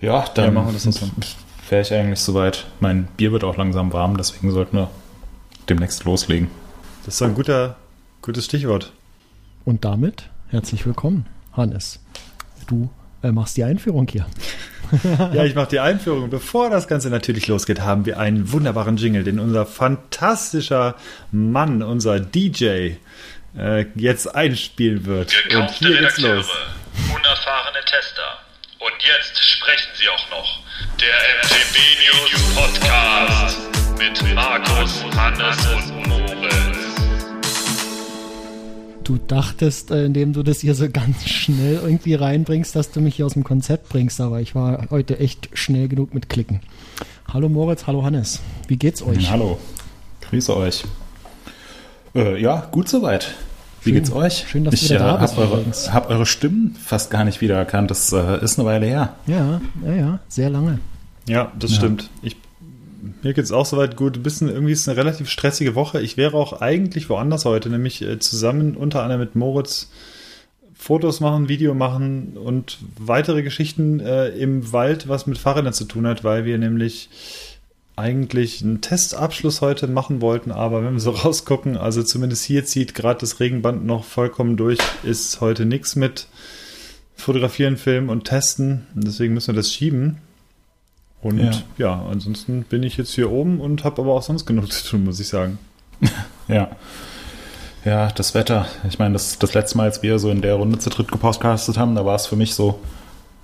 Ja, dann Ja, machen wir das so. wäre ich eigentlich soweit. Mein Bier wird auch langsam warm, deswegen sollten wir demnächst loslegen. Das ist doch ein guter, gutes Stichwort. Und damit herzlich willkommen, Hannes. Du äh, machst die Einführung hier. Ja, ich mache die Einführung. Bevor das Ganze natürlich losgeht, haben wir einen wunderbaren Jingle, den unser fantastischer Mann, unser DJ, äh, jetzt einspielen wird. Und Gekaufte hier geht's Redakteure, los. unerfahrene Tester. Und jetzt sprechen sie auch noch. Der MTB News Podcast mit Markus, Hannes und Moritz. Du dachtest, äh, indem du das hier so ganz schnell irgendwie reinbringst, dass du mich hier aus dem Konzept bringst, aber ich war heute echt schnell genug mit Klicken. Hallo Moritz, hallo Hannes. Wie geht's euch? Hallo, grüße euch. Äh, ja, gut soweit. Wie Schön. geht's euch? Schön, dass ich wieder da bist habe eure, übrigens. hab eure Stimmen fast gar nicht wiedererkannt. Das äh, ist eine Weile her. Ja, ja, ja, sehr lange. Ja, das Ja. stimmt. Ich, mir geht's auch soweit gut. Ein bisschen, irgendwie ist es eine relativ stressige Woche. Ich wäre auch eigentlich woanders heute, nämlich äh, zusammen unter anderem mit Moritz Fotos machen, Video machen und weitere Geschichten äh, im Wald, was mit Fahrrädern zu tun hat, weil wir nämlich eigentlich einen Testabschluss heute machen wollten, aber wenn wir so rausgucken, also zumindest hier zieht gerade das Regenband noch vollkommen durch, ist heute nichts mit Fotografieren, Filmen und Testen. Deswegen müssen wir das schieben. Und Ja. ja, ansonsten bin ich jetzt hier oben und habe aber auch sonst genug zu tun, muss ich sagen. Ja. Ja, das Wetter. Ich meine, das, das letzte Mal, als wir so in der Runde zu dritt gepodcastet haben, da war es für mich so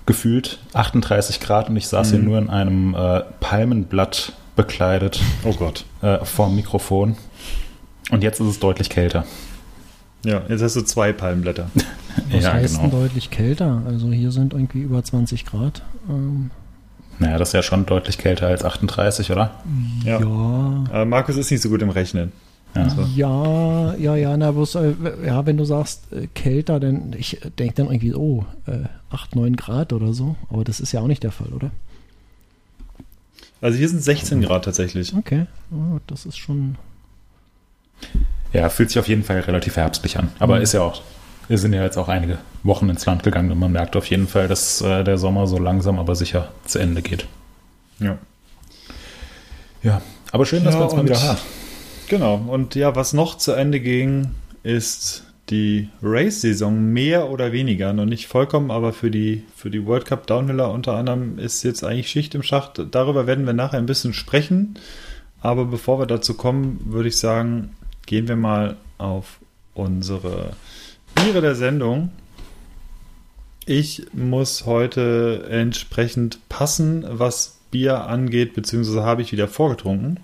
gefühlt 38 Grad und ich saß hier Mhm. nur in einem äh, Palmenblatt bekleidet Oh Gott. äh, vorm Mikrofon. Und jetzt ist es deutlich kälter. Ja, jetzt hast du zwei Palmblätter. Was ja, heißt denn genau. deutlich kälter? Also hier sind irgendwie über 20 Grad. Ähm, Naja, das ist ja schon deutlich kälter als 38, oder? Ja. ja. Aber Markus ist nicht so gut im Rechnen. Ja. Also, Ja, ja, ja, na, bloß, äh, ja, wenn du sagst äh, kälter, dann ich denke dann irgendwie, oh, äh, 8, 9 Grad oder so. Aber das ist ja auch nicht der Fall, oder? also hier sind 16 Grad tatsächlich. Okay, oh, das ist schon. Ja, fühlt sich auf jeden Fall relativ herbstlich an. Aber Mhm. ist ja auch, wir sind ja jetzt auch einige Wochen ins Land gegangen und man merkt auf jeden Fall, dass äh, der Sommer so langsam aber sicher zu Ende geht. Ja. Ja, aber schön, dass Ja, wir uns mal wieder haben. Genau. Und ja, was noch zu Ende ging, ist die Race-Saison mehr oder weniger. Noch nicht vollkommen, aber für die, für die World Cup Downhiller unter anderem ist jetzt eigentlich Schicht im Schacht. Darüber werden wir nachher ein bisschen sprechen. Aber bevor wir dazu kommen, würde ich sagen, gehen wir mal auf unsere Biere der Sendung. Ich muss heute entsprechend passen, was Bier angeht, beziehungsweise habe ich wieder vorgetrunken.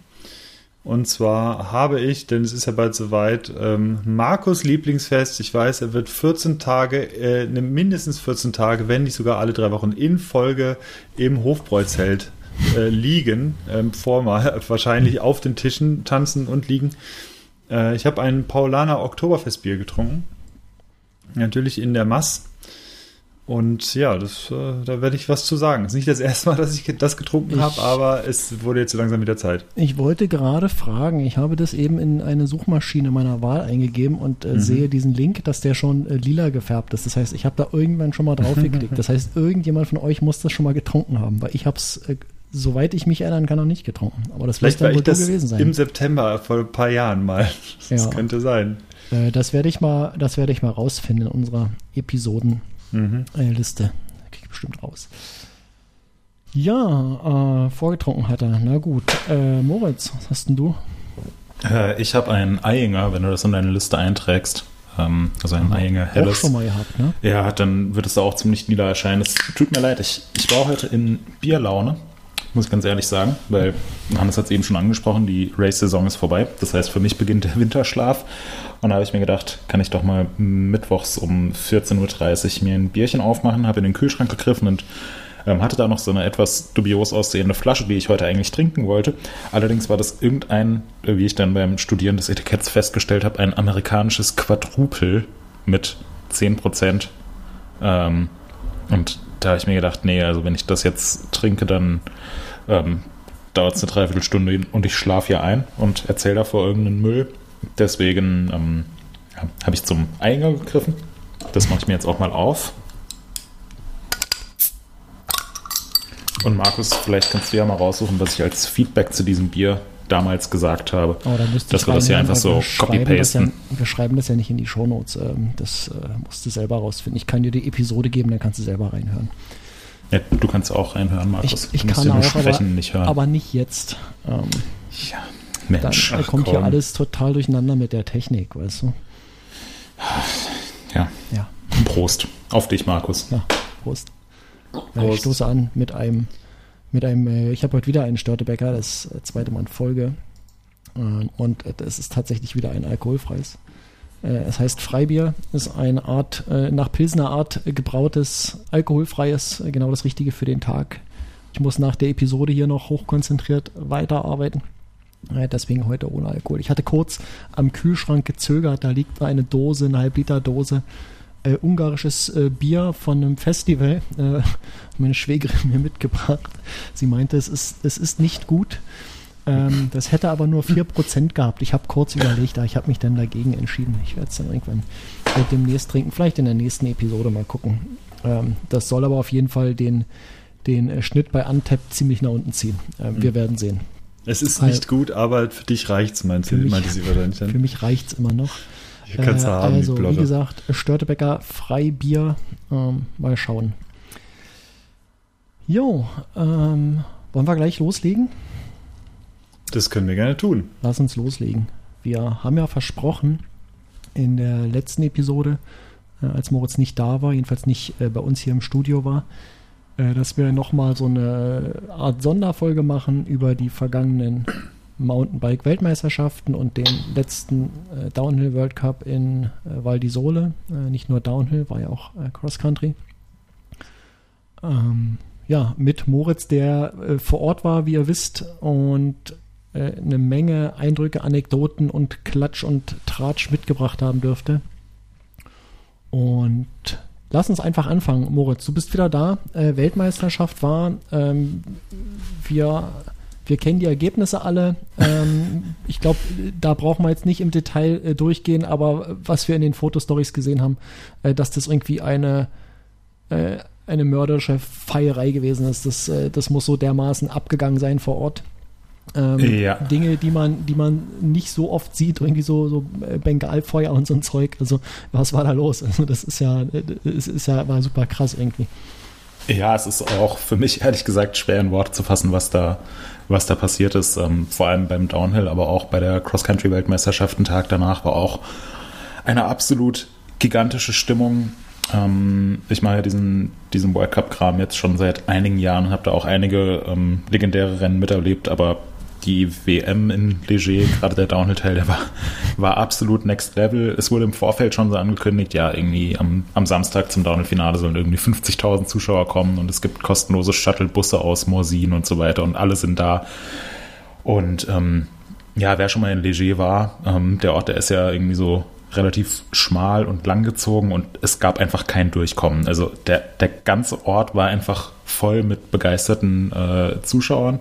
Und zwar habe ich, denn es ist ja bald soweit, ähm, Markus Lieblingsfest. Ich weiß, er wird 14 Tage, äh, ne, mindestens 14 Tage, wenn nicht sogar alle drei Wochen in Folge im Hofbräuzelt äh, liegen. Ähm, vormal wahrscheinlich auf den Tischen tanzen und liegen. Äh, ich habe ein Paulaner Oktoberfestbier getrunken. Natürlich in der Mass. Und ja, das, äh, da werde ich was zu sagen. Es ist nicht das erste Mal, dass ich das getrunken habe, aber es wurde jetzt so langsam wieder Zeit. Ich wollte gerade fragen, ich habe das eben in eine Suchmaschine meiner Wahl eingegeben und äh, Mhm. sehe diesen Link, dass der schon äh, lila gefärbt ist. Das heißt, ich habe da irgendwann schon mal drauf geklickt. Das heißt, irgendjemand von euch muss das schon mal getrunken haben, weil ich habe es, äh, soweit ich mich erinnern kann, noch nicht getrunken. Aber das Vielleicht wird dann wohl gewesen sein. im September vor ein paar Jahren mal. Das Ja. könnte sein. Äh, das werde ich mal, das werde ich mal rausfinden in unserer Episodenliste. Mhm. Äh, Liste. Krieg ich bestimmt raus. Ja, äh, vorgetrunken hat er. Na gut. Äh, Moritz, was hast denn du? Äh, ich habe einen Eyinger, wenn du das in deine Liste einträgst. Ähm, also ein Eyinger Auch Helles. schon mal gehabt, ne? Ja, dann wird es da auch ziemlich nieder erscheinen. Es tut mir leid, ich, ich war heute in Bierlaune, muss ich ganz ehrlich sagen, weil Hannes hat es eben schon angesprochen, die Race-Saison ist vorbei. Das heißt, für mich beginnt der Winterschlaf. Und da habe ich mir gedacht, kann ich doch mal mittwochs um 14.30 Uhr mir ein Bierchen aufmachen, habe in den Kühlschrank gegriffen und ähm, hatte da noch so eine etwas dubios aussehende Flasche, die ich heute eigentlich trinken wollte. Allerdings war das irgendein, äh, wie ich dann beim Studieren des Etiketts festgestellt habe, ein amerikanisches Quadrupel mit 10 Prozent. Ähm, und da habe ich mir gedacht, nee, also wenn ich das jetzt trinke, dann ähm, dauert es eine Dreiviertelstunde und ich schlafe hier ein und erzähle davor irgendeinen Müll. Deswegen ähm, habe ich zum Einger gegriffen. Das mache ich mir jetzt auch mal auf. Und Markus, vielleicht kannst du ja mal raussuchen, was ich als Feedback zu diesem Bier damals gesagt habe. Oh, dass wir das hier einfach so copy-pasten. Ja, wir schreiben das ja nicht in die Shownotes. Ähm, das äh, musst du selber rausfinden. Ich kann dir die Episode geben, dann kannst du selber reinhören. Ja, du kannst auch reinhören, Markus. Ich, ich kann auch, aber, nicht aber nicht jetzt. Ähm, ja, Mensch. Dann kommt komm. hier alles total durcheinander mit der Technik, weißt du. Ja. ja. Prost. Auf dich, Markus. Ja, Prost. Prost. Ja, ich stoße an mit einem, mit einem, äh, ich habe heute wieder einen Störtebäcker, das äh, zweite Mal in Folge. Ähm, und es ist tatsächlich wieder ein alkoholfreies. Äh, es heißt Freibier, ist eine Art, nach Pilsener Art gebrautes, alkoholfreies, genau das Richtige für den Tag. Ich muss nach der Episode hier noch hochkonzentriert weiterarbeiten. Deswegen heute ohne Alkohol. Ich hatte kurz am Kühlschrank gezögert, da liegt eine Dose, eine Halbliter Dose äh, ungarisches äh, Bier von einem Festival. Äh, meine Schwägerin mir mitgebracht. Sie meinte, es ist, es ist nicht gut. Ähm, das hätte aber nur 4% gehabt. Ich habe kurz überlegt, aber ich habe mich dann dagegen entschieden. Ich werde es dann irgendwann demnächst trinken. Vielleicht in der nächsten Episode mal gucken. Ähm, das soll aber auf jeden Fall den, den äh, Schnitt bei Untap ziemlich nach unten ziehen. Ähm, wir mhm. werden sehen. Es ist nicht gut, aber für dich reicht es, meinte sie wahrscheinlich dann. Für mich reicht es immer noch. Du äh, haben, also, wie gesagt, Störtebäcker, Freibier. Ähm, mal schauen. Jo, ähm, wollen wir gleich loslegen? Das können wir gerne tun. Lass uns loslegen. Wir haben ja versprochen in der letzten Episode, äh, als Moritz nicht da war, jedenfalls nicht äh, bei uns hier im Studio war, äh, dass wir nochmal so eine Art Sonderfolge machen über die vergangenen Mountainbike-Weltmeisterschaften und den letzten äh, Downhill World Cup in äh, Val di Sole. Äh, nicht nur Downhill, war ja auch äh, Cross Country. Ähm, ja, mit Moritz, der äh, vor Ort war, wie ihr wisst, und äh, eine Menge Eindrücke, Anekdoten und Klatsch und Tratsch mitgebracht haben dürfte. Und lass uns einfach anfangen, Moritz. Du bist wieder da. Weltmeisterschaft war. Ähm, wir wir kennen die Ergebnisse alle. Ähm, ich glaube, da brauchen wir jetzt nicht im Detail äh, durchgehen, aber was wir in den Fotostories gesehen haben, äh, dass das irgendwie eine, äh, eine mörderische Feierei gewesen ist, das, äh, das muss so dermaßen abgegangen sein vor Ort. Ähm, ja. Dinge, die man, die man nicht so oft sieht, irgendwie so, so äh, Bengalfeuer und so ein Zeug. Also, was war da los? Also, das ist ja, es ist ja, war super krass irgendwie. Ja, es ist auch für mich ehrlich gesagt schwer in Worte zu fassen, was da, was da passiert ist. Ähm, vor allem beim Downhill, aber auch bei der Cross-Country-Weltmeisterschaft einen Tag danach war auch eine absolut gigantische Stimmung. Ähm, ich mache ja diesen, diesen World Cup-Kram jetzt schon seit einigen Jahren und habe da auch einige ähm, legendäre Rennen miterlebt, aber die WM in Leger, gerade der Downhill-Teil, der war, war absolut next level. Es wurde im Vorfeld schon so angekündigt, ja, irgendwie am, am Samstag zum Downhill-Finale sollen irgendwie 50.000 Zuschauer kommen und es gibt kostenlose Shuttle-Busse aus Morsin und so weiter und alle sind da. Und ähm, ja, wer schon mal in Leger war, ähm, der Ort, der ist ja irgendwie so relativ schmal und langgezogen und es gab einfach kein Durchkommen. Also der, der ganze Ort war einfach voll mit begeisterten äh, Zuschauern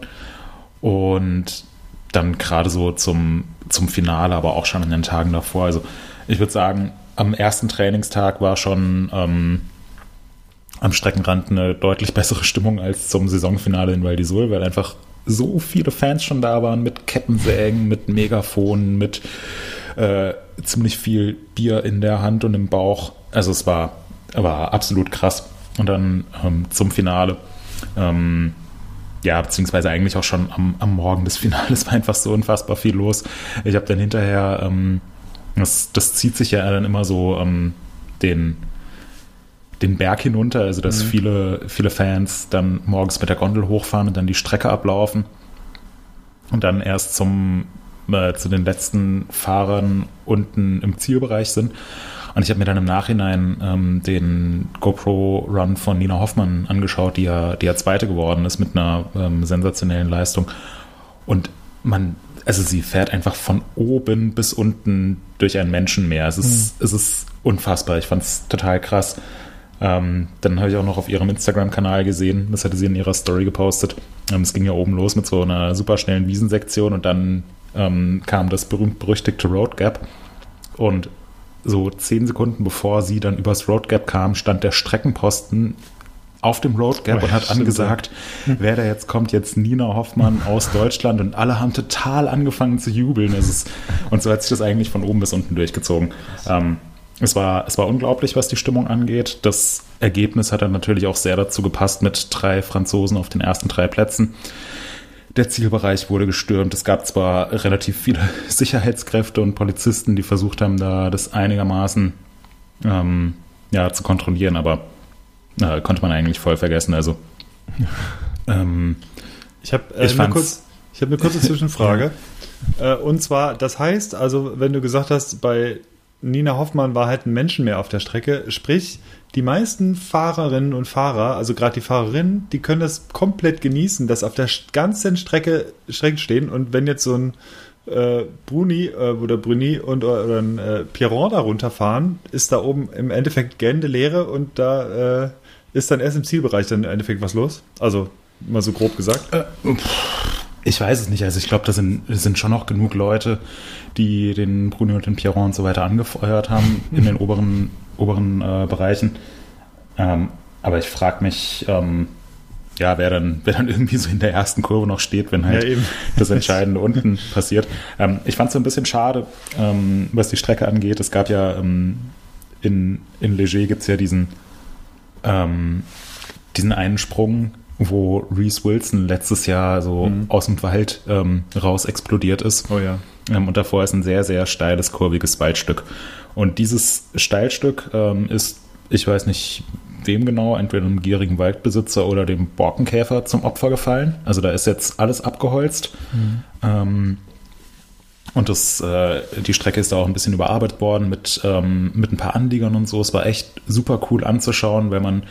und dann gerade so zum, zum Finale, aber auch schon in den Tagen davor. Also ich würde sagen, am ersten Trainingstag war schon ähm, am Streckenrand eine deutlich bessere Stimmung als zum Saisonfinale in Val di Sul, weil einfach so viele Fans schon da waren mit Kettensägen, mit Megafonen, mit äh, ziemlich viel Bier in der Hand und im Bauch. Also es war, war absolut krass. Und dann ähm, zum Finale. Ähm, ja, beziehungsweise eigentlich auch schon am, am Morgen des Finales war einfach so unfassbar viel los. Ich habe dann hinterher, ähm, das, das zieht sich ja dann immer so ähm, den, den Berg hinunter, also dass mhm. viele, viele Fans dann morgens mit der Gondel hochfahren und dann die Strecke ablaufen und dann erst zum, äh, zu den letzten Fahrern unten im Zielbereich sind. Und ich habe mir dann im Nachhinein ähm, den GoPro-Run von Nina Hoffmann angeschaut, die ja, die ja Zweite geworden ist mit einer ähm, sensationellen Leistung. Und man, also sie fährt einfach von oben bis unten durch ein Menschenmeer. Es ist, mhm. es ist unfassbar. Ich fand es total krass. Ähm, dann habe ich auch noch auf ihrem Instagram-Kanal gesehen, das hatte sie in ihrer Story gepostet. Ähm, es ging ja oben los mit so einer super schnellen Wiesensektion und dann ähm, kam das berühmt-berüchtigte Road Gap. Und so zehn Sekunden bevor sie dann übers Road Gap kam, stand der Streckenposten auf dem Road Gap oh, und hat angesagt, ja. wer da jetzt kommt, jetzt Nina Hoffmann aus Deutschland und alle haben total angefangen zu jubeln. Es ist, und so hat sich das eigentlich von oben bis unten durchgezogen. Ähm, es war, es war unglaublich, was die Stimmung angeht. Das Ergebnis hat dann natürlich auch sehr dazu gepasst mit drei Franzosen auf den ersten drei Plätzen. Der Zielbereich wurde gestürmt. Es gab zwar relativ viele Sicherheitskräfte und Polizisten, die versucht haben, da das einigermaßen ähm, ja, zu kontrollieren, aber äh, konnte man eigentlich voll vergessen. Also ähm, ich habe äh, ich eine, kurz, hab eine kurze Zwischenfrage. äh, und zwar, das heißt, also wenn du gesagt hast, bei Nina Hoffmann war halt ein Menschen mehr auf der Strecke. Sprich, die meisten Fahrerinnen und Fahrer, also gerade die Fahrerinnen, die können das komplett genießen, dass auf der ganzen Strecke, Strecke stehen und wenn jetzt so ein äh, Bruni äh, oder Bruni und oder ein äh, Pierron da runterfahren, ist da oben im Endeffekt Gände leere und da äh, ist dann erst im Zielbereich dann im Endeffekt was los. Also mal so grob gesagt. Äh, ich weiß es nicht. Also ich glaube, da sind, sind schon noch genug Leute, die den Bruni und den Pierron und so weiter angefeuert haben in den oberen, oberen äh, Bereichen. Ähm, aber ich frage mich, ähm, ja, wer dann, wer dann irgendwie so in der ersten Kurve noch steht, wenn halt ja, das Entscheidende unten passiert. Ähm, ich fand es so ein bisschen schade, ähm, was die Strecke angeht. Es gab ja ähm, in, in Leger gibt es ja diesen, ähm, diesen einen Sprung, wo Reese Wilson letztes Jahr so mhm. aus dem Wald ähm, raus explodiert ist. Oh ja. Ähm, und davor ist ein sehr, sehr steiles, kurviges Waldstück. Und dieses Steilstück ähm, ist, ich weiß nicht wem genau, entweder einem gierigen Waldbesitzer oder dem Borkenkäfer zum Opfer gefallen. Also da ist jetzt alles abgeholzt. Mhm. Ähm, und das, äh, die Strecke ist da auch ein bisschen überarbeitet worden mit, ähm, mit ein paar Anliegern und so. Es war echt super cool anzuschauen, weil man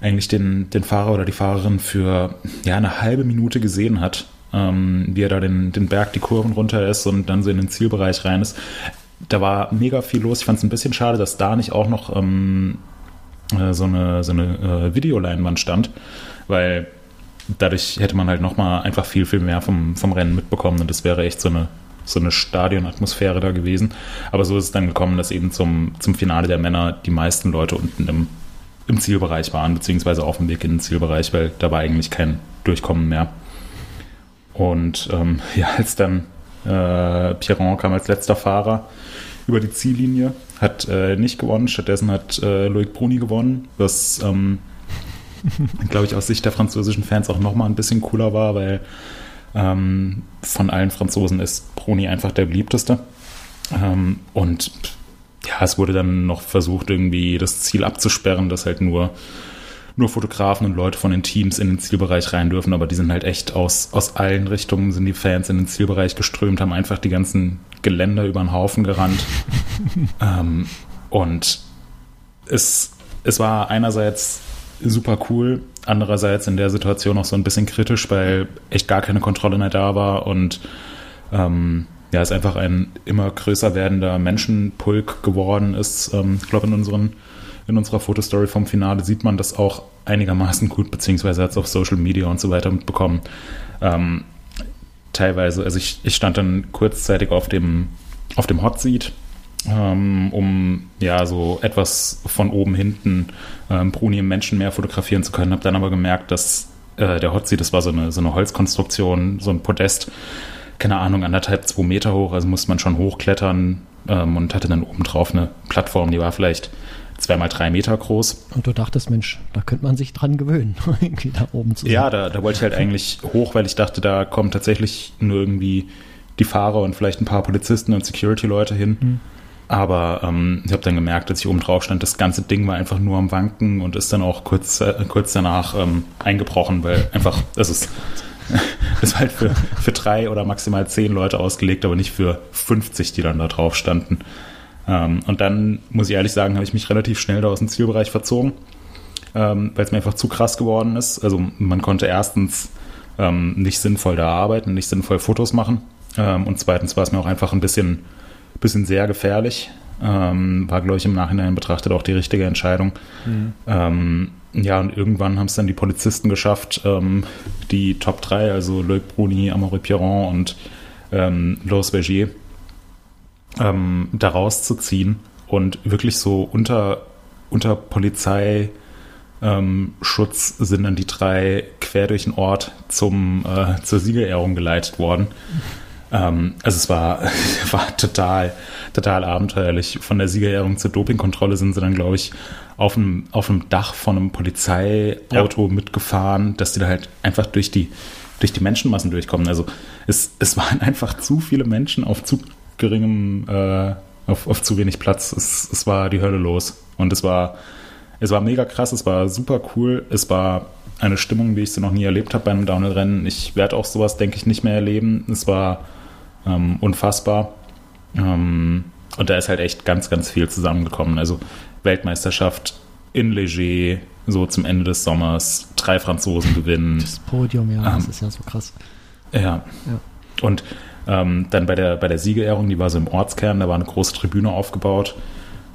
eigentlich den, den Fahrer oder die Fahrerin für ja, eine halbe Minute gesehen hat, ähm, wie er da den, den Berg, die Kurven runter ist und dann so in den Zielbereich rein ist. Da war mega viel los. Ich fand es ein bisschen schade, dass da nicht auch noch ähm, äh, so eine, so eine äh, Videoleinwand stand, weil dadurch hätte man halt nochmal einfach viel, viel mehr vom, vom Rennen mitbekommen und das wäre echt so eine, so eine Stadionatmosphäre da gewesen. Aber so ist es dann gekommen, dass eben zum, zum Finale der Männer die meisten Leute unten im im Zielbereich waren, beziehungsweise auf dem Weg in den Zielbereich, weil da war eigentlich kein Durchkommen mehr. Und ähm, ja, als dann äh, Pierron kam als letzter Fahrer über die Ziellinie, hat äh, nicht gewonnen, stattdessen hat äh, Loic Bruni gewonnen, was, ähm, glaube ich, aus Sicht der französischen Fans auch nochmal ein bisschen cooler war, weil ähm, von allen Franzosen ist Bruni einfach der beliebteste. Ähm, und ja, es wurde dann noch versucht, irgendwie das Ziel abzusperren, dass halt nur, nur Fotografen und Leute von den Teams in den Zielbereich rein dürfen, aber die sind halt echt aus, aus allen Richtungen sind die Fans in den Zielbereich geströmt, haben einfach die ganzen Geländer über den Haufen gerannt. ähm, und es, es war einerseits super cool, andererseits in der Situation auch so ein bisschen kritisch, weil echt gar keine Kontrolle mehr da war und ähm, ja, es einfach ein immer größer werdender Menschenpulk geworden ist. Ähm, ich glaube, in, unseren, in unserer Fotostory vom Finale sieht man das auch einigermaßen gut, beziehungsweise hat es auf Social Media und so weiter mitbekommen. Ähm, teilweise, also ich, ich stand dann kurzzeitig auf dem, auf dem Hot Seat, ähm, um ja so etwas von oben hinten ähm, Bruni im Menschenmeer fotografieren zu können, habe dann aber gemerkt, dass äh, der Seat, das war so eine, so eine Holzkonstruktion, so ein Podest, keine Ahnung, anderthalb, zwei Meter hoch, also musste man schon hochklettern ähm, und hatte dann obendrauf eine Plattform, die war vielleicht zweimal drei Meter groß. Und du dachtest, Mensch, da könnte man sich dran gewöhnen, irgendwie da oben zu sein. Ja, da, da wollte ich halt eigentlich hoch, weil ich dachte, da kommen tatsächlich nur irgendwie die Fahrer und vielleicht ein paar Polizisten und Security-Leute hin. Mhm. Aber ähm, ich habe dann gemerkt, als ich oben drauf stand, das ganze Ding war einfach nur am Wanken und ist dann auch kurz, äh, kurz danach ähm, eingebrochen, weil einfach, es ist ist halt für, für drei oder maximal zehn Leute ausgelegt, aber nicht für 50, die dann da drauf standen. Ähm, und dann, muss ich ehrlich sagen, habe ich mich relativ schnell da aus dem Zielbereich verzogen, ähm, weil es mir einfach zu krass geworden ist. Also man konnte erstens ähm, nicht sinnvoll da arbeiten, nicht sinnvoll Fotos machen. Ähm, und zweitens war es mir auch einfach ein bisschen, bisschen sehr gefährlich. Ähm, war, glaube ich, im Nachhinein betrachtet auch die richtige Entscheidung. Mhm. Ja, und irgendwann haben es dann die Polizisten geschafft, ähm, die Top 3, also Loic Bruni, Amaury Pierron und ähm, Lois Vergier, ähm, da rauszuziehen und wirklich so unter, unter Polizei ähm, Schutz sind dann die drei quer durch den Ort zum, äh, zur Siegerehrung geleitet worden. Ähm, also es war, war total, total abenteuerlich. Von der Siegerehrung zur Dopingkontrolle sind sie dann, glaube ich, auf einem, auf einem Dach von einem Polizeiauto ja. mitgefahren, dass die da halt einfach durch die, durch die Menschenmassen durchkommen. Also es, es waren einfach zu viele Menschen auf zu geringem, äh, auf, auf zu wenig Platz. Es, es war die Hölle los. Und es war, es war mega krass, es war super cool, es war eine Stimmung, wie ich sie noch nie erlebt habe bei einem Downhill-Rennen. Ich werde auch sowas, denke ich, nicht mehr erleben. Es war ähm, unfassbar. Ähm, und da ist halt echt ganz, ganz viel zusammengekommen. Also Weltmeisterschaft in Leger, so zum Ende des Sommers, drei Franzosen gewinnen. Das Podium, ja, ähm, das ist ja so krass. Ja. ja. Und ähm, dann bei der, bei der Siegerehrung, die war so im Ortskern, da war eine große Tribüne aufgebaut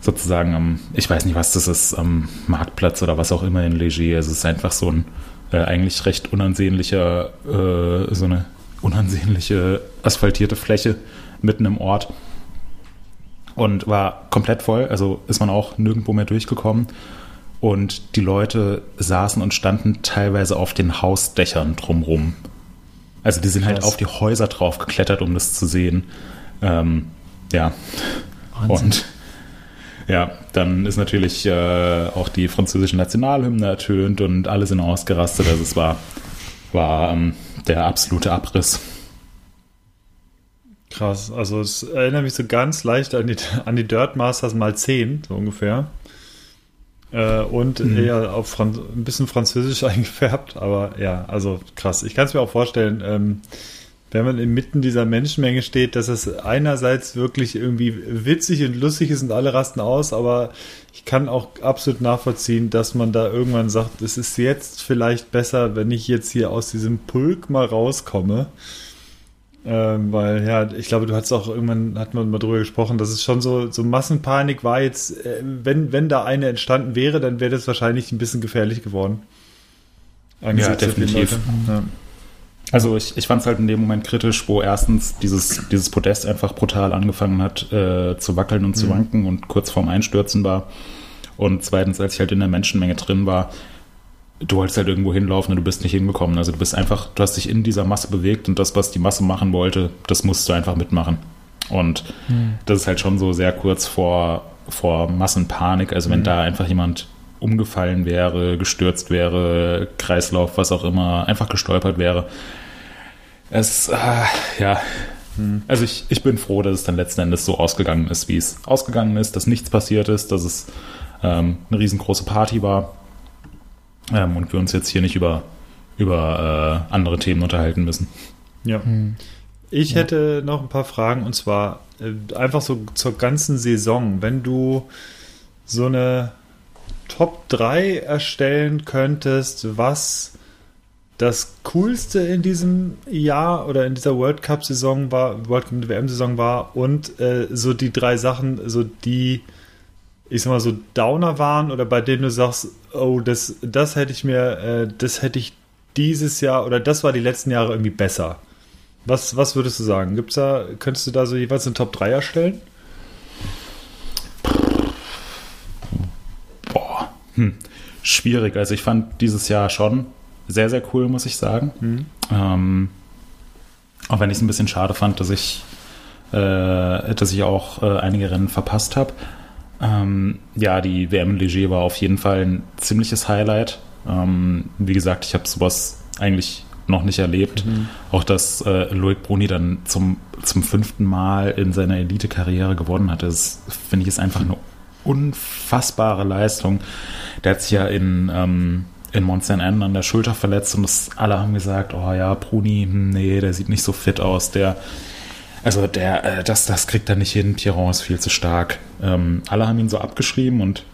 sozusagen am, ich weiß nicht, was das ist, am Marktplatz oder was auch immer in Leger. Also es ist einfach so ein äh, eigentlich recht unansehnlicher, äh, so eine unansehnliche asphaltierte Fläche mitten im Ort. Und war komplett voll, also ist man auch nirgendwo mehr durchgekommen. Und die Leute saßen und standen teilweise auf den Hausdächern drumrum. Also die sind halt Krass. halt auf die Häuser drauf geklettert, um das zu sehen. Ähm, ja. Wahnsinn. Und ja, dann ist natürlich äh, auch die französische Nationalhymne ertönt und alle sind ausgerastet. Also es war, war ähm, der absolute Abriss. Krass, also es erinnert mich so ganz leicht an die, an die Dirt Masters mal 10, so ungefähr. Äh, und mhm. eher auf Fran ein bisschen französisch eingefärbt, aber ja, also krass. Ich kann es mir auch vorstellen, ähm, wenn man inmitten dieser Menschenmenge steht, dass es einerseits wirklich irgendwie witzig und lustig ist und alle rasten aus, aber ich kann auch absolut nachvollziehen, dass man da irgendwann sagt, es ist jetzt vielleicht besser, wenn ich jetzt hier aus diesem Pulk mal rauskomme. Ähm, weil, ja, ich glaube, du hast auch irgendwann, hat man mal drüber gesprochen, dass es schon so, so Massenpanik war jetzt, äh, wenn, wenn da eine entstanden wäre, dann wäre das wahrscheinlich ein bisschen gefährlich geworden. Ja, definitiv. Ja. Also ich, ich fand es halt in dem Moment kritisch, wo erstens dieses, dieses Podest einfach brutal angefangen hat äh, zu wackeln und zu mhm. wanken und kurz vorm Einstürzen war. Und zweitens, als ich halt in der Menschenmenge drin war, du wolltest halt irgendwo hinlaufen und du bist nicht hingekommen. Also du bist einfach, du hast dich in dieser Masse bewegt und das, was die Masse machen wollte, das musst du einfach mitmachen. Und mhm. das ist halt schon so sehr kurz vor, vor Massenpanik. Also wenn mhm. da einfach jemand umgefallen wäre, gestürzt wäre, Kreislauf, was auch immer, einfach gestolpert wäre. Es, äh, ja, hm. also ich, ich bin froh, dass es dann letzten Endes so ausgegangen ist, wie es ausgegangen ist, dass nichts passiert ist, dass es ähm, eine riesengroße Party war ähm, und wir uns jetzt hier nicht über, über äh, andere Themen unterhalten müssen. Ja. Hm. Ich ja. hätte noch ein paar Fragen und zwar äh, einfach so zur ganzen Saison. Wenn du so eine Top 3 erstellen könntest, was das Coolste in diesem Jahr oder in dieser World Cup Saison war, World Cup WM Saison war und äh, so die drei Sachen, so die, ich sag mal so Downer waren oder bei denen du sagst, oh, das, das hätte ich mir, äh, das hätte ich dieses Jahr oder das war die letzten Jahre irgendwie besser. Was, was würdest du sagen? Gibt's da, könntest du da so jeweils eine Top 3 erstellen? Hm. Schwierig. Also ich fand dieses Jahr schon sehr, sehr cool, muss ich sagen. Mhm. Ähm, auch wenn ich es ein bisschen schade fand, dass ich, äh, dass ich auch äh, einige Rennen verpasst habe. Ähm, ja, die WM Leger war auf jeden Fall ein ziemliches Highlight. Ähm, wie gesagt, ich habe sowas eigentlich noch nicht erlebt. Mhm. Auch dass äh, Loic Bruni dann zum, zum fünften Mal in seiner Elite-Karriere gewonnen hat, das finde ich ist einfach eine unfassbare Leistung. Der hat sich ja in, ähm, in Mont Saint Anne an der Schulter verletzt und das, alle haben gesagt, oh ja, Bruni, hm, nee, der sieht nicht so fit aus. Der, also der, äh, das, das kriegt er nicht hin. Piron ist viel zu stark. Ähm, alle haben ihn so abgeschrieben und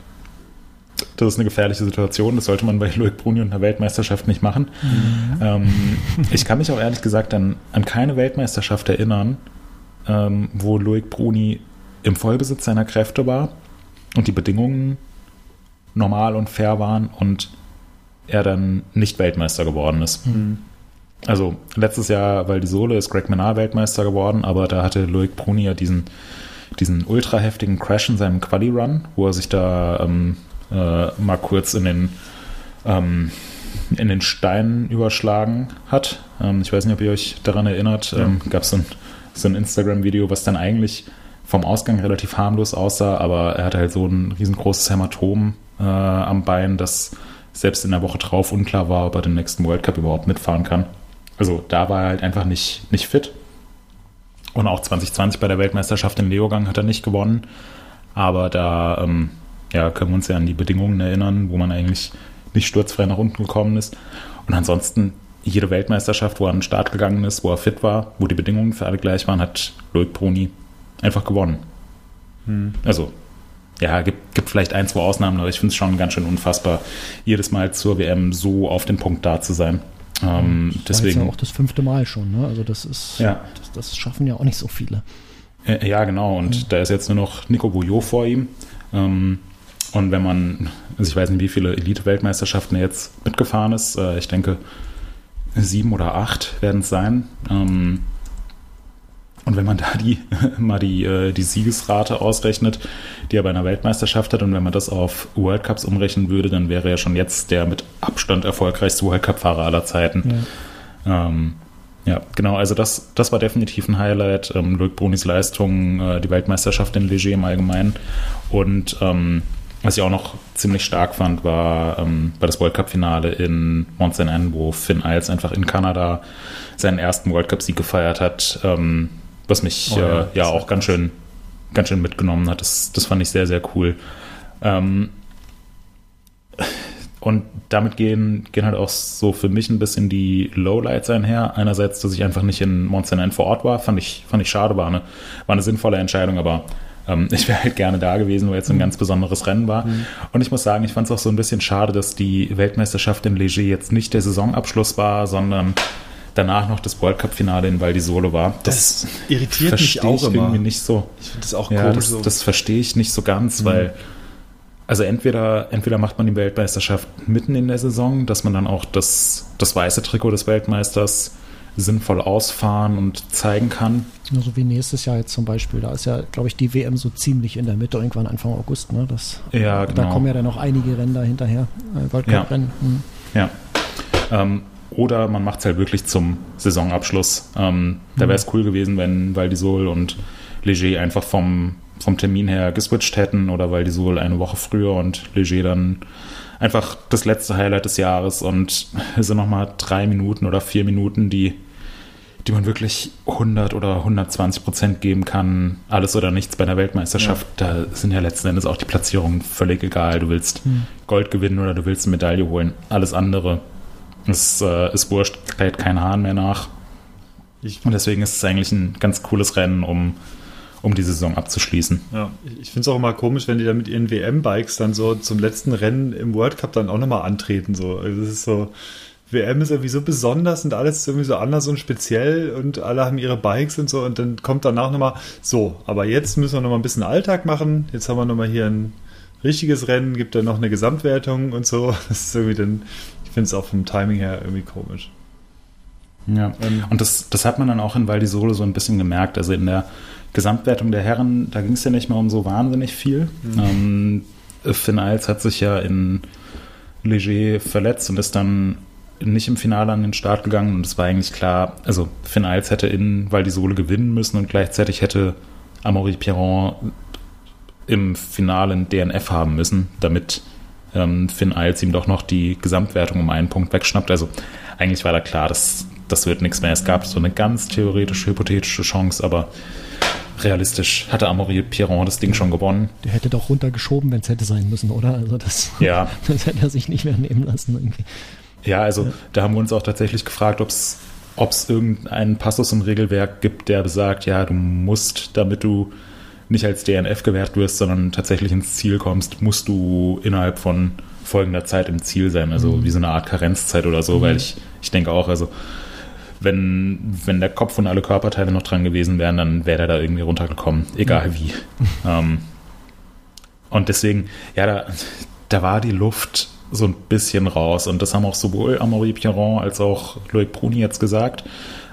das ist eine gefährliche Situation. Das sollte man bei Loic Bruni und einer Weltmeisterschaft nicht machen. Mhm. Ähm, ich kann mich auch ehrlich gesagt an, an keine Weltmeisterschaft erinnern, ähm, wo Loic Bruni im Vollbesitz seiner Kräfte war und die Bedingungen normal und fair waren und er dann nicht Weltmeister geworden ist. Mhm. Also letztes Jahr, weil die Sohle ist Greg Menard Weltmeister geworden, aber da hatte Loic Bruni ja diesen, diesen ultra heftigen Crash in seinem Quali-Run, wo er sich da ähm, äh, mal kurz in den ähm, in den Steinen überschlagen hat. Ähm, ich weiß nicht, ob ihr euch daran erinnert. Ja. Ähm, Gab so ein, so ein Instagram-Video, was dann eigentlich vom Ausgang relativ harmlos aussah, aber er hatte halt so ein riesengroßes Hämatom äh, am Bein, dass selbst in der Woche drauf unklar war, ob er den nächsten World Cup überhaupt mitfahren kann. Also da war er halt einfach nicht, nicht fit. Und auch 2020 bei der Weltmeisterschaft in Leogang hat er nicht gewonnen. Aber da ähm, ja, können wir uns ja an die Bedingungen erinnern, wo man eigentlich nicht sturzfrei nach unten gekommen ist. Und ansonsten jede Weltmeisterschaft, wo er an den Start gegangen ist, wo er fit war, wo die Bedingungen für alle gleich waren, hat Loic Bruni einfach gewonnen. Hm. Also, ja, gibt, gibt vielleicht ein, zwei Ausnahmen, aber ich finde es schon ganz schön unfassbar, jedes Mal zur WM so auf den Punkt da zu sein. Ähm, das deswegen ja auch das fünfte Mal schon, ne? Also das ist, ja. das, das schaffen ja auch nicht so viele. Ja, genau. Und mhm. da ist jetzt nur noch Nico Bouillot vor ihm. Ähm, und wenn man, also ich weiß nicht, wie viele Elite-Weltmeisterschaften er jetzt mitgefahren ist, äh, ich denke, sieben oder acht werden es sein. Ähm, und wenn man da die, mal die, äh, die Siegesrate ausrechnet, die er bei einer Weltmeisterschaft hat, und wenn man das auf World Cups umrechnen würde, dann wäre er schon jetzt der mit Abstand erfolgreichste World Cup-Fahrer aller Zeiten. Ja. Ähm, ja, genau, also das, das war definitiv ein Highlight. Ähm, Luc Brunis Leistung, äh, die Weltmeisterschaft in Leger im Allgemeinen. Und ähm, was ich auch noch ziemlich stark fand, war, ähm, war das World Cup-Finale in Mont Saint Anne, wo Finn Iles einfach in Kanada seinen ersten World Cup-Sieg gefeiert hat, ähm, was mich oh, ja, äh, ja auch ganz schön, ganz schön mitgenommen hat. Das, das fand ich sehr, sehr cool. Ähm, und damit gehen, gehen halt auch so für mich ein bisschen die Lowlights einher. Einerseits, dass ich einfach nicht in Saint Anne vor Ort war, fand ich, fand ich schade, war eine, war eine sinnvolle Entscheidung, aber ähm, ich wäre halt gerne da gewesen, weil jetzt ein mhm. ganz besonderes Rennen war. Mhm. Und ich muss sagen, ich fand es auch so ein bisschen schade, dass die Weltmeisterschaft in Leger jetzt nicht der Saisonabschluss war, sondern danach noch das World Cup Finale in Val di Sole war. Das, das irritiert mich auch ich immer. irgendwie nicht so. Ich finde das auch ja, komisch. Das, so. das verstehe ich nicht so ganz, mhm. weil also entweder, entweder macht man die Weltmeisterschaft mitten in der Saison, dass man dann auch das, das weiße Trikot des Weltmeisters sinnvoll ausfahren und zeigen kann. So also wie nächstes Jahr jetzt zum Beispiel. Da ist ja, glaube ich, die WM so ziemlich in der Mitte, irgendwann Anfang August. Ne? Das, ja, genau. Da kommen ja dann noch einige Rennen da hinterher. Äh, World Cup Rennen. Hm. Ja. Ähm, oder man macht es halt wirklich zum Saisonabschluss. Ähm, da wäre es mhm. cool gewesen, wenn Valdisol und Leger einfach vom, vom Termin her geswitcht hätten oder Valdisol eine Woche früher und Leger dann einfach das letzte Highlight des Jahres und es sind nochmal drei Minuten oder vier Minuten, die, die man wirklich 100 oder 120 Prozent geben kann. Alles oder nichts bei der Weltmeisterschaft. Ja. Da sind ja letzten Endes auch die Platzierungen völlig egal. Du willst hm. Gold gewinnen oder du willst eine Medaille holen. Alles andere ist, äh, ist wurscht, kräht kein Hahn mehr nach. Ich, und deswegen ist es eigentlich ein ganz cooles Rennen, um um die Saison abzuschließen. Ja, ich finde es auch immer komisch, wenn die dann mit ihren WM-Bikes dann so zum letzten Rennen im World Cup dann auch nochmal antreten. So. Also das ist so, WM ist irgendwie so besonders und alles ist irgendwie so anders und speziell und alle haben ihre Bikes und so und dann kommt danach nochmal, so, aber jetzt müssen wir nochmal ein bisschen Alltag machen. Jetzt haben wir nochmal hier ein richtiges Rennen, gibt dann noch eine Gesamtwertung und so. Das ist irgendwie dann, ich finde es auch vom Timing her irgendwie komisch. Ja, ähm, und das, das hat man dann auch in Val di Sole so ein bisschen gemerkt. Also in der Gesamtwertung der Herren, da ging es ja nicht mehr um so wahnsinnig viel. Mhm. Ähm, Finn Eils hat sich ja in Leger verletzt und ist dann nicht im Finale an den Start gegangen und es war eigentlich klar, also Finn Eils hätte in Val di Sole gewinnen müssen und gleichzeitig hätte Amaury Pierron im Finale ein DNF haben müssen, damit ähm, Finn Eils ihm doch noch die Gesamtwertung um einen Punkt wegschnappt. Also eigentlich war da klar, dass das wird nichts mehr. Es gab so eine ganz theoretische, hypothetische Chance, aber realistisch hatte Amaury Pierron das Ding schon gewonnen. Der hätte doch runtergeschoben, wenn es hätte sein müssen, oder? Also das, ja. das hätte er sich nicht mehr nehmen lassen. Irgendwie. Ja, also ja. da haben wir uns auch tatsächlich gefragt, ob es ob es irgendeinen Passus im Regelwerk gibt, der besagt, ja, du musst, damit du nicht als DNF gewährt wirst, sondern tatsächlich ins Ziel kommst, musst du innerhalb von folgender Zeit im Ziel sein. Also mhm. wie so eine Art Karenzzeit oder so, mhm. weil ich, ich denke auch, also wenn, wenn der Kopf und alle Körperteile noch dran gewesen wären, dann wäre er da irgendwie runtergekommen, egal mhm. wie. ähm, und deswegen, ja, da, da war die Luft so ein bisschen raus. Und das haben auch sowohl Amaury Pierron als auch Loic Bruni jetzt gesagt,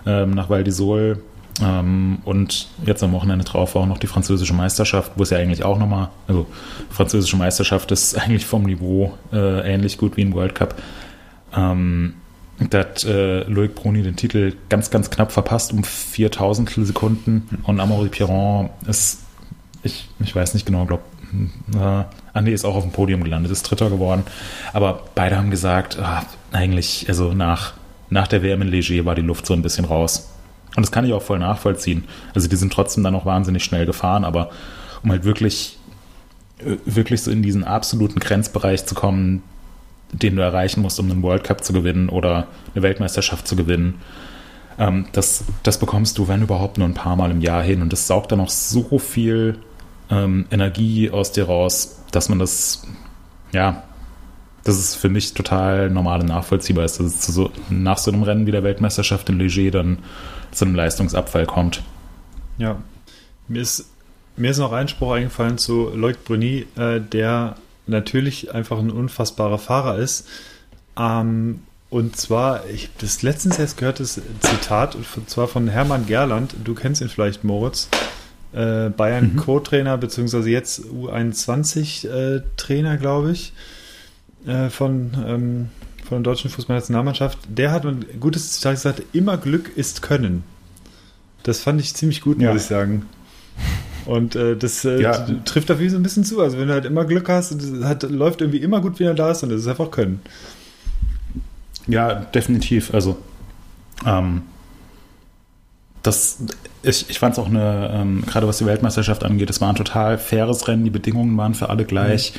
ähm, nach Val d'Isole, und jetzt am Wochenende drauf war auch noch die französische Meisterschaft, wo es ja eigentlich auch nochmal, also französische Meisterschaft ist eigentlich vom Niveau äh, ähnlich gut wie ein World Cup. Ähm, da hat äh, Loic Bruni den Titel ganz, ganz knapp verpasst um 4000 Sekunden und Amaury Piron ist, ich, ich weiß nicht genau, glaube äh, Andi ist auch auf dem Podium gelandet, ist Dritter geworden. Aber beide haben gesagt, ah, eigentlich, also nach, nach der WM in Leger war die Luft so ein bisschen raus. Und das kann ich auch voll nachvollziehen. Also die sind trotzdem dann noch wahnsinnig schnell gefahren, aber um halt wirklich, äh, wirklich so in diesen absoluten Grenzbereich zu kommen, den du erreichen musst, um einen World Cup zu gewinnen oder eine Weltmeisterschaft zu gewinnen, ähm, das, das bekommst du, wenn überhaupt, nur ein paar Mal im Jahr hin. Und das saugt dann noch so viel ähm, Energie aus dir raus, dass man das, ja, das ist für mich total normal und nachvollziehbar ist, dass es so, nach so einem Rennen wie der Weltmeisterschaft in Leger dann zu einem Leistungsabfall kommt. Ja, mir ist, mir ist noch ein Spruch eingefallen zu Loic Bruni, äh, der natürlich einfach ein unfassbarer Fahrer ist. Ähm, und zwar, ich habe das letztens erst gehört, das Zitat, und zwar von Hermann Gerland, du kennst ihn vielleicht, Moritz, äh, Bayern mhm. Co-Trainer, beziehungsweise jetzt U21-Trainer, äh, glaube ich, äh, von, ähm, von der deutschen Fußballnationalmannschaft. Der hat ein gutes Zitat gesagt: immer Glück ist Können. Das fand ich ziemlich gut, ja. muss ich sagen. Und äh, das äh, ja. trifft auf ihn so ein bisschen zu. Also wenn du halt immer Glück hast, hat, läuft irgendwie immer gut, wie er da ist und das ist einfach Können. Ja, definitiv. Also ähm, das, ich, ich fand es auch eine, ähm, gerade was die Weltmeisterschaft angeht, es war ein total faires Rennen, die Bedingungen waren für alle gleich. Mhm.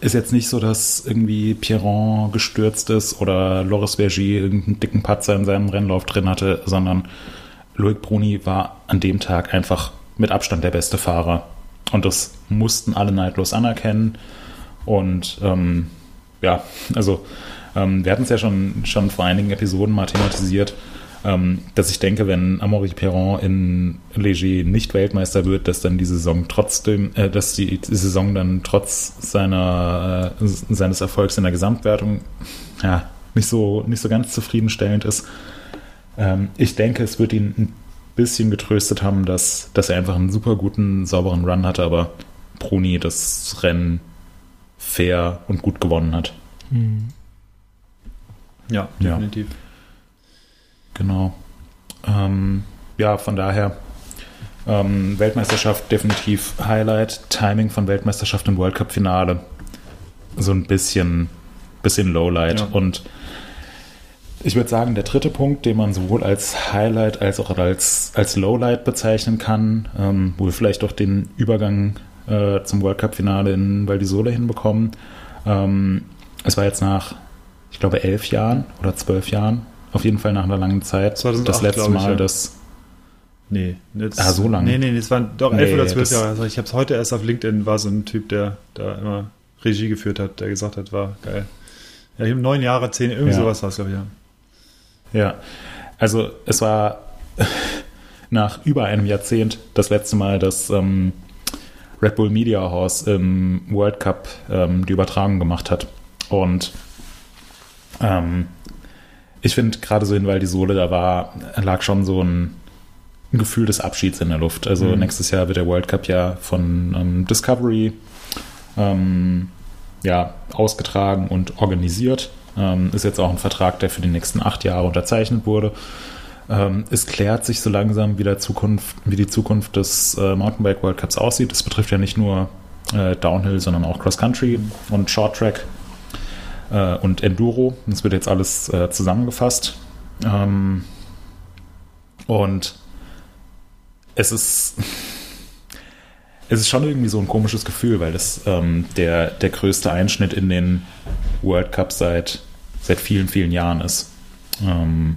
Ist jetzt nicht so, dass irgendwie Pierron gestürzt ist oder Loris Vergier irgendeinen dicken Patzer in seinem Rennlauf drin hatte, sondern Loic Bruni war an dem Tag einfach mit Abstand der beste Fahrer. Und das mussten alle neidlos anerkennen. Und ähm, ja, also ähm, wir hatten es ja schon, schon vor einigen Episoden mal thematisiert, dass ich denke, wenn Amaury Perron in Leger nicht Weltmeister wird, dass dann die Saison trotzdem, äh, dass die, die, Saison dann trotz seiner, äh, seines Erfolgs in der Gesamtwertung ja, nicht so, nicht so ganz zufriedenstellend ist. Ähm, ich denke, es wird ihn ein bisschen getröstet haben, dass, dass er einfach einen super guten, sauberen Run hatte, aber Bruni das Rennen fair und gut gewonnen hat. Mhm. Ja, definitiv. Ja. Genau. Ähm, ja, von daher ähm, Weltmeisterschaft definitiv Highlight. Timing von Weltmeisterschaft und World Cup Finale so ein bisschen, bisschen Lowlight. Ja. Und ich würde sagen, der dritte Punkt, den man sowohl als Highlight als auch als, als Lowlight bezeichnen kann, ähm, wo wir vielleicht auch den Übergang äh, zum World Cup-Finale in Val di Sole hinbekommen. Ähm, es war jetzt nach, ich glaube, elf Jahren oder zwölf Jahren, auf jeden Fall nach einer langen Zeit, 2008, das letzte Mal, ja. das. Nee, jetzt, ah, so lange. Nee, nee, es waren doch elf nee, oder zwölf Jahre. Also ich habe es heute erst auf LinkedIn, war so ein Typ, der da immer Regie geführt hat, der gesagt hat, war geil. Ja, ich habe neun Jahre, zehn, irgendwie ja. sowas war es, glaube ich, ja. Ja, also es war nach über einem Jahrzehnt das letzte Mal, dass ähm, Red Bull Media House im World Cup ähm, die Übertragung gemacht hat. Und ähm, ich finde gerade so in Val di Sole, da war, lag schon so ein, ein Gefühl des Abschieds in der Luft. Also mhm. nächstes Jahr wird der World Cup ja von ähm, Discovery ähm, ja, ausgetragen und organisiert. Ähm, ist jetzt auch ein Vertrag, der für die nächsten acht Jahre unterzeichnet wurde. Ähm, es klärt sich so langsam, wie, der Zukunft, wie die Zukunft des äh, Mountainbike World Cups aussieht. Das betrifft ja nicht nur äh, Downhill, sondern auch Cross Country und Short Track äh, und Enduro. Das wird jetzt alles äh, zusammengefasst. Ähm, und es ist es ist schon irgendwie so ein komisches Gefühl, weil das ähm, der, der größte Einschnitt in den World Cup seit, seit vielen, vielen Jahren ist. Ähm,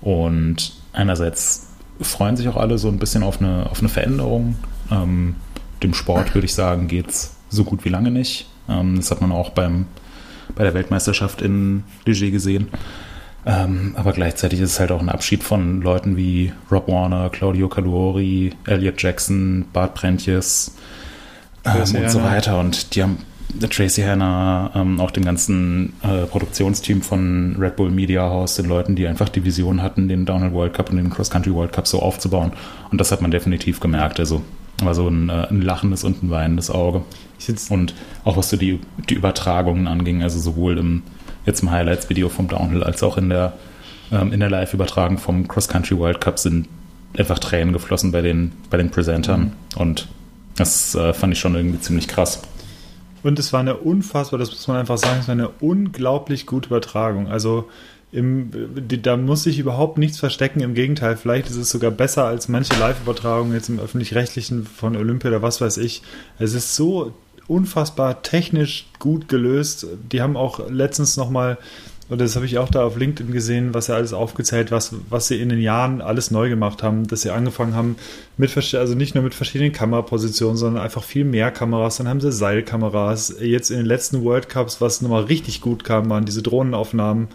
und einerseits freuen sich auch alle so ein bisschen auf eine, auf eine Veränderung. Ähm, dem Sport, würde ich sagen, geht es so gut wie lange nicht. Ähm, das hat man auch beim, bei der Weltmeisterschaft in Ligier gesehen. Ähm, aber gleichzeitig ist es halt auch ein Abschied von Leuten wie Rob Warner, Claudio Caluori, Elliot Jackson, Bart Brentjes ähm, und so weiter. Und die haben Tracy Hanna, ähm, auch dem ganzen äh, Produktionsteam von Red Bull Media House, den Leuten, die einfach die Vision hatten, den Downhill World Cup und den Cross Country World Cup so aufzubauen. Und das hat man definitiv gemerkt. Also war so ein, äh, ein lachendes und ein weinendes Auge. Und auch was so die, die Übertragungen anging, also sowohl im, jetzt im Highlights-Video vom Downhill als auch in der, ähm, in der Live-Übertragung vom Cross Country World Cup sind einfach Tränen geflossen bei den, bei den Presentern. Mhm. Und das äh, fand ich schon irgendwie ziemlich krass. Und es war eine unfassbar, das muss man einfach sagen, es war eine unglaublich gute Übertragung. Also im, da muss sich überhaupt nichts verstecken. Im Gegenteil, vielleicht ist es sogar besser als manche Live-Übertragungen jetzt im öffentlich-rechtlichen von Olympia oder was weiß ich. Es ist so unfassbar technisch gut gelöst. Die haben auch letztens nochmal und das habe ich auch da auf LinkedIn gesehen, was er alles aufgezählt, was, was sie in den Jahren alles neu gemacht haben, dass sie angefangen haben mit, also nicht nur mit verschiedenen Kamerapositionen, sondern einfach viel mehr Kameras. Dann haben sie Seilkameras. Jetzt in den letzten World Cups, was nochmal richtig gut kam, waren diese Drohnenaufnahmen.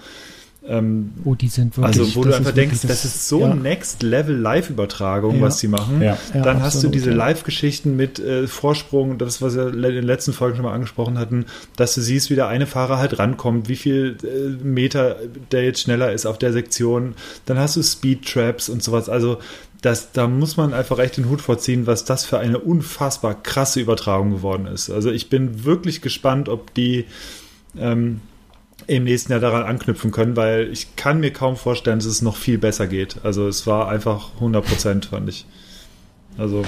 Ähm, oh, die sind wirklich. Also, wo du einfach denkst, das, das ist so ja. Next Level Live-Übertragung, ja. was sie machen. Ja. Dann hast du diese Live-Geschichten mit äh, Vorsprung, das, was wir in den letzten Folgen schon mal angesprochen hatten, dass du siehst, wie der eine Fahrer halt rankommt, wie viel äh, Meter der jetzt schneller ist auf der Sektion. Dann hast du Speed-Traps und sowas. Also, das, da muss man einfach echt den Hut vorziehen, was das für eine unfassbar krasse Übertragung geworden ist. Also, ich bin wirklich gespannt, ob die. Ähm, im nächsten Jahr daran anknüpfen können, weil ich kann mir kaum vorstellen, dass es noch viel besser geht. Also es war einfach 100 Prozent, fand ich. Also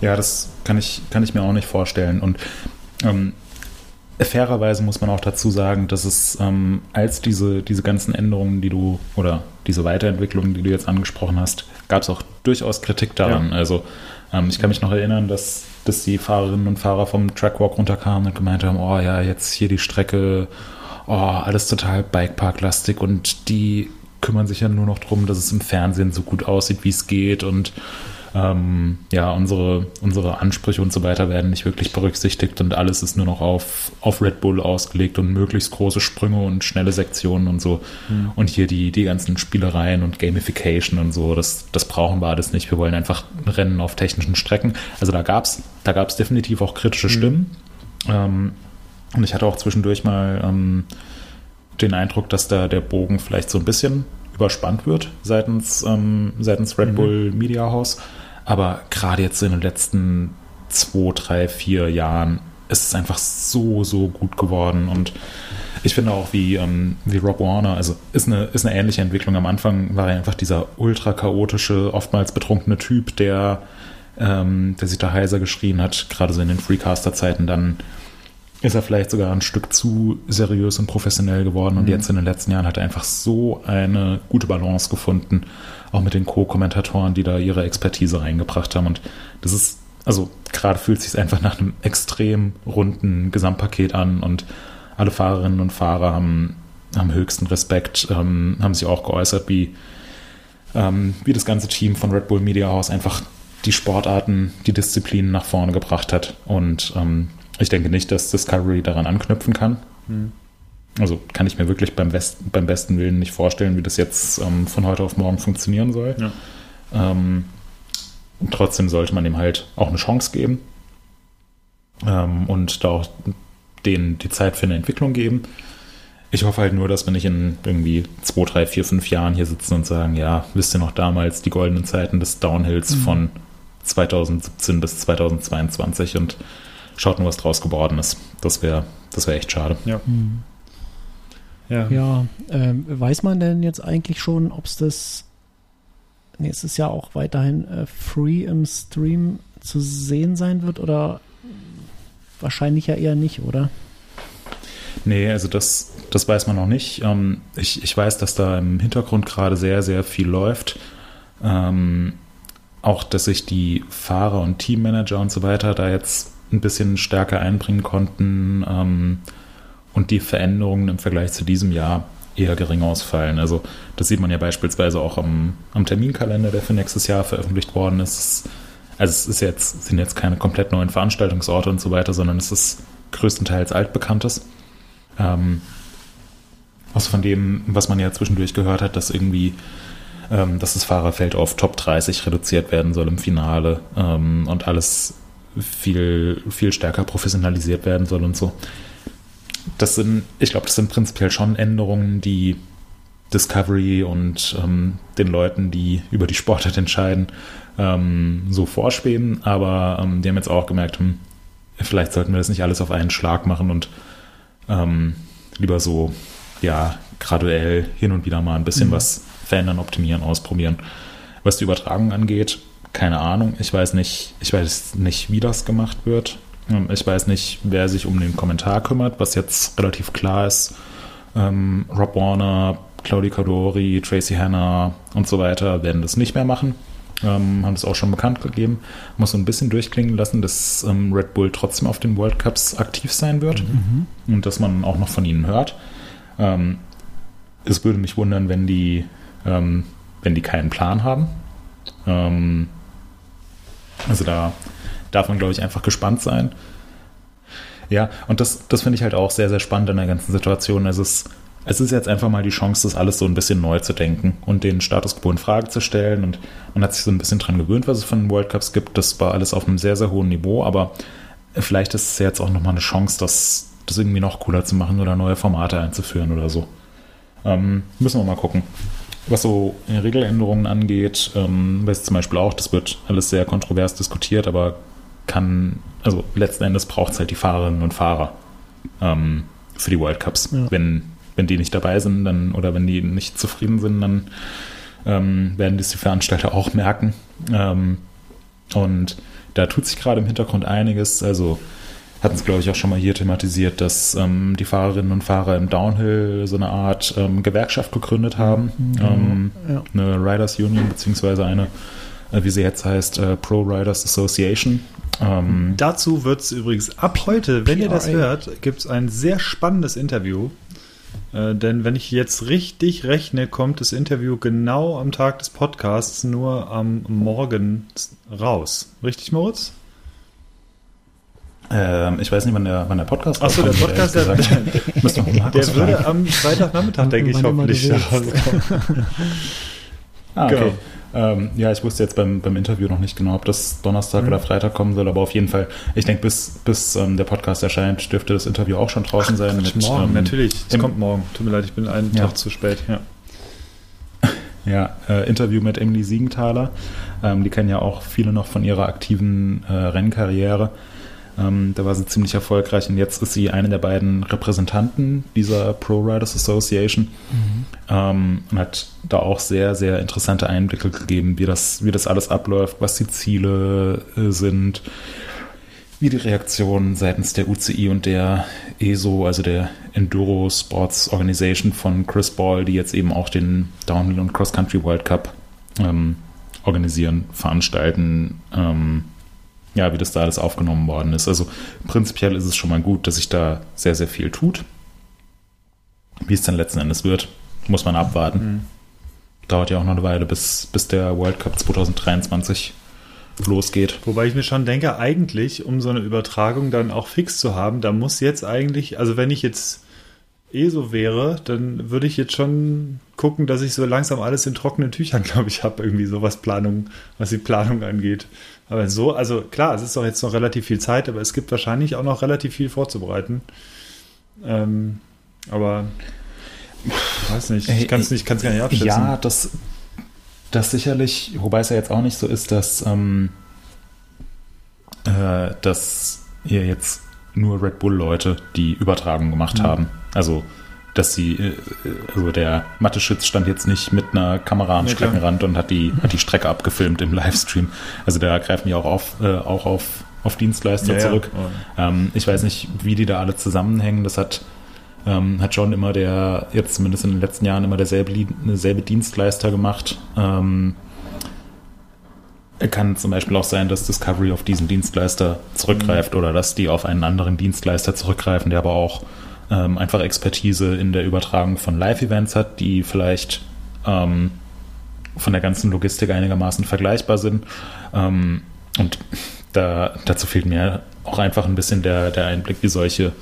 ja, das kann ich kann ich mir auch nicht vorstellen. Und ähm, fairerweise muss man auch dazu sagen, dass es ähm, als diese diese ganzen Änderungen, die du oder diese Weiterentwicklungen, die du jetzt angesprochen hast, gab es auch durchaus Kritik daran. Ja. Also ähm, ich kann mich noch erinnern, dass dass die Fahrerinnen und Fahrer vom Trackwalk runterkamen und gemeint haben, oh ja, jetzt hier die Strecke oh, alles total Bikepark-lastig und die kümmern sich ja nur noch darum, dass es im Fernsehen so gut aussieht, wie es geht und ähm, ja, unsere, unsere Ansprüche und so weiter werden nicht wirklich berücksichtigt und alles ist nur noch auf, auf Red Bull ausgelegt und möglichst große Sprünge und schnelle Sektionen und so. Mhm. Und hier die, die ganzen Spielereien und Gamification und so, das, das brauchen wir alles nicht. Wir wollen einfach Rennen auf technischen Strecken. Also da gab es da gab's definitiv auch kritische mhm. Stimmen. Mhm. Ähm, und ich hatte auch zwischendurch mal ähm, den Eindruck, dass da der Bogen vielleicht so ein bisschen überspannt wird seitens, ähm, seitens Red mhm. Bull Media House. Aber gerade jetzt in den letzten zwei, drei, vier Jahren ist es einfach so, so gut geworden. Und ich finde auch, wie, ähm, wie Rob Warner, also ist eine, ist eine ähnliche Entwicklung. Am Anfang war er einfach dieser ultra chaotische, oftmals betrunkene Typ, der, ähm, der sich da heiser geschrien hat, gerade so in den Freecaster-Zeiten dann ist er vielleicht sogar ein Stück zu seriös und professionell geworden. Und mhm. jetzt in den letzten Jahren hat er einfach so eine gute Balance gefunden, auch mit den Co-Kommentatoren, die da ihre Expertise reingebracht haben. Und das ist, also gerade fühlt es sich einfach nach einem extrem runden Gesamtpaket an und alle Fahrerinnen und Fahrer haben, haben höchsten Respekt, ähm, haben sich auch geäußert, wie, ähm, wie das ganze Team von Red Bull Media House einfach die Sportarten, die Disziplinen nach vorne gebracht hat. Und ähm, ich denke nicht, dass Discovery daran anknüpfen kann. Hm. Also kann ich mir wirklich beim, West, beim besten Willen nicht vorstellen, wie das jetzt ähm, von heute auf morgen funktionieren soll. Ja. Ähm, trotzdem sollte man ihm halt auch eine Chance geben ähm, und da auch denen die Zeit für eine Entwicklung geben. Ich hoffe halt nur, dass wir nicht in irgendwie zwei, drei, vier, fünf Jahren hier sitzen und sagen, ja, wisst ihr noch damals die goldenen Zeiten des Downhills mhm. von 2017 bis 2022 und schaut nur, was draus geworden ist. Das wäre das wär echt schade. Ja. Hm. Ja, ja ähm, weiß man denn jetzt eigentlich schon, ob es das. Nee, es ist ja auch weiterhin äh, free im Stream zu sehen sein wird oder wahrscheinlich ja eher nicht, oder? Nee, also das, das weiß man noch nicht. Ähm, ich, ich weiß, dass da im Hintergrund gerade sehr, sehr viel läuft. Ähm, auch, dass sich die Fahrer und Teammanager und so weiter da jetzt ein bisschen stärker einbringen konnten ähm, und die Veränderungen im Vergleich zu diesem Jahr eher gering ausfallen. Also das sieht man ja beispielsweise auch am, am Terminkalender, der für nächstes Jahr veröffentlicht worden ist. Also es ist jetzt, sind jetzt keine komplett neuen Veranstaltungsorte und so weiter, sondern es ist größtenteils altbekanntes. Ähm, außer von dem, was man ja zwischendurch gehört hat, dass irgendwie ähm, dass das Fahrerfeld auf Top 30 reduziert werden soll im Finale ähm, und alles viel, viel stärker professionalisiert werden soll und so. das sind, ich glaube, das sind prinzipiell schon Änderungen, die Discovery und ähm, den Leuten, die über die Sportart entscheiden, ähm, so vorschweben. Aber ähm, die haben jetzt auch gemerkt, hm, vielleicht sollten wir das nicht alles auf einen Schlag machen und ähm, lieber so, ja, graduell hin und wieder mal ein bisschen mhm. was verändern, optimieren, ausprobieren. Was die Übertragung angeht, keine Ahnung. Ich weiß nicht, ich weiß nicht, wie das gemacht wird. Ähm, ich weiß nicht, wer sich um den Kommentar kümmert, was jetzt relativ klar ist. Ähm, Rob Warner, Claudia Cadori, Tracy Hanna und so weiter werden das nicht mehr machen. Ähm, haben das auch schon bekannt gegeben. Muss so ein bisschen durchklingen lassen, dass ähm, Red Bull trotzdem auf den World Cups aktiv sein wird mhm. und dass man auch noch von ihnen hört. Ähm, es würde mich wundern, wenn die, ähm, wenn die keinen Plan haben. Also da darf man, glaube ich, einfach gespannt sein. Ja, und das, das finde ich halt auch sehr, sehr spannend in der ganzen Situation. Also es, es ist jetzt einfach mal die Chance, das alles so ein bisschen neu zu denken und den Status quo in Frage zu stellen. Und man hat sich so ein bisschen dran gewöhnt, was es von den World Cups gibt. Das war alles auf einem sehr, sehr hohen Niveau, aber vielleicht ist es jetzt auch nochmal eine Chance, das, das irgendwie noch cooler zu machen oder neue Formate einzuführen oder so. Ähm, müssen wir mal gucken. Was so Regeländerungen angeht, ähm, weiß zum Beispiel auch, das wird alles sehr kontrovers diskutiert, aber kann, also letzten Endes braucht es halt die Fahrerinnen und Fahrer ähm, für die World Cups. Ja. Wenn, wenn die nicht dabei sind, dann oder wenn die nicht zufrieden sind, dann ähm, werden das die Veranstalter auch merken. Ähm, und da tut sich gerade im Hintergrund einiges. Also hatten es, glaube ich, auch schon mal hier thematisiert, dass ähm, die Fahrerinnen und Fahrer im Downhill so eine Art ähm, Gewerkschaft gegründet haben. Mhm. Ähm, ja. Eine Riders Union, beziehungsweise eine, äh, wie sie jetzt heißt, äh, Pro Riders Association. Ähm, Dazu wird es übrigens ab heute, wenn PRA. ihr das hört, gibt es ein sehr spannendes Interview. Äh, denn wenn ich jetzt richtig rechne, kommt das Interview genau am Tag des Podcasts nur am Morgen raus. Richtig, Moritz? Ähm, ich weiß nicht, wann der, wann der Podcast Achso, der Podcast, der, der, der würde am Freitagnachmittag, denke ich, hoffentlich rauskommen. ah, okay. Genau. Ähm, ja, ich wusste jetzt beim, beim Interview noch nicht genau, ob das Donnerstag mhm. oder Freitag kommen soll, aber auf jeden Fall, ich denke, bis, bis ähm, der Podcast erscheint, dürfte das Interview auch schon draußen Ach, sein. Mit, morgen, ähm, natürlich. Es kommt morgen. Tut mir leid, ich bin einen ja. Tag zu spät. Ja. Ja, äh, Interview mit Emily Siegenthaler. Ähm, die kennen ja auch viele noch von ihrer aktiven äh, Rennkarriere. Ähm, da war sie ziemlich erfolgreich und jetzt ist sie eine der beiden Repräsentanten dieser Pro Riders Association mhm. ähm, und hat da auch sehr, sehr interessante Einblicke gegeben, wie das, wie das alles abläuft, was die Ziele äh, sind, wie die Reaktionen seitens der UCI und der ESO, also der Enduro Sports Organization von Chris Ball, die jetzt eben auch den Downhill und Cross Country World Cup ähm, organisieren, veranstalten. Ähm, ja, wie das da alles aufgenommen worden ist. Also prinzipiell ist es schon mal gut, dass sich da sehr, sehr viel tut. Wie es dann letzten Endes wird, muss man abwarten. Mhm. Dauert ja auch noch eine Weile, bis, bis der World Cup 2023 losgeht. Wobei ich mir schon denke, eigentlich, um so eine Übertragung dann auch fix zu haben, da muss jetzt eigentlich, also wenn ich jetzt eh so wäre, dann würde ich jetzt schon gucken, dass ich so langsam alles in trockenen Tüchern, glaube ich, habe, irgendwie so was Planung, was die Planung angeht. Aber so, also klar, es ist doch jetzt noch relativ viel Zeit, aber es gibt wahrscheinlich auch noch relativ viel vorzubereiten. Ähm, aber ich weiß nicht, ich kann es nicht, kann's gar nicht abschätzen. Ja, das, das sicherlich, wobei es ja jetzt auch nicht so ist, dass, ähm, äh, dass ihr jetzt nur Red Bull-Leute die Übertragung gemacht mhm. haben. Also dass sie, äh, also der Mathe-Schütz stand jetzt nicht mit einer Kamera am ja, Streckenrand und hat die, hat die Strecke abgefilmt im Livestream. Also da greifen die auch auf, äh, auch auf, auf Dienstleister ja, zurück. Ja. Ähm, ich weiß nicht, wie die da alle zusammenhängen. Das hat, ähm, hat John immer der, jetzt zumindest in den letzten Jahren immer derselbe, derselbe Dienstleister gemacht. Ähm, kann zum Beispiel auch sein, dass Discovery auf diesen Dienstleister zurückgreift mhm. oder dass die auf einen anderen Dienstleister zurückgreifen, der aber auch ähm, einfach Expertise in der Übertragung von Live-Events hat, die vielleicht ähm, von der ganzen Logistik einigermaßen vergleichbar sind. Ähm, und da, dazu fehlt mir auch einfach ein bisschen der, der Einblick, wie solche,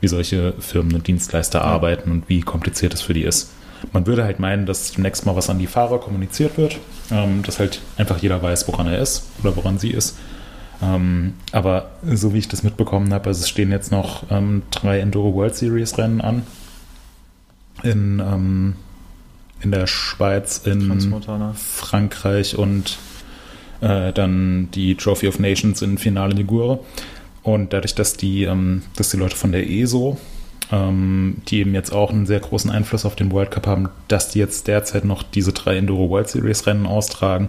wie solche Firmen und Dienstleister arbeiten und wie kompliziert es für die ist. Man würde halt meinen, dass zunächst mal was an die Fahrer kommuniziert wird, ähm, dass halt einfach jeder weiß, woran er ist oder woran sie ist. Ähm, aber so wie ich das mitbekommen habe, also es stehen jetzt noch ähm, drei Enduro World Series Rennen an. In, ähm, in der Schweiz, in Frankreich und äh, dann die Trophy of Nations in Finale Ligure. Und dadurch, dass die, ähm, dass die Leute von der ESO, ähm, die eben jetzt auch einen sehr großen Einfluss auf den World Cup haben, dass die jetzt derzeit noch diese drei Enduro World Series Rennen austragen,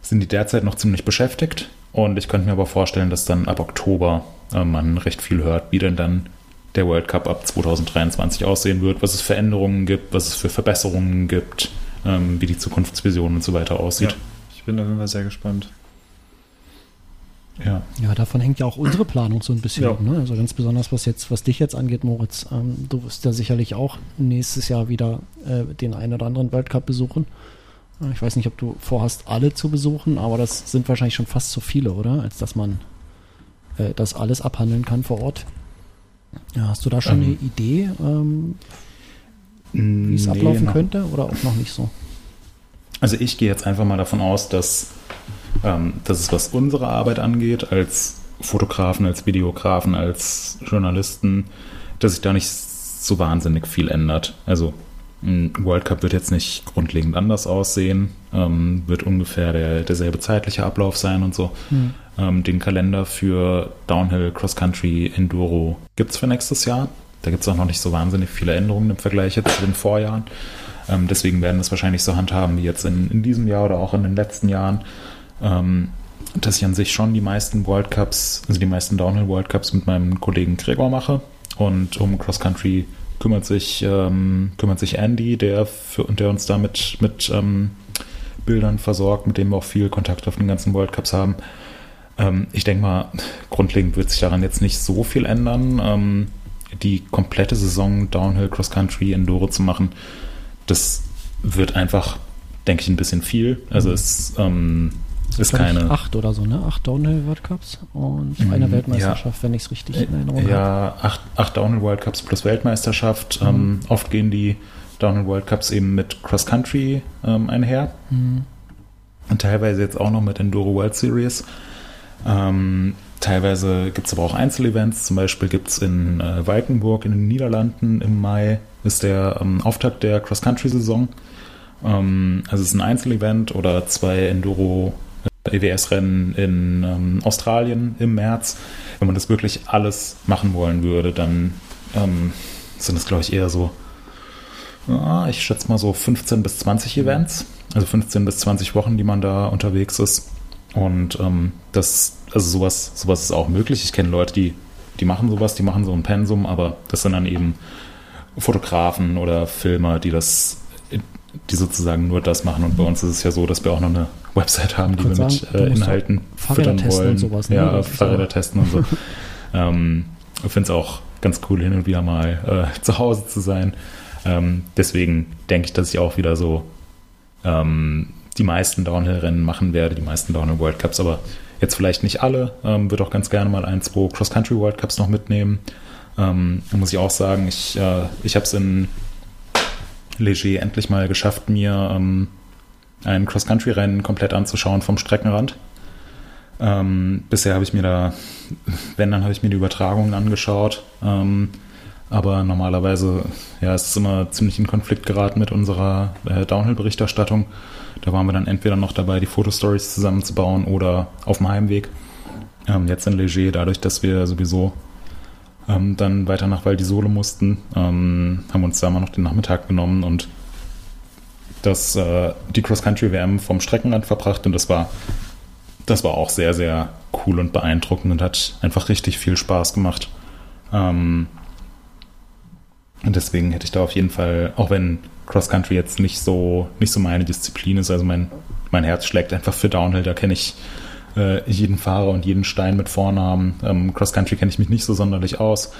sind die derzeit noch ziemlich beschäftigt. Und ich könnte mir aber vorstellen, dass dann ab Oktober äh, man recht viel hört, wie denn dann der World Cup ab 2023 aussehen wird, was es für Änderungen gibt, was es für Verbesserungen gibt, ähm, wie die Zukunftsvision und so weiter aussieht. Ja, ich bin auf jeden Fall sehr gespannt. Ja. ja, davon hängt ja auch unsere Planung so ein bisschen. Ja. Ne? Also ganz besonders, was jetzt, was dich jetzt angeht, Moritz. Ähm, du wirst ja sicherlich auch nächstes Jahr wieder äh, den einen oder anderen World Cup besuchen. Ich weiß nicht, ob du vorhast, alle zu besuchen, aber das sind wahrscheinlich schon fast so viele, oder? Als dass man äh, das alles abhandeln kann vor Ort. Ja, hast du da schon ähm, eine Idee, ähm, wie es nee, ablaufen noch. könnte oder auch noch nicht so? Also ich gehe jetzt einfach mal davon aus, dass, ähm, dass es, was unsere Arbeit angeht, als Fotografen, als Videografen, als Journalisten, dass sich da nicht so wahnsinnig viel ändert. Also ein World Cup wird jetzt nicht grundlegend anders aussehen, ähm, wird ungefähr der, derselbe zeitliche Ablauf sein und so. Mhm. Ähm, den Kalender für Downhill, Cross Country, Enduro gibt es für nächstes Jahr. Da gibt es auch noch nicht so wahnsinnig viele Änderungen im Vergleich jetzt zu den Vorjahren. Ähm, deswegen werden es wahrscheinlich so handhaben wie jetzt in, in diesem Jahr oder auch in den letzten Jahren. Dass ich an sich schon die meisten World Cups, also die meisten Downhill World Cups mit meinem Kollegen Gregor mache und um Cross Country kümmert sich, ähm, kümmert sich Andy, der, für, der uns da mit, mit ähm, Bildern versorgt, mit dem wir auch viel Kontakt auf den ganzen World Cups haben. Ähm, ich denke mal, grundlegend wird sich daran jetzt nicht so viel ändern. Ähm, die komplette Saison Downhill, Cross Country, Enduro zu machen, das wird einfach, denke ich, ein bisschen viel. Also mhm. es ähm, ist keine. Acht oder so, ne? Acht Downhill World Cups und mhm, eine Weltmeisterschaft, ja. wenn ich es richtig in Erinnerung habe. Ja, acht, acht Downhill World Cups plus Weltmeisterschaft. Mhm. Ähm, oft gehen die Downhill World Cups eben mit Cross Country ähm, einher. Mhm. Und teilweise jetzt auch noch mit Enduro World Series. Ähm, teilweise gibt es aber auch Einzelevents. Zum Beispiel gibt es in äh, Walkenburg in den Niederlanden im Mai ist der ähm, Auftakt der Cross Country Saison. Ähm, also es ist ein Einzelevent oder zwei Enduro EWS-Rennen in ähm, Australien im März. Wenn man das wirklich alles machen wollen würde, dann ähm, sind es, glaube ich, eher so, ja, ich schätze mal so 15 bis 20 Events. Also 15 bis 20 Wochen, die man da unterwegs ist. Und ähm, das, also sowas, sowas ist auch möglich. Ich kenne Leute, die, die machen sowas, die machen so ein Pensum, aber das sind dann eben Fotografen oder Filmer, die das die sozusagen nur das machen. Und bei uns ist es ja so, dass wir auch noch eine Website haben, die wir sagen, mit äh, Inhalten füttern wollen. Und sowas, ne? Ja, Fahrräder testen und so. ähm, ich finde es auch ganz cool, hin und wieder mal äh, zu Hause zu sein. Ähm, deswegen denke ich, dass ich auch wieder so ähm, die meisten Downhill-Rennen machen werde, die meisten Downhill-World Cups, aber jetzt vielleicht nicht alle. Ähm, würde auch ganz gerne mal ein, zwei Cross-Country-World Cups noch mitnehmen. Ähm, muss ich auch sagen, ich, äh, ich habe es in Leger endlich mal geschafft, mir ähm, ein Cross-Country-Rennen komplett anzuschauen vom Streckenrand. Ähm, bisher habe ich mir da, wenn, dann habe ich mir die Übertragungen angeschaut. Ähm, aber normalerweise ja, ist es immer ziemlich in Konflikt geraten mit unserer äh, Downhill-Berichterstattung. Da waren wir dann entweder noch dabei, die Fotostories zusammenzubauen oder auf dem Heimweg. Ähm, jetzt in Leger, dadurch, dass wir sowieso ähm, dann weiter nach Val di Sole mussten, ähm, haben uns da mal noch den Nachmittag genommen und das, äh, die Cross-Country-WM vom Streckenrand verbracht und das war, das war auch sehr, sehr cool und beeindruckend und hat einfach richtig viel Spaß gemacht. Ähm, und deswegen hätte ich da auf jeden Fall, auch wenn Cross-Country jetzt nicht so, nicht so meine Disziplin ist, also mein, mein Herz schlägt einfach für Downhill, da kenne ich äh, jeden Fahrer und jeden Stein mit Vornamen. Ähm, Cross Country kenne ich mich nicht so sonderlich aus,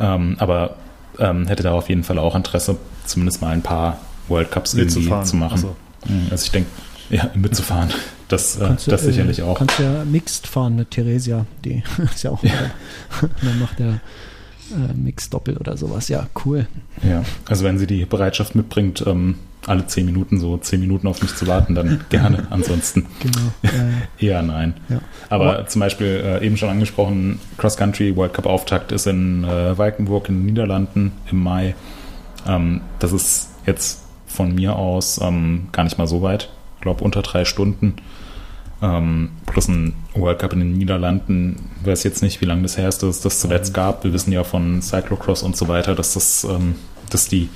ähm, aber ähm, hätte da auf jeden Fall auch Interesse, zumindest mal ein paar World Cups irgendwie zu machen. Also, also ich denke, ja, mitzufahren. Das, äh, das du, sicherlich auch. Du kannst ja Mixed fahren mit Theresia, die ist ja auch ja. dann macht der äh, Mixed Doppel oder sowas. Ja, cool. Ja, also wenn sie die Bereitschaft mitbringt, ähm, alle zehn Minuten so zehn Minuten auf mich zu warten, dann gerne. Ansonsten Genau. Äh, eher nein. ja. Aber zum Beispiel äh, eben schon angesprochen, Cross Country World Cup Auftakt ist in äh, Valkenburg in den Niederlanden im Mai. Ähm, das ist jetzt von mir aus ähm, gar nicht mal so weit. Ich glaube unter drei Stunden. Ähm, plus ein World Cup in den Niederlanden. Ich weiß jetzt nicht, wie lange das her ist, dass es das zuletzt gab. Wir wissen ja von Cyclocross und so weiter, dass das, ähm, dass die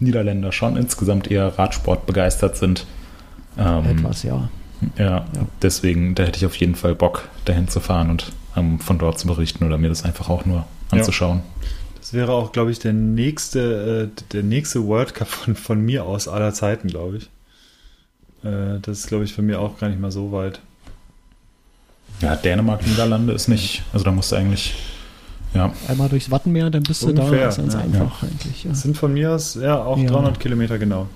Niederländer schon insgesamt eher Radsport begeistert sind. Ähm, Etwas, ja. ja, Ja. deswegen, da hätte ich auf jeden Fall Bock, dahin zu fahren und ähm, von dort zu berichten oder mir das einfach auch nur anzuschauen. Das wäre auch, glaube ich, der nächste, äh, der nächste World Cup von, von mir aus aller Zeiten, glaube ich. Äh, das ist, glaube ich, für mich auch gar nicht mal so weit. Ja, Dänemark, Niederlande ist nicht, also da musst du eigentlich, ja, Einmal durchs Wattenmeer, dann bist du Ungefähr, da. Das ist ganz ja. einfach eigentlich. Ja. Das sind von mir aus, ja, auch Ja. 300 Kilometer genau.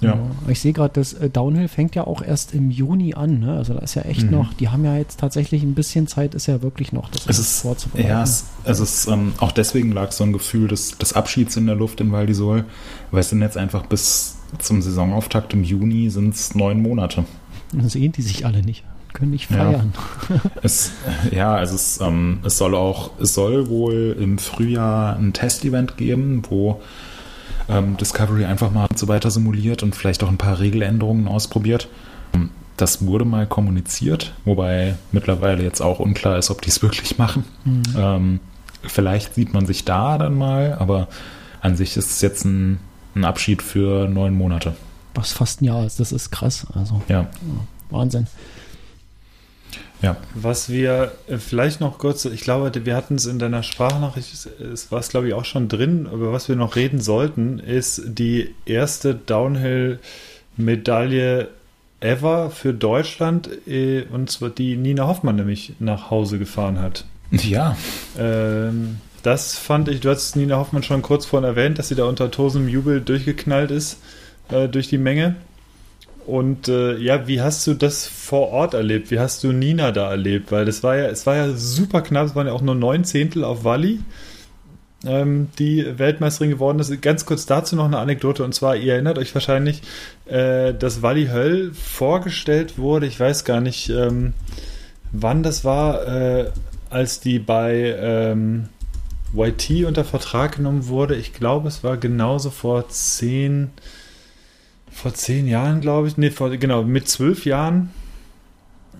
ja. Ja. Ich sehe gerade, das äh, Downhill fängt ja auch erst im Juni an. Ne? Also da ist ja echt Mhm. noch, die haben ja jetzt tatsächlich ein bisschen Zeit, ist ja wirklich noch, das Es ist, vorzubereiten. ja, es, es ist, ähm, auch deswegen lag so ein Gefühl des, des Abschieds in der Luft in Val d'Isole, weil es sind jetzt einfach bis zum Saisonauftakt im Juni sind es neun Monate. Dann sehen die sich alle nicht, können nicht Ja. feiern. Es, ja, also es, ähm, es soll auch, es soll wohl im Frühjahr ein Testevent geben, wo ähm, Discovery einfach mal und so weiter simuliert und vielleicht auch ein paar Regeländerungen ausprobiert. Ähm, Das wurde mal kommuniziert, wobei mittlerweile jetzt auch unklar ist, ob die es wirklich machen. Mhm. Ähm, vielleicht sieht man sich da dann mal, aber an sich ist es jetzt ein, ein Abschied für neun Monate. Was fast ein Jahr ist, das ist krass. Also Ja, Wahnsinn. Ja. Was wir äh, vielleicht noch kurz, ich glaube, wir hatten es in deiner Sprachnachricht, es- war es glaube ich auch schon drin, über was wir noch reden sollten, ist die erste Downhill-Medaille ever für Deutschland, äh, und zwar die Nina Hoffmann nämlich nach Hause gefahren hat. Ja, Ähm, das fand ich, du hast Nina Hoffmann schon kurz vorhin erwähnt, dass sie da unter tosendem Jubel durchgeknallt ist äh, durch die Menge. Und äh, ja, wie hast du das vor Ort erlebt? Wie hast du Nina da erlebt? Weil das war ja, es war ja super knapp, es waren ja auch nur neun Zehntel auf Walli, ähm, die Weltmeisterin geworden ist. Ganz kurz dazu noch eine Anekdote, und zwar, ihr erinnert euch wahrscheinlich, äh, dass Walli Höll vorgestellt wurde, ich weiß gar nicht, ähm, wann das war, äh, als die bei ähm, YT unter Vertrag genommen wurde. Ich glaube, es war genauso vor zehn, vor zehn Jahren, glaube ich. Nee, vor, genau, mit zwölf Jahren.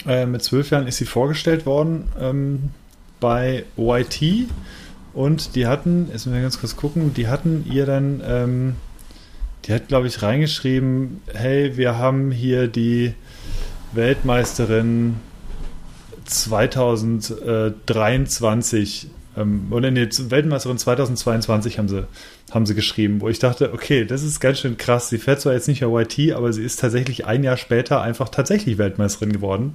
Äh, mit zwölf Jahren ist sie vorgestellt worden ähm, bei YT. Und die hatten, jetzt müssen wir ganz kurz gucken, die hatten ihr dann, ähm, die hat, glaube ich, reingeschrieben, hey, wir haben hier die Weltmeisterin 2023 ähm, oder nee, Weltmeisterin 2022 haben sie, haben sie geschrieben, wo ich dachte, okay, das ist ganz schön krass. Sie fährt zwar jetzt nicht mehr YT, aber sie ist tatsächlich ein Jahr später einfach tatsächlich Weltmeisterin geworden.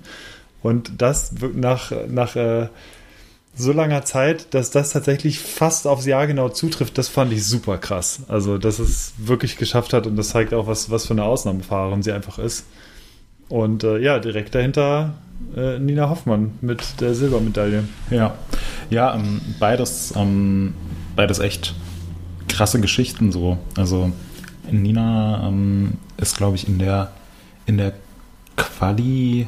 Und das nach, nach äh, so langer Zeit, dass das tatsächlich fast aufs Jahr genau zutrifft, das fand ich super krass. Also, dass es wirklich geschafft hat und das zeigt auch, was, was für eine Ausnahmefahrerin sie einfach ist. Und äh, ja, direkt dahinter äh, Nina Hoffmann mit der Silbermedaille. Ja, ja, ähm, beides, ähm, beides echt krasse Geschichten so. Also Nina ähm, ist, glaube ich, in der in der Quali.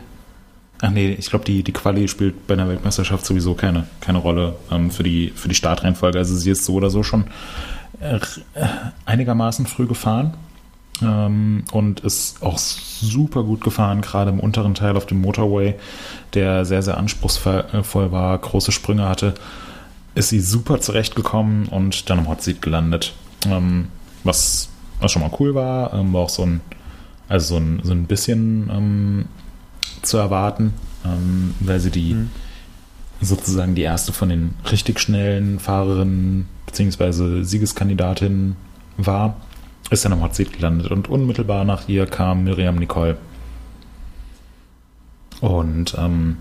Ach nee, ich glaube, die, die Quali spielt bei einer Weltmeisterschaft sowieso keine, keine Rolle ähm, für, die, für die Startreihenfolge. Also sie ist so oder so schon äh, einigermaßen früh gefahren ähm, und ist auch super gut gefahren, gerade im unteren Teil auf dem Motorway, der sehr, sehr anspruchsvoll war, große Sprünge hatte, ist sie super zurechtgekommen und dann im Hot Seat gelandet. Ähm, was, was schon mal cool war, ähm, war auch so ein, also so ein, so ein bisschen ähm, zu erwarten, ähm, weil sie die Mhm. sozusagen die erste von den richtig schnellen Fahrerinnen beziehungsweise Siegeskandidatinnen war, ist dann am Hot Seat gelandet und unmittelbar nach ihr kam Miriam Nicole. Und ähm,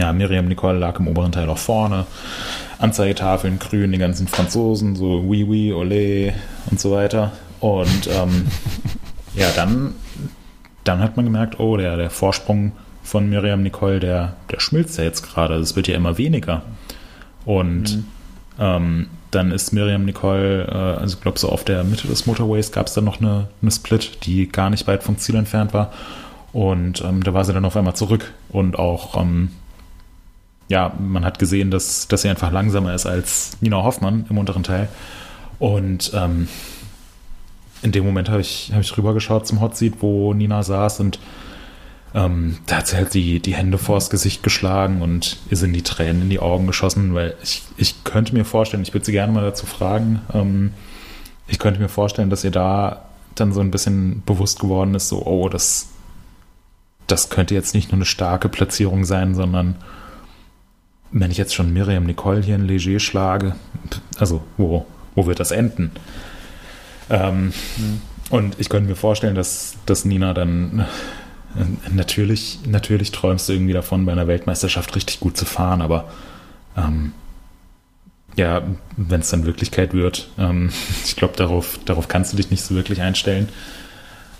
ja, Miriam Nicole lag im oberen Teil auch vorne. Anzeigetafeln grün, die ganzen Franzosen, so oui, oui, olé und so weiter. Und ähm, ja, dann, dann hat man gemerkt, oh, der, der Vorsprung von Miriam Nicole, der, der schmilzt ja jetzt gerade. Es wird ja immer weniger. Und Mhm. Ähm, dann ist Miriam Nicole, äh, also ich glaube so auf der Mitte des Motorways gab es dann noch eine, eine Split, die gar nicht weit vom Ziel entfernt war. Und ähm, da war sie dann auf einmal zurück. Und auch, ähm, ja, man hat gesehen, dass, dass sie einfach langsamer ist als Nina Hoffmann im unteren Teil. Und ähm, in dem Moment habe ich, hab ich rübergeschaut zum Hot Seat, wo Nina saß und ähm, da hat sie halt die, die Hände vors Gesicht geschlagen und ihr sind die Tränen in die Augen geschossen, weil ich, ich könnte mir vorstellen, ich würde sie gerne mal dazu fragen, ähm, ich könnte mir vorstellen, dass ihr da dann so ein bisschen bewusst geworden ist, so, oh, das, das könnte jetzt nicht nur eine starke Platzierung sein, sondern wenn ich jetzt schon Miriam Nicole hier in Leger schlage, also wo, wo wird das enden? Ähm, mhm. Und ich könnte mir vorstellen, dass, dass Nina dann Natürlich, natürlich träumst du irgendwie davon, bei einer Weltmeisterschaft richtig gut zu fahren, aber ähm, ja, wenn es dann Wirklichkeit wird, ähm, ich glaube, darauf, darauf kannst du dich nicht so wirklich einstellen.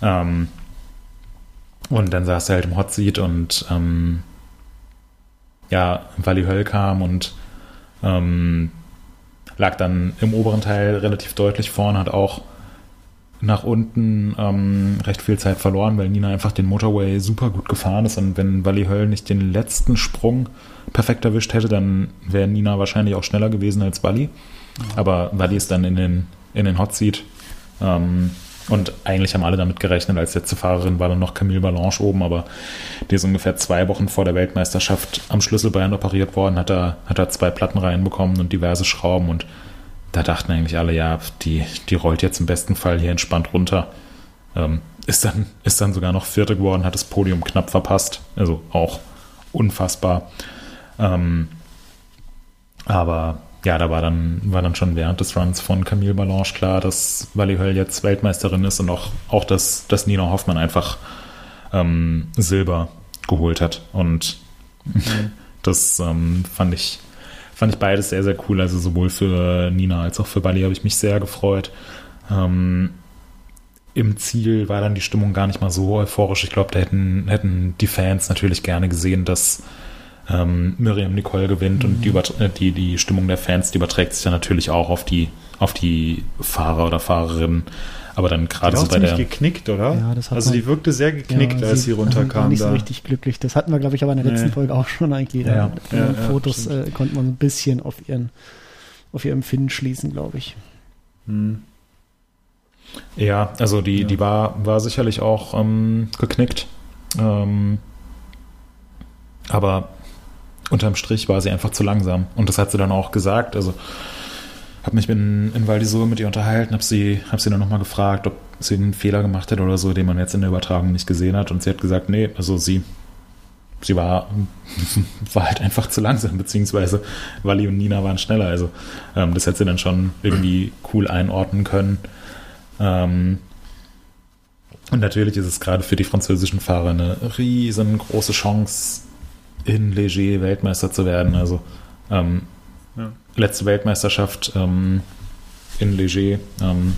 Ähm, und dann saß er halt im Hot Seat und ähm, ja, Wally Höll kam und ähm, lag dann im oberen Teil relativ deutlich vorne, hat auch nach unten ähm, recht viel Zeit verloren, weil Nina einfach den Motorway super gut gefahren ist. Und wenn Wally Höll nicht den letzten Sprung perfekt erwischt hätte, dann wäre Nina wahrscheinlich auch schneller gewesen als Wally. Aber Wally ist dann in den, in den Hot Seat. Ähm, und eigentlich haben alle damit gerechnet, als letzte Fahrerin war dann noch Camille Balanche oben, aber die ist ungefähr zwei Wochen vor der Weltmeisterschaft am Schlüsselbein operiert worden, hat da, hat da zwei Platten reinbekommen und diverse Schrauben und da dachten eigentlich alle, ja, die, die rollt jetzt im besten Fall hier entspannt runter. Ähm, ist, dann, ist dann sogar noch Vierte geworden, hat das Podium knapp verpasst. Also auch unfassbar. Ähm, aber ja, da war dann, war dann schon während des Runs von Camille Balanche klar, dass Wally Höll jetzt Weltmeisterin ist und auch, auch dass, dass Nina Hoffmann einfach ähm, Silber geholt hat. Und das ähm, fand ich fand ich beides sehr, sehr cool. Also sowohl für Nina als auch für Bali habe ich mich sehr gefreut. Ähm, Im Ziel war dann die Stimmung gar nicht mal so euphorisch. Ich glaube, da hätten, hätten die Fans natürlich gerne gesehen, dass ähm, Miriam Nicole gewinnt mhm. und die, äh, die, die Stimmung der Fans, die überträgt sich dann natürlich auch auf die, auf die Fahrer oder Fahrerinnen. Aber dann gerade so bei der. geknickt, oder? Ja, das hat also die wirkte sehr geknickt, ja, als sie runterkam. War nicht da. so richtig glücklich. Das hatten wir, glaube ich, aber in der letzten nee. Folge auch schon eigentlich. Ja, ja, ja Fotos äh, konnte man ein bisschen auf ihren, auf ihr Empfinden schließen, glaube ich. Hm. Ja, also die, die war, war sicherlich auch ähm, geknickt. Ähm, aber unterm Strich war sie einfach zu langsam. Und das hat sie dann auch gesagt. Also habe mich in, in Val mit ihr unterhalten, habe sie, hab sie dann nochmal gefragt, ob sie einen Fehler gemacht hat oder so, den man jetzt in der Übertragung nicht gesehen hat. Und sie hat gesagt, nee, also sie, sie war, war halt einfach zu langsam, beziehungsweise Wally und Nina waren schneller. Also ähm, das hätte sie dann schon irgendwie cool einordnen können. Ähm, und natürlich ist es gerade für die französischen Fahrer eine riesengroße Chance, in Leger Weltmeister zu werden. Also ähm, ja letzte Weltmeisterschaft ähm, in Leger. Ähm,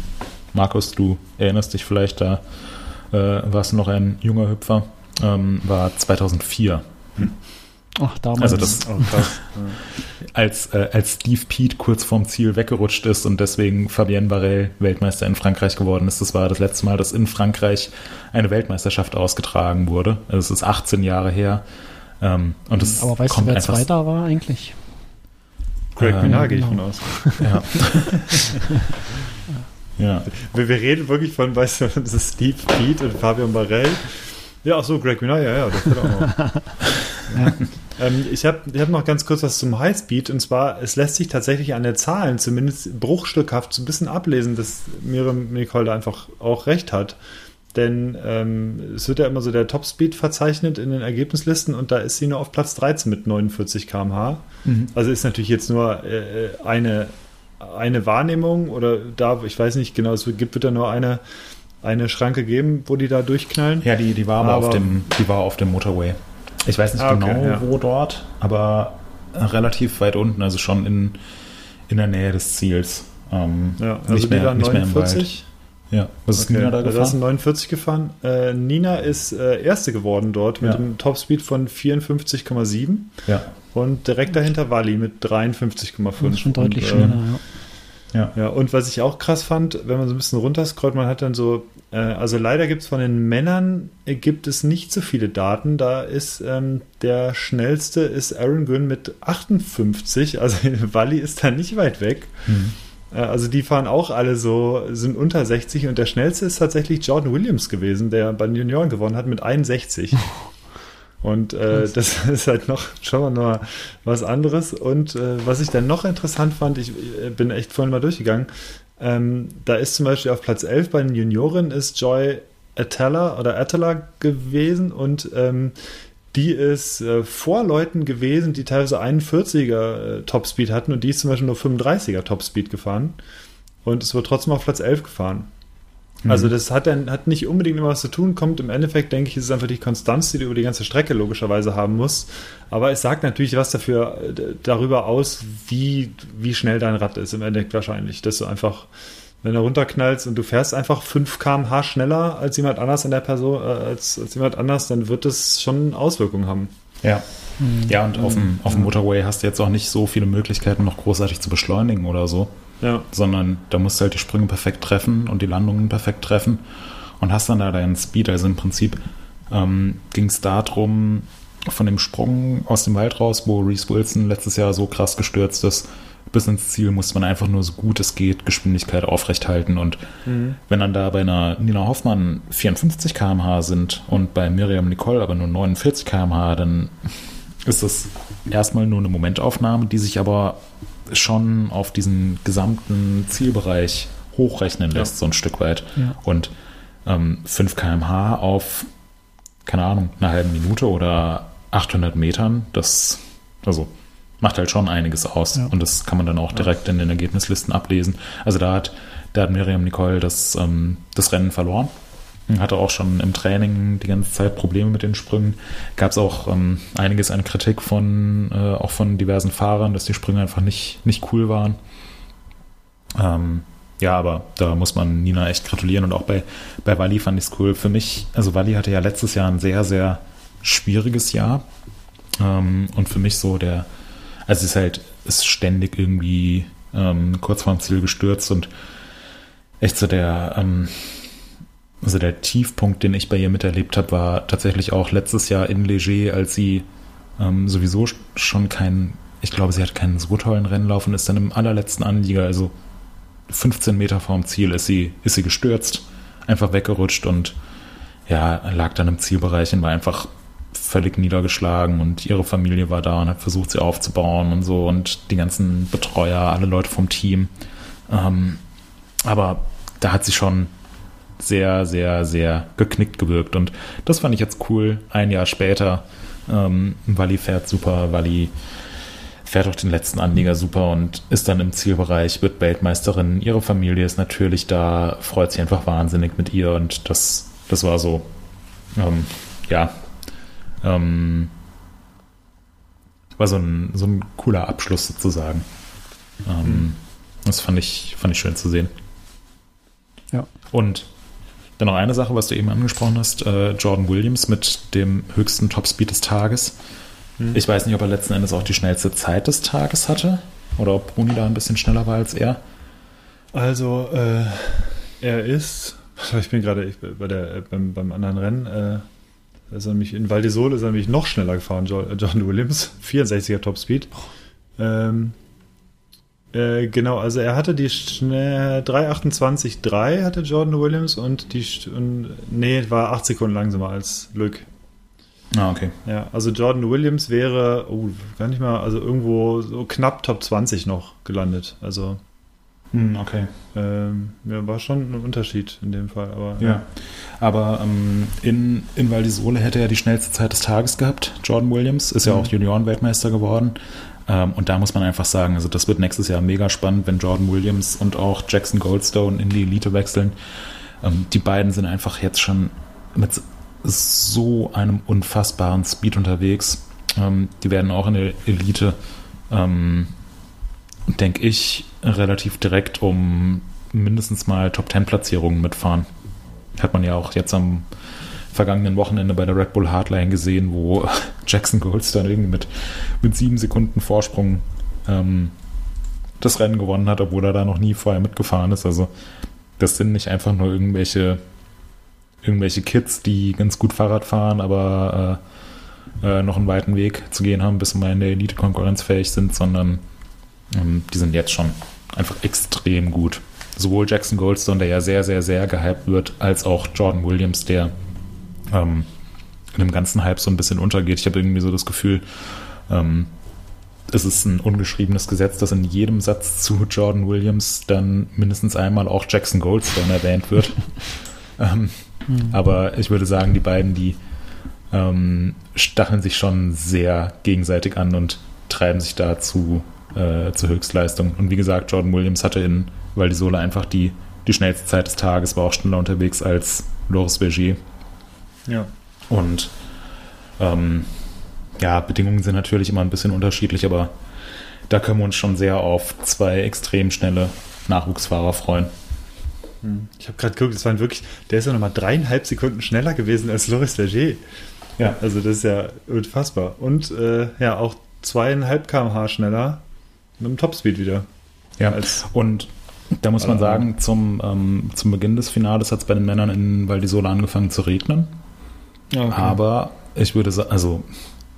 Markus, du erinnerst dich vielleicht, da äh, warst du noch ein junger Hüpfer, ähm, war 2004. Hm. Ach, damals. Also das, oh, als, äh, als Steve Pete kurz vorm Ziel weggerutscht ist und deswegen Fabienne Barrel Weltmeister in Frankreich geworden ist. Das war das letzte Mal, dass in Frankreich eine Weltmeisterschaft ausgetragen wurde. Also es ist 18 Jahre her. Ähm, und es Aber weißt du, wer Zweiter war eigentlich? Greg ähm, Minard gehe ich genau. von aus. Ja. ja. Wir, wir, reden wirklich von, weißt du, das ist Steve Pete und Fabian Barrell. Ja, ach so, Greg Minard, ja, ja, das wird auch noch. ja. ähm, ich habe ich hab noch ganz kurz was zum Highspeed und zwar, es lässt sich tatsächlich an den Zahlen zumindest bruchstückhaft so ein bisschen ablesen, dass Miriam Nicole da einfach auch recht hat. Denn ähm, es wird ja immer so der Topspeed verzeichnet in den Ergebnislisten und da ist sie nur auf Platz 13 mit 49 km/h. Mhm. Also ist natürlich jetzt nur äh, eine, eine Wahrnehmung oder da, ich weiß nicht genau, es gibt, wird da nur eine, eine Schranke geben, wo die da durchknallen. Ja, die, die war aber, aber auf dem, die war auf dem Motorway. Ich weiß nicht ah, okay, genau, ja. wo dort, aber relativ weit unten, also schon in, in der Nähe des Ziels. Ähm, ja, also nicht mehr, nicht 49, mehr im Wald. Ja, was ist okay. Nina da gefahren? Also, ist 49 gefahren. Äh, Nina ist äh, Erste geworden dort mit ja. einem Topspeed von 54,7. Ja. Und direkt dahinter Wally mit 53,5. Das ist schon deutlich und, schneller, ja. Ja. ja, und was ich auch krass fand, wenn man so ein bisschen runterscrollt, man hat dann so, äh, also leider gibt es von den Männern, äh, gibt es nicht so viele Daten. Da ist ähm, der schnellste ist Aaron Gwynn mit 58, also Wally ist da nicht weit weg. Mhm. Also die fahren auch alle so, sind unter 60 und der schnellste ist tatsächlich Jordan Williams gewesen, der bei den Junioren gewonnen hat mit 61. Und äh, das ist halt noch schon mal was anderes. Und äh, was ich dann noch interessant fand, ich äh, bin echt vorhin mal durchgegangen, ähm, da ist zum Beispiel auf Platz 11 bei den Junioren ist Joy Atella oder Atella gewesen und ähm, die ist äh, vor Leuten gewesen, die teilweise 41er äh, Topspeed hatten und die ist zum Beispiel nur 35er Topspeed gefahren und es wird trotzdem auf Platz 11 gefahren. Also mhm. das hat dann hat nicht unbedingt immer was zu tun, kommt im Endeffekt, denke ich, ist es einfach die Konstanz, die du über die ganze Strecke logischerweise haben musst. Aber es sagt natürlich was dafür äh, darüber aus, wie, wie schnell dein Rad ist im Endeffekt wahrscheinlich. Dass du einfach, wenn du runterknallst und du fährst einfach 5 km/h schneller als jemand anders in der Person, äh, als, als jemand anders, dann wird das schon Auswirkungen haben. Ja. Mhm. Ja, und auf dem, auf dem Motorway hast du jetzt auch nicht so viele Möglichkeiten, noch großartig zu beschleunigen oder so. Ja. Sondern da musst du halt die Sprünge perfekt treffen und die Landungen perfekt treffen und hast dann da deinen Speed. Also im Prinzip ähm, ging es darum, von dem Sprung aus dem Wald raus, wo Reese Wilson letztes Jahr so krass gestürzt ist, bis ins Ziel musste man einfach nur so gut es geht Geschwindigkeit aufrechthalten. Und mhm. wenn dann da bei einer Nina Hoffmann 54 km/h sind und bei Miriam Nicole aber nur 49 km/h, dann ist das erstmal nur eine Momentaufnahme, die sich aber schon auf diesen gesamten Zielbereich hochrechnen lässt, ja. so ein Stück weit. Ja. Und ähm, 5 km/h auf, keine Ahnung, eine halbe Minute oder 800 Metern, das also macht halt schon einiges aus. Ja. Und das kann man dann auch direkt in den Ergebnislisten ablesen. Also da hat, da hat Miriam Nicole das, ähm, das Rennen verloren. Hatte auch schon im Training die ganze Zeit Probleme mit den Sprüngen. Gab es auch ähm, einiges an Kritik von, äh, auch von diversen Fahrern, dass die Sprünge einfach nicht, nicht cool waren. Ähm, ja, aber da muss man Nina echt gratulieren und auch bei, bei Wally fand ich es cool. Für mich, also Wally hatte ja letztes Jahr ein sehr, sehr schwieriges Jahr. Ähm, und für mich so der, also es ist halt, ist ständig irgendwie ähm, kurz vorm Ziel gestürzt und echt so der, ähm, also der Tiefpunkt, den ich bei ihr miterlebt habe, war tatsächlich auch letztes Jahr in Leger, als sie ähm, sowieso schon kein, ich glaube, sie hat keinen so tollen Rennlauf und ist dann im allerletzten Anlieger, also 15 Meter vorm Ziel, ist sie, ist sie gestürzt, einfach weggerutscht und ja, lag dann im Zielbereich und war einfach völlig niedergeschlagen und ihre Familie war da und hat versucht, sie aufzubauen und so und die ganzen Betreuer, alle Leute vom Team. Ähm, aber da hat sie schon sehr, sehr, sehr geknickt gewirkt. Und das fand ich jetzt cool. Ein Jahr später, ähm, Wally fährt super, Wally fährt auch den letzten Anlieger super und ist dann im Zielbereich, wird Weltmeisterin. Ihre Familie ist natürlich da, freut sich einfach wahnsinnig mit ihr und das, das war so, ähm, ja, ähm, war so ein, so ein cooler Abschluss sozusagen. Ähm, mhm. Das fand ich, fand ich schön zu sehen. Ja. Und dann noch eine Sache, was du eben angesprochen hast, äh, Jordan Williams mit dem höchsten Topspeed des Tages. Hm. Ich weiß nicht, ob er letzten Endes auch die schnellste Zeit des Tages hatte oder ob Bruni da ein bisschen schneller war als er. Also, äh, er ist, ich bin gerade bei der, beim, beim anderen Rennen, äh, ist er nämlich in Val ist er nämlich noch schneller gefahren, Jordan Williams, 64er Topspeed. Ähm, äh, genau, also er hatte die 3.28.3 hatte Jordan Williams und die und, nee, war 8 Sekunden langsamer als Luke. Ah, okay. Ja, also Jordan Williams wäre, oh, gar nicht mal, also irgendwo so knapp Top 20 noch gelandet. Also okay. Ähm, ja, war schon ein Unterschied in dem Fall. Aber, ja. ja. Aber ähm, in, in Val hätte er die schnellste Zeit des Tages gehabt. Jordan Williams ist ja mhm. auch Juniorenweltmeister geworden. Ähm, und da muss man einfach sagen, also das wird nächstes Jahr mega spannend, wenn Jordan Williams und auch Jackson Goldstone in die Elite wechseln. Ähm, die beiden sind einfach jetzt schon mit so einem unfassbaren Speed unterwegs. Ähm, die werden auch in der Elite, denke ich, relativ direkt um mindestens mal Top-10-Platzierungen mitfahren. Hat man ja auch jetzt am vergangenen Wochenende bei der Red Bull Hardline gesehen, wo Jackson Goldstein irgendwie mit, mit sieben Sekunden Vorsprung ähm, das Rennen gewonnen hat, obwohl er da noch nie vorher mitgefahren ist. Also das sind nicht einfach nur irgendwelche irgendwelche Kids, die ganz gut Fahrrad fahren, aber äh, äh, noch einen weiten Weg zu gehen haben, bis sie mal in der Elite konkurrenzfähig sind, sondern die sind jetzt schon einfach extrem gut. Sowohl Jackson Goldstone, der ja sehr, sehr, sehr gehypt wird, als auch Jordan Williams, der ähm, in dem ganzen Hype so ein bisschen untergeht. Ich habe irgendwie so das Gefühl, ähm, es ist ein ungeschriebenes Gesetz, dass in jedem Satz zu Jordan Williams dann mindestens einmal auch Jackson Goldstone erwähnt wird. ähm, mhm. Aber ich würde sagen, die beiden, die ähm, stacheln sich schon sehr gegenseitig an und treiben sich da zu, äh, zur Höchstleistung. Und wie gesagt, Jordan Williams hatte in Valdisola einfach die, die schnellste Zeit des Tages, war auch schneller unterwegs als Loris Berger. Ja. Und ähm, ja, Bedingungen sind natürlich immer ein bisschen unterschiedlich, aber da können wir uns schon sehr auf zwei extrem schnelle Nachwuchsfahrer freuen. Hm. Ich habe gerade geguckt, das waren wirklich, der ist ja nochmal dreieinhalb Sekunden schneller gewesen als Loris Verger. Ja. Also das ist ja unfassbar. Und äh, ja, auch zweieinhalb kmh schneller mit dem Topspeed wieder. Ja, und da muss man sagen, zum, ähm, zum Beginn des Finales hat es bei den Männern in Valdisola angefangen zu regnen. Okay. Aber ich würde sagen, also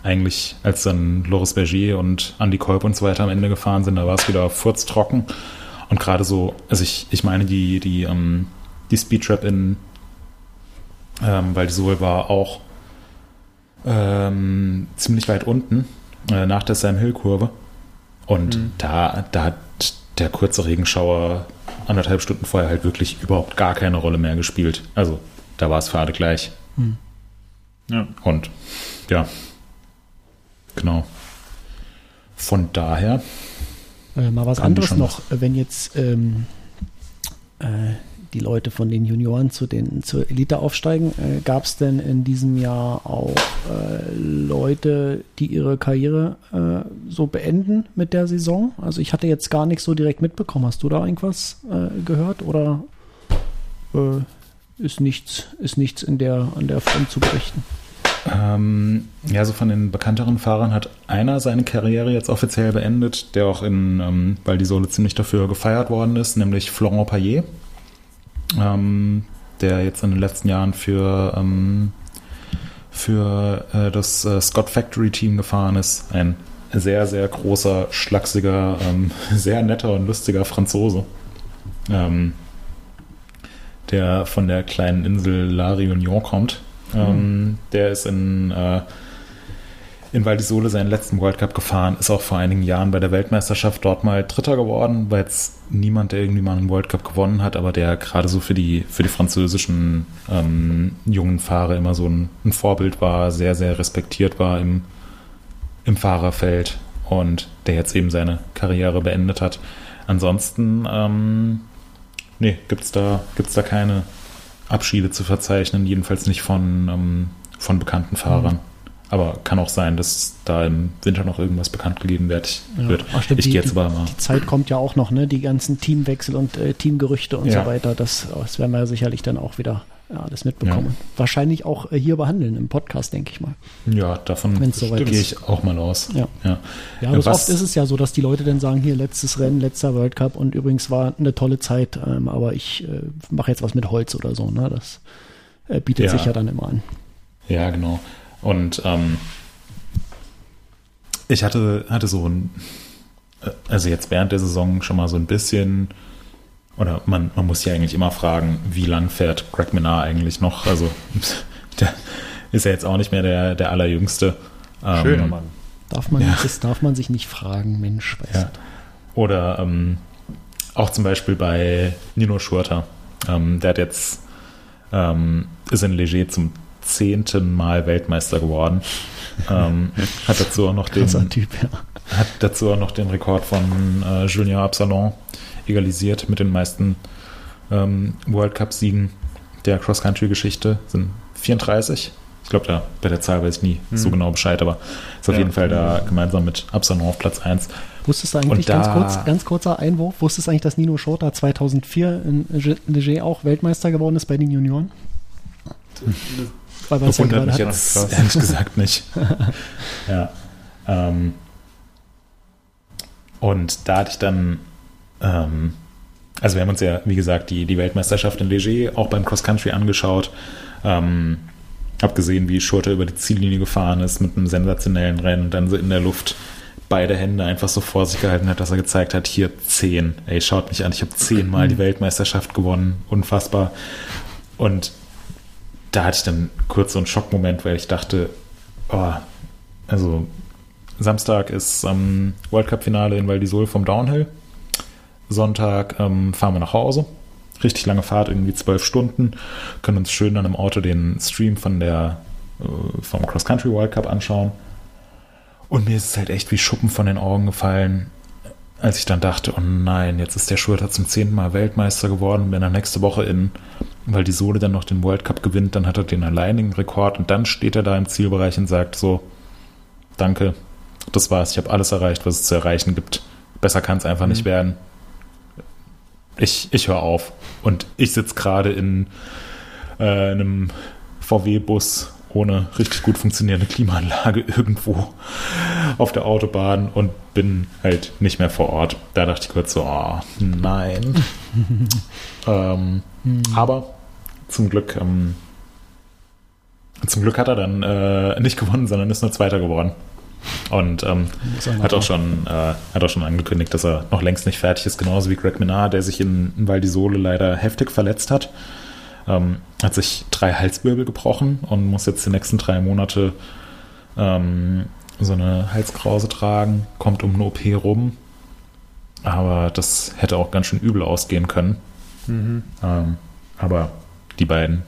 eigentlich, als dann Loris Berger und Andy Kolb und so weiter am Ende gefahren sind, da war es wieder furztrocken. Und gerade so, also ich, ich meine, die, die, ähm, die Speedtrap in ähm, Valdisola war auch ähm, ziemlich weit unten äh, nach der Sam Hill Kurve. Und mhm. da, da hat der kurze Regenschauer anderthalb Stunden vorher halt wirklich überhaupt gar keine Rolle mehr gespielt. Also da war es für alle gleich. Mhm. Ja. Und ja, genau. Von daher. Äh, mal was anderes noch, wenn jetzt ähm, äh, die Leute von den Junioren zu den zur Elite aufsteigen, äh, gab es denn in diesem Jahr auch äh, Leute, die ihre Karriere äh, so beenden mit der Saison? Also ich hatte jetzt gar nichts so direkt mitbekommen. Hast du da irgendwas äh, gehört oder ist nichts, ist nichts in der, an der Front zu berichten. Ähm, ja, so von den bekannteren Fahrern hat einer seine Karriere jetzt offiziell beendet, der auch in ähm, Sohle ziemlich dafür gefeiert worden ist, nämlich Florent Payet, ähm, der jetzt in den letzten Jahren für, ähm, für äh, das äh, Scott Factory Team gefahren ist. Ein sehr, sehr großer, schlachsiger, ähm, sehr netter und lustiger Franzose. Ähm, der von der kleinen Insel La Réunion kommt. Mhm. Ähm, der ist in, äh, in Val seinen letzten World Cup gefahren, ist auch vor einigen Jahren bei der Weltmeisterschaft dort mal Dritter geworden, weil jetzt niemand, der irgendwie mal einen World Cup gewonnen hat, aber der gerade so für die, für die französischen ähm, jungen Fahrer immer so ein, ein, Vorbild war, sehr, sehr respektiert war im, im Fahrerfeld und der jetzt eben seine Karriere beendet hat. Ansonsten ähm, Nee, gibt es da, gibt's da keine Abschiede zu verzeichnen, jedenfalls nicht von, ähm, von bekannten Fahrern. Mhm. Aber kann auch sein, dass da im Winter noch irgendwas bekannt gegeben wird. Ja. Ach, stimmt, ich gehe jetzt aber mal. Die Zeit kommt ja auch noch, ne? Die ganzen Teamwechsel und äh, Teamgerüchte und ja. so weiter. Das, das werden wir ja sicherlich dann auch wieder ja, alles mitbekommen. Ja. Wahrscheinlich auch äh, hier behandeln im Podcast, denke ich mal. Ja, davon gehe ich auch mal aus. Ja, ja. ja also oft ist es ja so, dass die Leute dann sagen, hier letztes Rennen, letzter World Cup und übrigens war eine tolle Zeit, ähm, aber ich äh, mache jetzt was mit Holz oder so. Ne? Das äh, bietet ja. sich ja dann immer an. Ja, genau. Und ähm, ich hatte, hatte so ein, äh, also jetzt während der Saison schon mal so ein bisschen oder man, man muss ja eigentlich immer fragen, wie lang fährt Greg Minard eigentlich noch? Also der ist ja jetzt auch nicht mehr der, der allerjüngste. Ähm, Schöner Mann. Darf man, ja. Das darf man sich nicht fragen, Mensch. Ja. Oder ähm, auch zum Beispiel bei Nino Schurter. Ähm, der hat jetzt ähm, ist in Leger zum zehnten Mal Weltmeister geworden. ähm, hat dazu auch noch den typ, ja. hat dazu auch noch den Rekord von äh, Julien Absalon egalisiert mit den meisten ähm, World Cup-Siegen der Cross-Country-Geschichte. Sind 34 Ich glaube, da bei der Zahl weiß ich nie mhm. so genau Bescheid, aber ist auf ja. jeden Fall da gemeinsam mit Absalon auf Platz 1. Wusstest du eigentlich, da, ganz, kurz, ganz kurzer Einwurf, wusstest du eigentlich, dass Nino Schurter 2004 in Leger auch Weltmeister geworden ist bei den Junioren? Weil das wundert mich jetzt ehrlich gesagt nicht. ja. Ähm, und da hatte ich dann, ähm, also wir haben uns ja, wie gesagt, die, die Weltmeisterschaft in Leger auch beim Cross Country angeschaut. Ähm, hab gesehen, wie Schurter über die Ziellinie gefahren ist mit einem sensationellen Rennen und dann so in der Luft beide Hände einfach so vor sich gehalten hat, dass er gezeigt hat, hier zehn. Ey, schaut mich an, ich habe zehnmal die Weltmeisterschaft gewonnen. Unfassbar. Und da hatte ich dann kurz so einen Schockmoment, weil ich dachte, oh, also Samstag ist ähm, World Cup-Finale in Val di Sol vom Downhill. Sonntag ähm, fahren wir nach Hause. Richtig lange Fahrt, irgendwie zwölf Stunden. Können uns schön dann im Auto den Stream von der, äh, vom Cross Country World Cup anschauen. Und mir ist es halt echt wie Schuppen von den Augen gefallen, als ich dann dachte, oh nein, jetzt ist der Schurter zum zehnten Mal Weltmeister geworden. Wenn er nächste Woche in, weil die Sohle dann noch den World Cup gewinnt, dann hat er den alleinigen Rekord und dann steht er da im Zielbereich und sagt so, danke, das war's, ich habe alles erreicht, was es zu erreichen gibt. Besser kann es einfach mhm. nicht werden. Ich, ich höre auf. Und ich sitze gerade in äh, einem VW-Bus ohne richtig gut funktionierende Klimaanlage irgendwo auf der Autobahn und bin halt nicht mehr vor Ort. Da dachte ich kurz so, oh, nein. ähm, hm. Aber zum Glück, ähm, zum Glück hat er dann äh, nicht gewonnen, sondern ist nur Zweiter geworden. Und ähm, hat, auch schon, äh, hat auch schon angekündigt, dass er noch längst nicht fertig ist, genauso wie Greg Minard, der sich in, in Val di Sole leider heftig verletzt hat. Ähm, hat sich drei Halswirbel gebrochen und muss jetzt die nächsten drei Monate ähm, so eine Halskrause tragen, kommt um eine OP rum. Aber das hätte auch ganz schön übel ausgehen können. Mhm. Ähm, aber die beiden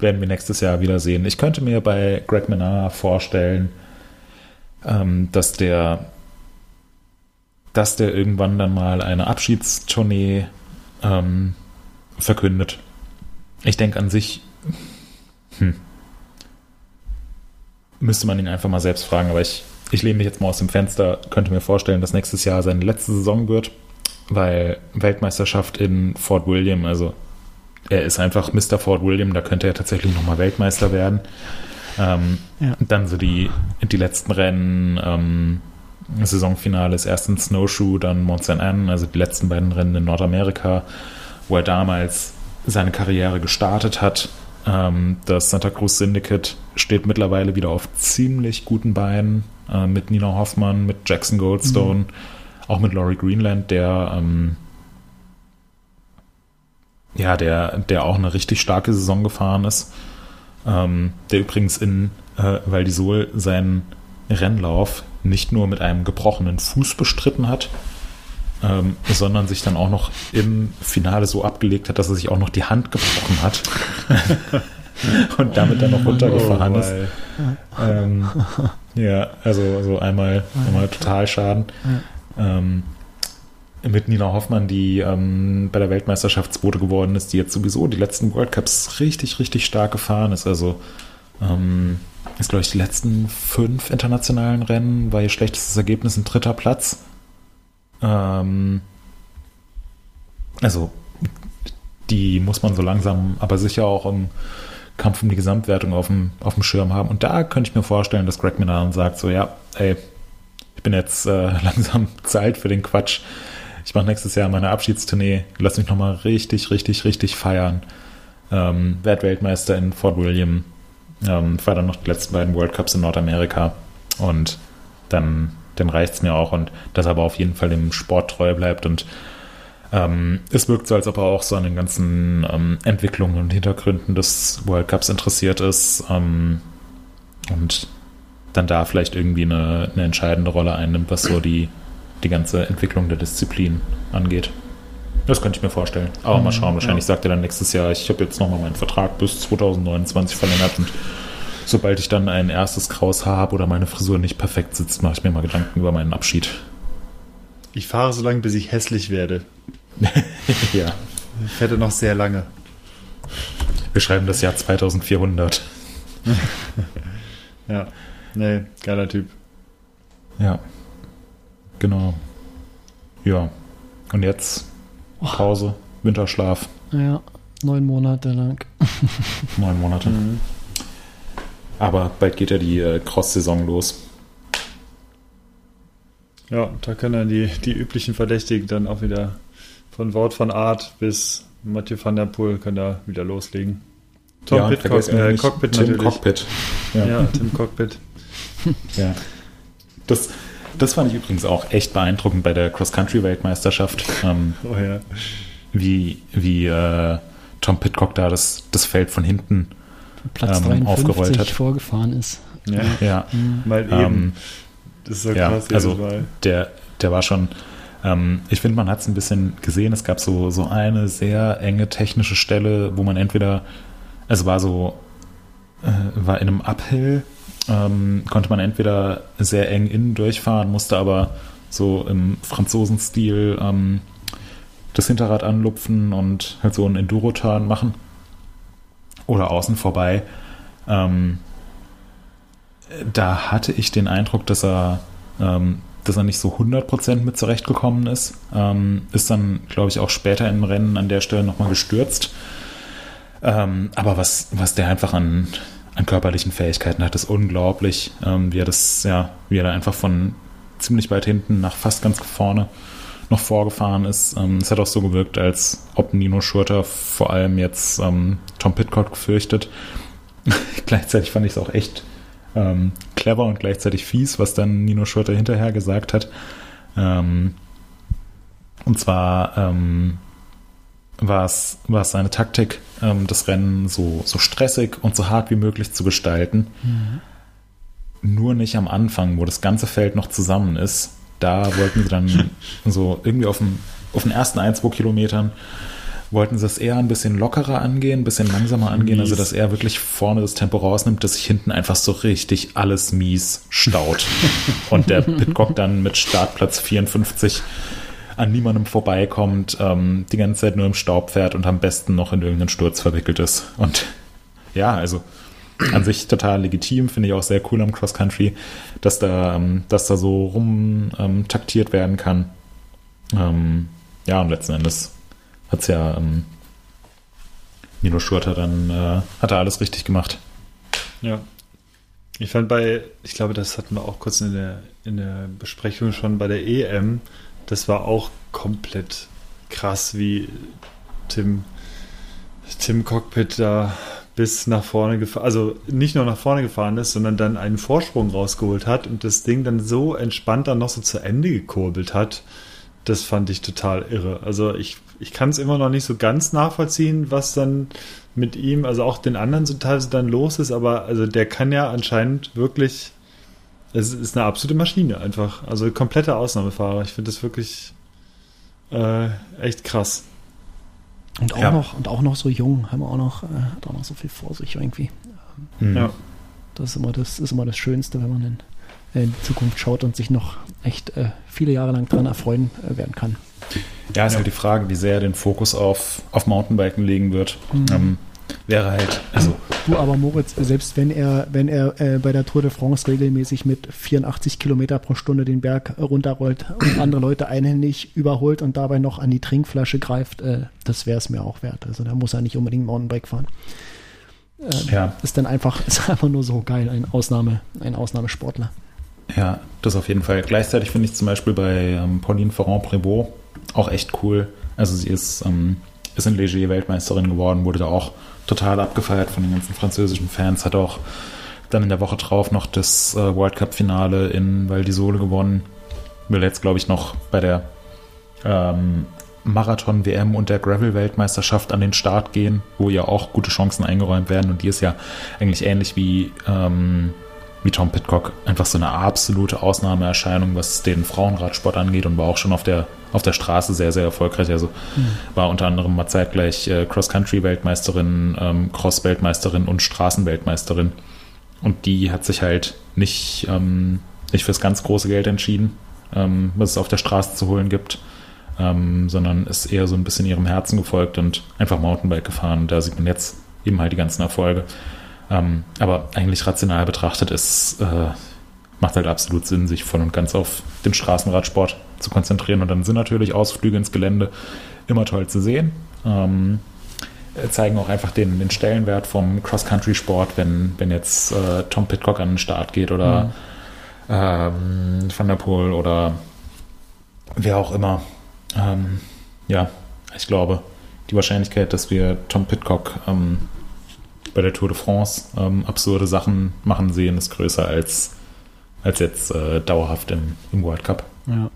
werden wir nächstes Jahr wiedersehen. Ich könnte mir bei Greg Menard vorstellen, ähm, dass der dass der irgendwann dann mal eine Abschiedstournee ähm, verkündet. Ich denke an sich, hm, müsste man ihn einfach mal selbst fragen, aber ich, ich lehne mich jetzt mal aus dem Fenster, könnte mir vorstellen, dass nächstes Jahr seine letzte Saison wird, weil Weltmeisterschaft in Fort William, also er ist einfach Mr. Fort William, da könnte er tatsächlich nochmal Weltmeister werden. Ähm, ja. Dann so die, die letzten Rennen, ähm, Saisonfinale ist erst in Snowshoe, dann Mont Saint Anne, also die letzten beiden Rennen in Nordamerika, wo er damals seine Karriere gestartet hat. Ähm, das Santa Cruz Syndicate steht mittlerweile wieder auf ziemlich guten Beinen äh, mit Nina Hoffmann, mit Jackson Goldstone, mhm. auch mit Laurie Greenland, der ähm, ja, der, der auch eine richtig starke Saison gefahren ist. Ähm, der übrigens in äh, Val di Sol seinen Rennlauf nicht nur mit einem gebrochenen Fuß bestritten hat, ähm, sondern sich dann auch noch im Finale so abgelegt hat, dass er sich auch noch die Hand gebrochen hat und damit dann noch runtergefahren oh, ist. Ähm, ja, also, also einmal, einmal total Schaden. Ähm, mit Nina Hoffmann, die ähm, bei der Weltmeisterschaft Zweite geworden ist, die jetzt sowieso die letzten World Cups richtig, richtig stark gefahren ist. Also ähm, ist, glaube ich, die letzten fünf internationalen Rennen war ihr schlechtestes Ergebnis ein dritter Platz. Ähm, also die muss man so langsam, aber sicher auch im Kampf um die Gesamtwertung auf dem, auf dem Schirm haben. Und da könnte ich mir vorstellen, dass Greg Minan sagt so, ja, ey, ich bin jetzt äh, langsam Zeit für den Quatsch ich mache nächstes Jahr meine Abschiedstournee, lass mich nochmal richtig, richtig, richtig feiern. Ähm, werd Weltmeister in Fort William, ähm, fahre dann noch die letzten beiden World Cups in Nordamerika und dann, dann reicht es mir auch und dass er aber auf jeden Fall dem Sport treu bleibt und ähm, es wirkt so, als ob er auch so an den ganzen ähm, Entwicklungen und Hintergründen des World Cups interessiert ist ähm, und dann da vielleicht irgendwie eine, eine entscheidende Rolle einnimmt, was so die die ganze Entwicklung der Disziplin angeht. Das könnte ich mir vorstellen. Aber mal schauen, wahrscheinlich ja. sagt er dann nächstes Jahr, ich habe jetzt nochmal meinen Vertrag bis 2029 verlängert und sobald ich dann ein erstes graues Haar habe oder meine Frisur nicht perfekt sitzt, mache ich mir mal Gedanken über meinen Abschied. Ich fahre so lange, bis ich hässlich werde. ja. Ich werde noch sehr lange. Wir schreiben das Jahr 2400. ja, nee, geiler Typ. Ja, genau. Ja, und jetzt Pause, Winterschlaf. Ja, neun Monate lang. Neun Monate. Mhm. Aber bald geht ja die äh, Cross-Saison los. Ja, da können dann die, die üblichen Verdächtigen dann auch wieder von Wort von Art bis Mathieu van der Poel können da wieder loslegen. Tom ja, Pitcock, äh, Cockpit Tim natürlich. Cockpit. Ja. ja, Tim Cockpit. ja. Das, das fand ich übrigens auch echt beeindruckend bei der Cross-Country-Weltmeisterschaft. Ähm, oh ja. Wie, wie äh, Tom Pitcock da das, das Feld von hinten Platz ähm, aufgerollt hat. vorgefahren ist. Ja, ja. Mhm. mal eben. Ähm, das ist so ja, krass. Also der, der war schon, ähm, ich finde, man hat es ein bisschen gesehen. Es gab so, so eine sehr enge technische Stelle, wo man entweder, es war so, äh, war in einem Uphill, ähm, konnte man entweder sehr eng innen durchfahren, musste aber so im Franzosenstil ähm, das Hinterrad anlupfen und halt so einen Enduro-Turn machen oder außen vorbei. Ähm, da hatte ich den Eindruck, dass er, ähm, dass er nicht so 100% mit zurechtgekommen ist. Ähm, ist dann, glaube ich, auch später im Rennen an der Stelle nochmal gestürzt. Ähm, aber was, was der einfach an, an körperlichen Fähigkeiten hat, ist unglaublich, ähm, wie er das, ja, wie er da einfach von ziemlich weit hinten nach fast ganz vorne noch vorgefahren ist. Ähm, es hat auch so gewirkt, als ob Nino Schurter vor allem jetzt ähm, Tom Pitcock fürchtet. Gleichzeitig fand ich es auch echt ähm, clever und gleichzeitig fies, was dann Nino Schurter hinterher gesagt hat. Ähm, und zwar ähm, war es seine Taktik, das Rennen so, so stressig und so hart wie möglich zu gestalten. Mhm. Nur nicht am Anfang, wo das ganze Feld noch zusammen ist. Da wollten sie dann so irgendwie auf, dem, auf den ersten ein, zwei Kilometern wollten sie es eher ein bisschen lockerer angehen, ein bisschen langsamer angehen, mies. also dass er wirklich vorne das Tempo rausnimmt, dass sich hinten einfach so richtig alles mies staut. und der Pitcock dann mit Startplatz 54 an niemandem vorbeikommt, ähm, die ganze Zeit nur im Staub fährt und am besten noch in irgendeinen Sturz verwickelt ist. Und ja, also an sich total legitim, finde ich auch sehr cool am Cross Country, dass da, ähm, dass da so rum ähm, taktiert werden kann. Ähm, ja, und letzten Endes hat es ja ähm, Nino Schurter dann, äh, hat er alles richtig gemacht. Ja. Ich fand bei, ich glaube, das hatten wir auch kurz in der, in der Besprechung schon bei der EM, das war auch komplett krass, wie Tim, Tim Cockpit da bis nach vorne gefahren, also nicht nur nach vorne gefahren ist, sondern dann einen Vorsprung rausgeholt hat und das Ding dann so entspannt dann noch so zu Ende gekurbelt hat. Das fand ich total irre. Also ich ich kann es immer noch nicht so ganz nachvollziehen, was dann mit ihm, also auch den anderen so teilweise dann los ist, aber also der kann ja anscheinend wirklich, es ist eine absolute Maschine einfach, also komplette Ausnahmefahrer. Ich finde das wirklich äh, echt krass. Und auch ja. noch und auch noch so jung, haben wir auch noch, äh, hat auch noch so viel vor sich irgendwie. Mhm. Ja. Das ist immer das ist immer das Schönste, wenn man in, in die Zukunft schaut und sich noch echt äh, viele Jahre lang dran erfreuen äh, werden kann. Ja, ist ja. halt die Frage, wie sehr er den Fokus auf, auf Mountainbiken legen wird. Mhm. Ähm, wäre halt, also. Du aber Moritz, selbst wenn er, wenn er äh, bei der Tour de France regelmäßig mit 84 Kilometer pro Stunde den Berg runterrollt und andere Leute einhändig überholt und dabei noch an die Trinkflasche greift, äh, das wäre es mir auch wert. Also da muss er nicht unbedingt Mountainbike fahren. Äh, ja. Ist dann einfach, ist einfach nur so geil, ein Ausnahme, ein Ausnahmesportler. Ja, das auf jeden Fall. Gleichzeitig finde ich zum Beispiel bei ähm, Pauline Ferrand-Prévot auch echt cool. Also sie ist, ähm, ist in Leger Weltmeisterin geworden, wurde da auch total abgefeiert von den ganzen französischen Fans, hat auch dann in der Woche drauf noch das äh, World Cup Finale in Val di Sole gewonnen. Will jetzt, glaube ich, noch bei der ähm, Marathon-WM und der Gravel-Weltmeisterschaft an den Start gehen, wo ja auch gute Chancen eingeräumt werden. Und die ist ja eigentlich ähnlich wie ähm, wie Tom Pitcock einfach so eine absolute Ausnahmeerscheinung, was den Frauenradsport angeht und war auch schon auf der, auf der Straße sehr, sehr erfolgreich. Also mhm. war unter anderem mal zeitgleich äh, Cross-Country-Weltmeisterin, ähm, Cross-Weltmeisterin und Straßenweltmeisterin. Und die hat sich halt nicht, ähm, nicht fürs ganz große Geld entschieden, ähm, was es auf der Straße zu holen gibt, ähm, sondern ist eher so ein bisschen ihrem Herzen gefolgt und einfach Mountainbike gefahren. Da sieht man jetzt eben halt die ganzen Erfolge. Ähm, aber eigentlich rational betrachtet ist, äh, macht halt absolut Sinn, sich voll und ganz auf den Straßenradsport zu konzentrieren. Und dann sind natürlich Ausflüge ins Gelände immer toll zu sehen. Ähm, zeigen auch einfach den, den Stellenwert vom Cross-Country-Sport, wenn, wenn jetzt äh, Tom Pitcock an den Start geht oder mhm. ähm, Van der Poel oder wer auch immer. Ähm, ja, ich glaube, die Wahrscheinlichkeit, dass wir Tom Pitcock ähm, bei der Tour de France ähm, absurde Sachen machen sehen, ist größer als, als jetzt äh, dauerhaft im, im World Cup. Ja.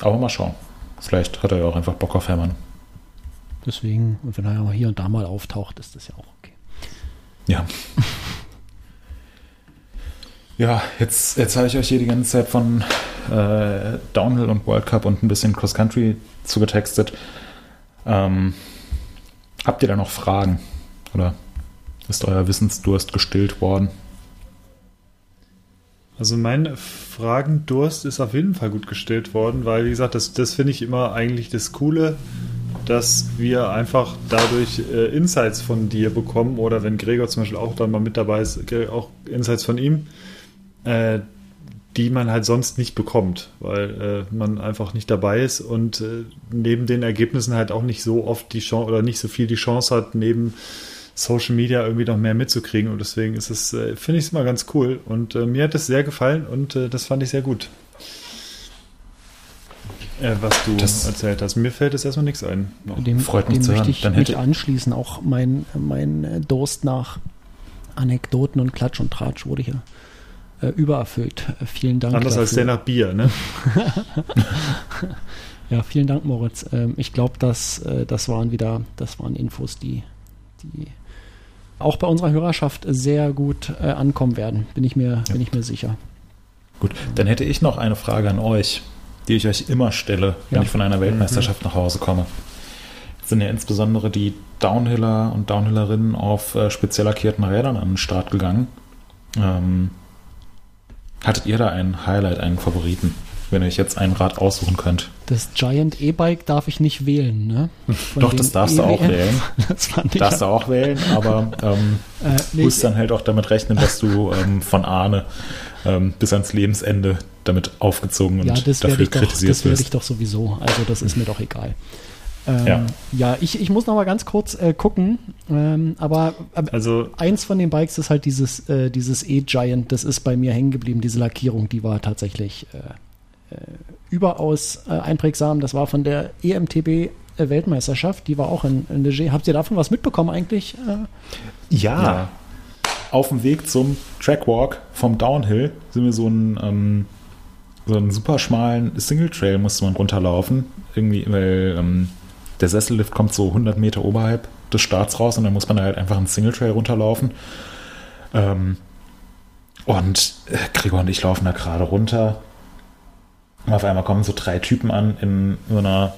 Aber mal schauen. Vielleicht hat er ja auch einfach Bock auf Hermann. Deswegen, und wenn er ja hier und da mal auftaucht, ist das ja auch okay. Ja. ja, jetzt, jetzt habe ich euch hier die ganze Zeit von äh, Downhill und World Cup und ein bisschen Cross Country zugetextet. Ähm, habt ihr da noch Fragen? Oder ist euer Wissensdurst gestillt worden? Also mein Fragendurst ist auf jeden Fall gut gestillt worden, weil, wie gesagt, das, das finde ich immer eigentlich das Coole, dass wir einfach dadurch äh, Insights von dir bekommen oder wenn Gregor zum Beispiel auch dann mal mit dabei ist, auch Insights von ihm, äh, die man halt sonst nicht bekommt, weil äh, man einfach nicht dabei ist und äh, neben den Ergebnissen halt auch nicht so oft die Chance oder nicht so viel die Chance hat, neben Social Media irgendwie noch mehr mitzukriegen. Und deswegen ist es, äh, finde ich es immer ganz cool. Und äh, mir hat es sehr gefallen und äh, das fand ich sehr gut. Äh, was du das erzählt hast. Mir fällt es erstmal nichts ein. Dem, Freut mich dem zu möchte ich Dann mich anschließen. Auch mein, mein Durst nach Anekdoten und Klatsch und Tratsch wurde hier äh, übererfüllt. Äh, vielen Dank. Anders dafür. als der nach Bier, ne? ja, vielen Dank, Moritz. Ähm, ich glaube, dass äh, das waren wieder, das waren Infos, die, die auch bei unserer Hörerschaft sehr gut äh, ankommen werden. Bin ich mir, ja. bin ich mir sicher. Gut, dann hätte ich noch eine Frage an euch, die ich euch immer stelle, wenn ja. ich von einer Weltmeisterschaft mhm. nach Hause komme. Jetzt sind ja insbesondere die Downhiller und Downhillerinnen auf äh, speziell lackierten Rädern an den Start gegangen. Ähm, Hattet ihr da einen Highlight, einen Favoriten, wenn ihr euch jetzt ein Rad aussuchen könnt? Das Giant E-Bike darf ich nicht wählen, ne? Von Doch, das darfst e du auch wählen. das fand ich darfst ja. du auch wählen, aber ähm, äh, nee, musst dann halt auch damit rechnen, dass du ähm, von Ahne ähm, bis ans Lebensende damit aufgezogen und ja, das dafür kritisiert doch, Das werde ich doch sowieso. Also das ist mir doch egal. Ähm, ja. ja, ich, ich muss noch mal ganz kurz äh, gucken. Ähm, aber äh, also, eins von den Bikes ist halt dieses äh, dieses E-Giant. Das ist bei mir hängen geblieben. Diese Lackierung, die war tatsächlich äh, überaus äh, einprägsam. Das war von der EMTB Weltmeisterschaft. Die war auch in, in Leger. Habt ihr davon was mitbekommen eigentlich? Ja. ja. Auf dem Weg zum Trackwalk vom Downhill sind wir so einen, ähm, so einen super schmalen Single Trail musste man runterlaufen. Irgendwie, weil ähm, der Sessellift kommt so 100 Meter oberhalb des Starts raus und dann muss man halt einfach einen Single Trail runterlaufen. Ähm, und äh, Gregor und ich laufen da gerade runter. Und auf einmal kommen so drei Typen an in so einer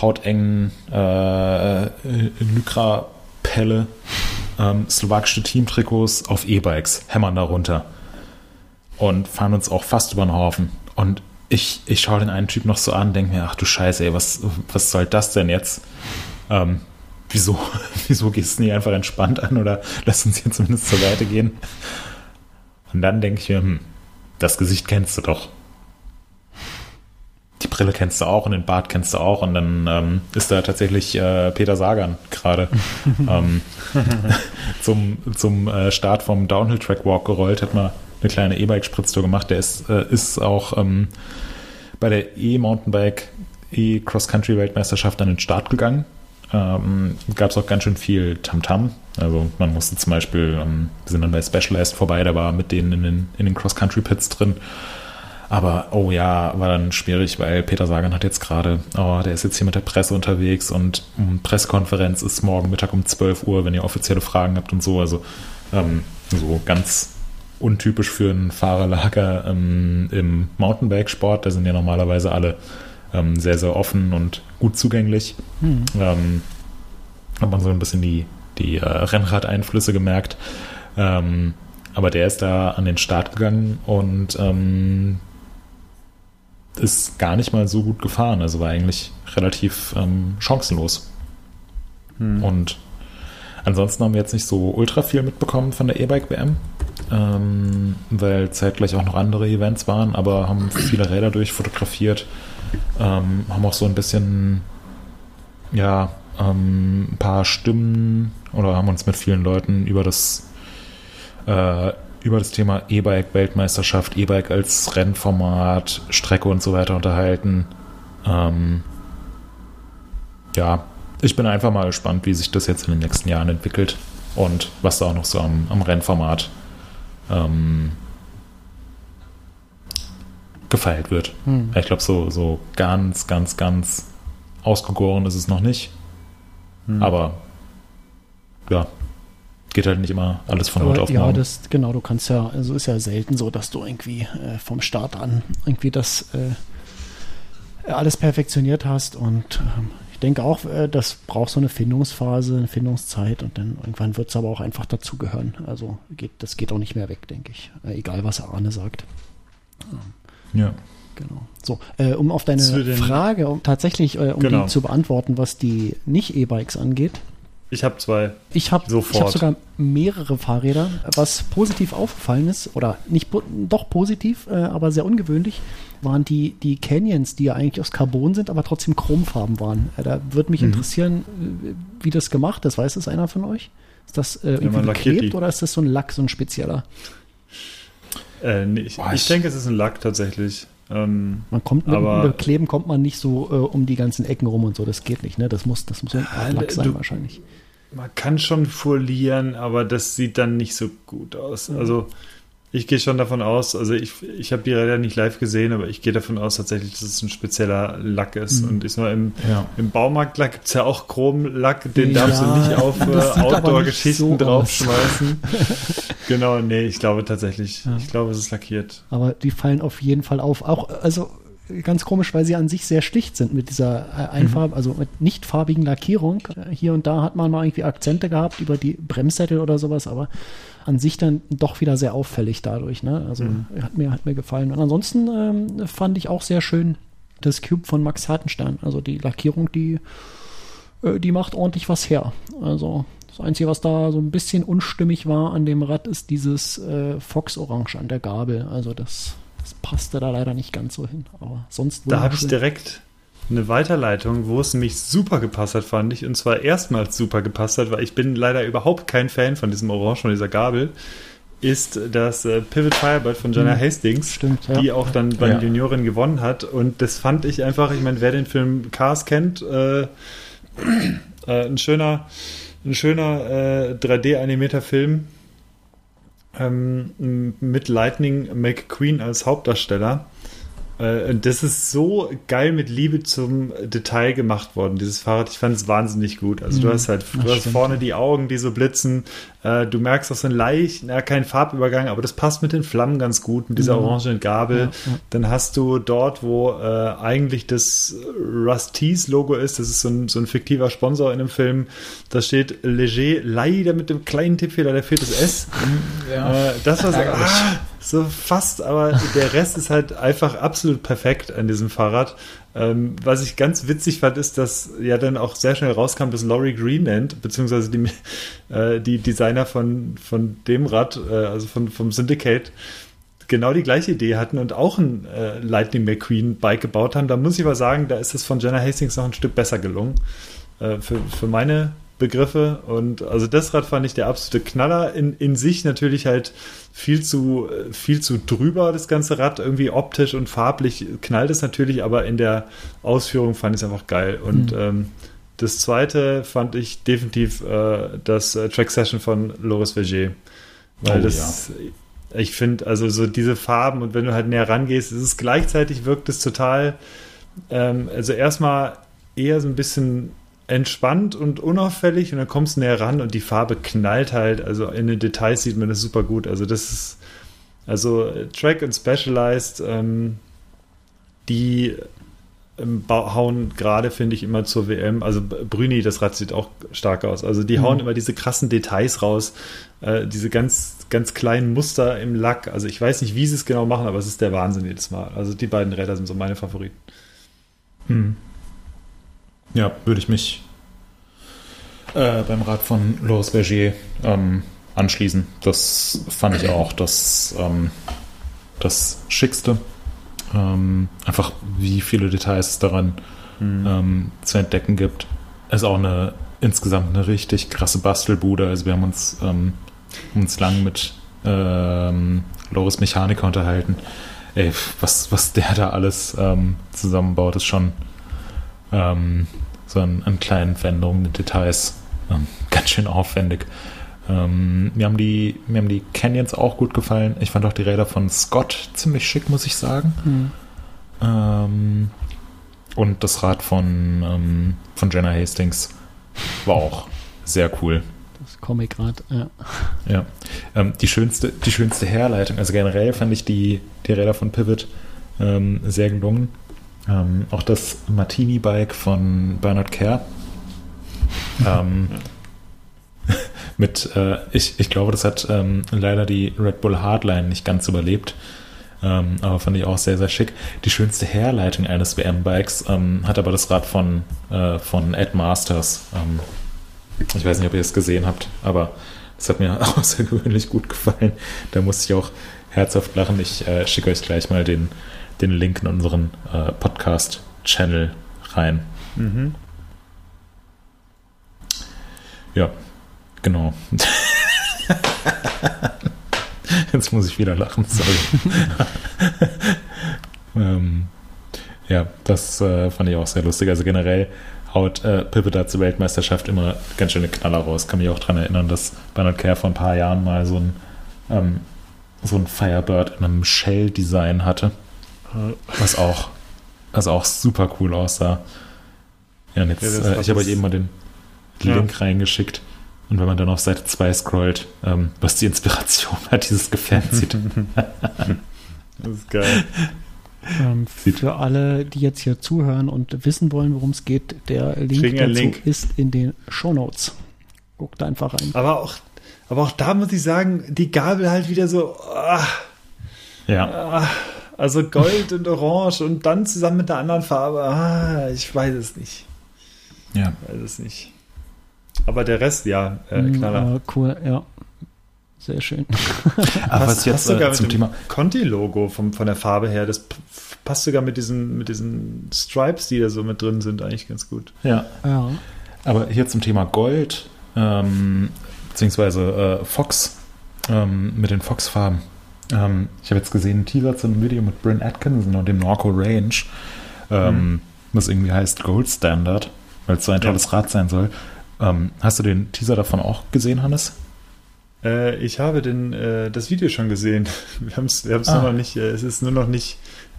hautengen äh, Lycra-Pelle, ähm, slowakische Teamtrikots auf E-Bikes, hämmern da runter und fahren uns auch fast über den Haufen. Und ich, ich schaue den einen Typ noch so an, denke mir, ach du Scheiße, ey, was, was soll das denn jetzt? Ähm, wieso, wieso gehst du nicht einfach entspannt an oder lass uns hier zumindest zur Seite gehen? Und dann denke ich mir, hm, das Gesicht kennst du doch. Brille kennst du auch und den Bart kennst du auch und dann ähm, ist da tatsächlich äh, Peter Sagan gerade ähm, zum, zum äh, Start vom Downhill Track Walk gerollt, hat mal eine kleine E-Bike-Spritztour gemacht. Der ist, äh, ist auch ähm, bei der E-Mountainbike, E-Cross-Country-Weltmeisterschaft an den Start gegangen. Ähm, Gab es auch ganz schön viel Tamtam. -Tam. Also man musste zum Beispiel, ähm, wir sind dann bei Specialized vorbei, da war mit denen in den, in den Cross-Country-Pits drin. Aber oh ja, war dann schwierig, weil Peter Sagan hat jetzt gerade, oh, der ist jetzt hier mit der Presse unterwegs und um, Pressekonferenz ist morgen Mittag um 12 Uhr, wenn ihr offizielle Fragen habt und so. Also ähm, so ganz untypisch für ein Fahrerlager ähm, im Mountainbike-Sport. Da sind ja normalerweise alle ähm, sehr, sehr offen und gut zugänglich. Hm. Ähm, hat man so ein bisschen die, die äh, Rennradeinflüsse gemerkt. Ähm, aber der ist da an den Start gegangen und ähm, ist gar nicht mal so gut gefahren. Also war eigentlich relativ ähm, chancenlos. Hm. Und Ansonsten haben wir jetzt nicht so ultra viel mitbekommen von der E-Bike WM, ähm, weil zeitgleich auch noch andere Events waren, aber haben viele Räder durchfotografiert, ähm, haben auch so ein bisschen, ja, ähm, ein paar Stimmen oder haben uns mit vielen Leuten über das äh, über das Thema E-Bike Weltmeisterschaft, E-Bike als Rennformat, Strecke und so weiter unterhalten. Ähm, ja, ich bin einfach mal gespannt, wie sich das jetzt in den nächsten Jahren entwickelt und was da auch noch so am, am Rennformat ähm, gefeilt wird. Hm. Ich glaube, so, so ganz, ganz, ganz ausgegoren ist es noch nicht. Hm. Aber ja, geht halt nicht immer alles von heute auf morgen. Ja, das, genau, du kannst ja, also ist ja selten so, dass du irgendwie äh, vom Start an irgendwie das äh, alles perfektioniert hast und ähm, ich denke auch, äh, das braucht so eine Findungsphase, eine Findungszeit und dann irgendwann wird es aber auch einfach dazugehören. Also geht, das geht auch nicht mehr weg, denke ich. Äh, egal, was Arne sagt. Ja. Genau. So, äh, um auf deine Frage, um tatsächlich, äh, um genau. die zu beantworten, was die Nicht-E-Bikes angeht, ich habe zwei. Ich habe hab sogar mehrere Fahrräder. Was positiv aufgefallen ist, oder nicht doch positiv, äh, aber sehr ungewöhnlich, waren die, die Canyons, die ja eigentlich aus Carbon sind, aber trotzdem chromfarben waren. Äh, da würde mich mhm. interessieren, äh, wie das gemacht ist. Weiß das einer von euch? Ist das äh, irgendwie ja, geklebt oder ist das so ein Lack, so ein spezieller? Äh, nee, ich, ich denke, es ist ein Lack tatsächlich. Ähm, man kommt mit, aber, mit Kleben kommt man nicht so äh, um die ganzen Ecken rum und so, das geht nicht, ne? Das muss, das muss ein Art Lack sein du, wahrscheinlich. Man kann schon folieren, aber das sieht dann nicht so gut aus. Mhm. Also ich gehe schon davon aus, also ich, ich habe die Räder nicht live gesehen, aber ich gehe davon aus tatsächlich, dass es ein spezieller Lack ist. Mhm. Und ich sag im, ja. im Baumarktlack gibt es ja auch Chromlack, den ja, darfst du nicht auf äh, Outdoor-Geschichten so draufschmeißen. genau, nee, ich glaube tatsächlich, ja. ich glaube, es ist lackiert. Aber die fallen auf jeden Fall auf. Auch, also ganz komisch, weil sie an sich sehr schlicht sind mit dieser äh, Einfarb, mhm. also mit nicht farbigen Lackierung. Hier und da hat man mal irgendwie Akzente gehabt über die Bremssättel oder sowas, aber an sich dann doch wieder sehr auffällig dadurch. Ne? Also mhm. hat, mir, hat mir gefallen. Und ansonsten ähm, fand ich auch sehr schön das Cube von Max Hartenstein. Also die Lackierung, die, äh, die macht ordentlich was her. Also das Einzige, was da so ein bisschen unstimmig war an dem Rad, ist dieses äh, Fox Orange an der Gabel. Also das das passte da leider nicht ganz so hin. Aber sonst. Da habe ich direkt eine Weiterleitung, wo es mich super gepasst hat, fand ich. Und zwar erstmals super gepasst hat, weil ich bin leider überhaupt kein Fan von diesem Orange, von dieser Gabel ist das äh, Pivot Firebird von Jenna mhm. Hastings, Stimmt, ja. die auch dann bei ja. den Junioren gewonnen hat. Und das fand ich einfach, ich meine, wer den Film Cars kennt, äh, äh, ein schöner, ein schöner äh, 3D-animierter Film ähm, mit Lightning McQueen als Hauptdarsteller. Äh, das ist so geil mit Liebe zum Detail gemacht worden, dieses Fahrrad. Ich fand es wahnsinnig gut. Also, du mhm. hast halt, du hast vorne die Augen, die so blitzen. Äh, du merkst auch so ein leicht, na, kein Farbübergang, aber das passt mit den Flammen ganz gut, mit dieser mhm. orangenen Gabel. Ja, ja. Dann hast du dort, wo äh, eigentlich das Rusty's Logo ist, das ist so ein, so ein fiktiver Sponsor in dem Film, da steht Leger, leider mit dem kleinen Tippfehler, der fehlt das S. Ja. Äh, das war so, ah, so fast, aber der Rest ist halt einfach absolut perfekt an diesem Fahrrad. Ähm, was ich ganz witzig fand, ist, dass ja dann auch sehr schnell rauskam, dass Laurie Greenland, beziehungsweise die, äh, die Designer von, von dem Rad, äh, also von, vom Syndicate, genau die gleiche Idee hatten und auch ein äh, Lightning McQueen Bike gebaut haben. Da muss ich aber sagen, da ist es von Jenna Hastings noch ein Stück besser gelungen. Äh, für, für meine Begriffe. Und also das Rad fand ich der absolute Knaller. In, in sich natürlich halt viel zu, viel zu drüber, das ganze Rad. Irgendwie optisch und farblich knallt es natürlich, aber in der Ausführung fand ich es einfach geil. Und mhm. ähm, das zweite fand ich definitiv äh, das äh, Track Session von Loris Verger. Weil oh, das, ja. ich finde, also so diese Farben und wenn du halt näher rangehst, ist es gleichzeitig wirkt es total, ähm, also erstmal eher so ein bisschen entspannt und unauffällig und dann kommst du näher ran und die Farbe knallt halt. Also in den Details sieht man das super gut. Also das ist, also Track und Specialized, ähm, die ähm, hauen gerade, finde ich, immer zur WM. Also Brüni, das Rad sieht auch stark aus. Also die mhm. hauen immer diese krassen Details raus, äh, diese ganz, ganz kleinen Muster im Lack. Also ich weiß nicht, wie sie es genau machen, aber es ist der Wahnsinn jedes Mal. Also die beiden Räder sind so meine Favoriten. Mhm. Ja, würde ich mich äh, beim Rat von Loris Berger ähm, anschließen. Das fand ich auch das, ähm, das Schickste. Ähm, einfach wie viele Details es daran mhm. zu entdecken gibt. Es ist auch eine insgesamt eine richtig krasse Bastelbude. Also wir haben uns, ähm, uns lang mit ähm, Loris Mechaniker unterhalten. Ey, was, was der da alles ähm, zusammenbaut, ist schon ähm, so an, an, kleinen Veränderungen, Details ähm, ganz schön aufwendig. Ähm, mir, haben die, mir haben die Canyons auch gut gefallen. Ich fand auch die Räder von Scott ziemlich schick, muss ich sagen. Mhm. Ähm, und das Rad von, ähm, von Jenna Hastings war auch sehr cool. Das Comic-Rad, ja. Ja. Ähm, die, schönste, die schönste Herleitung, also generell fand ich die, die Räder von Pivot ähm, sehr gelungen. Ähm, auch das Martini-Bike von Bernard Kerr. Ähm, mit, äh, ich, ich glaube, das hat ähm, leider die Red Bull Hardline nicht ganz überlebt. Ähm, aber fand ich auch sehr, sehr schick. Die schönste Herleitung eines WM-Bikes ähm, hat aber das Rad von, äh, von Ed Masters. Ähm, ich weiß nicht, ob ihr es gesehen habt, aber es hat mir außergewöhnlich gut gefallen. Da musste ich auch herzhaft lachen. Ich äh, schicke euch gleich mal den, den Link in unseren äh, Podcast-Channel rein. Mhm. Ja, genau. Jetzt muss ich wieder lachen, sorry. ähm, ja, das äh, fand ich auch sehr lustig. Also generell haut äh, Pippe da zur Weltmeisterschaft immer ganz schöne Knaller raus. Kann mich auch daran erinnern, dass Bernard Kerr vor ein paar Jahren mal so ein, ähm, so ein Firebird in einem Shell-Design hatte. Was auch, was auch super cool aussah. Ja, und jetzt, ja, äh, ich habe euch eben mal den Link ja. reingeschickt. Und wenn man dann auf Seite 2 scrollt, ähm, was die Inspiration bei dieses Gefährt sieht. das ist geil. Ähm, für alle, die jetzt hier zuhören und wissen wollen, worum es geht, der Link dazu Link. ist in den Show Notes. Guckt einfach rein. Aber auch, aber auch da muss ich sagen, die Gabel halt wieder so. Ah, ja. Ah, also Gold und Orange und dann zusammen mit der anderen Farbe. Ah, ich weiß es nicht. Ja. Ich weiß es nicht. Aber der Rest, ja, äh, mm, Knaller. Cool, ja. Sehr schön. Aber was jetzt sogar äh, zum Thema Conti-Logo von der Farbe her, das passt sogar mit diesen, mit diesen Stripes, die da so mit drin sind, eigentlich ganz gut. Ja. ja. Aber hier zum Thema Gold, ähm, beziehungsweise äh, Fox, ähm, mit den Fox-Farben. Ähm, ich habe jetzt gesehen, einen Teaser zu einem Video mit Bryn Atkinson und dem Norco Range, ähm, mhm. was irgendwie heißt Gold Standard, weil es so ein tolles ja. Rad sein soll. Ähm, hast du den Teaser davon auch gesehen, Hannes? Äh, ich habe den, äh, das Video schon gesehen. Wir haben es wir ah. noch nicht, äh, es ist nur noch nicht,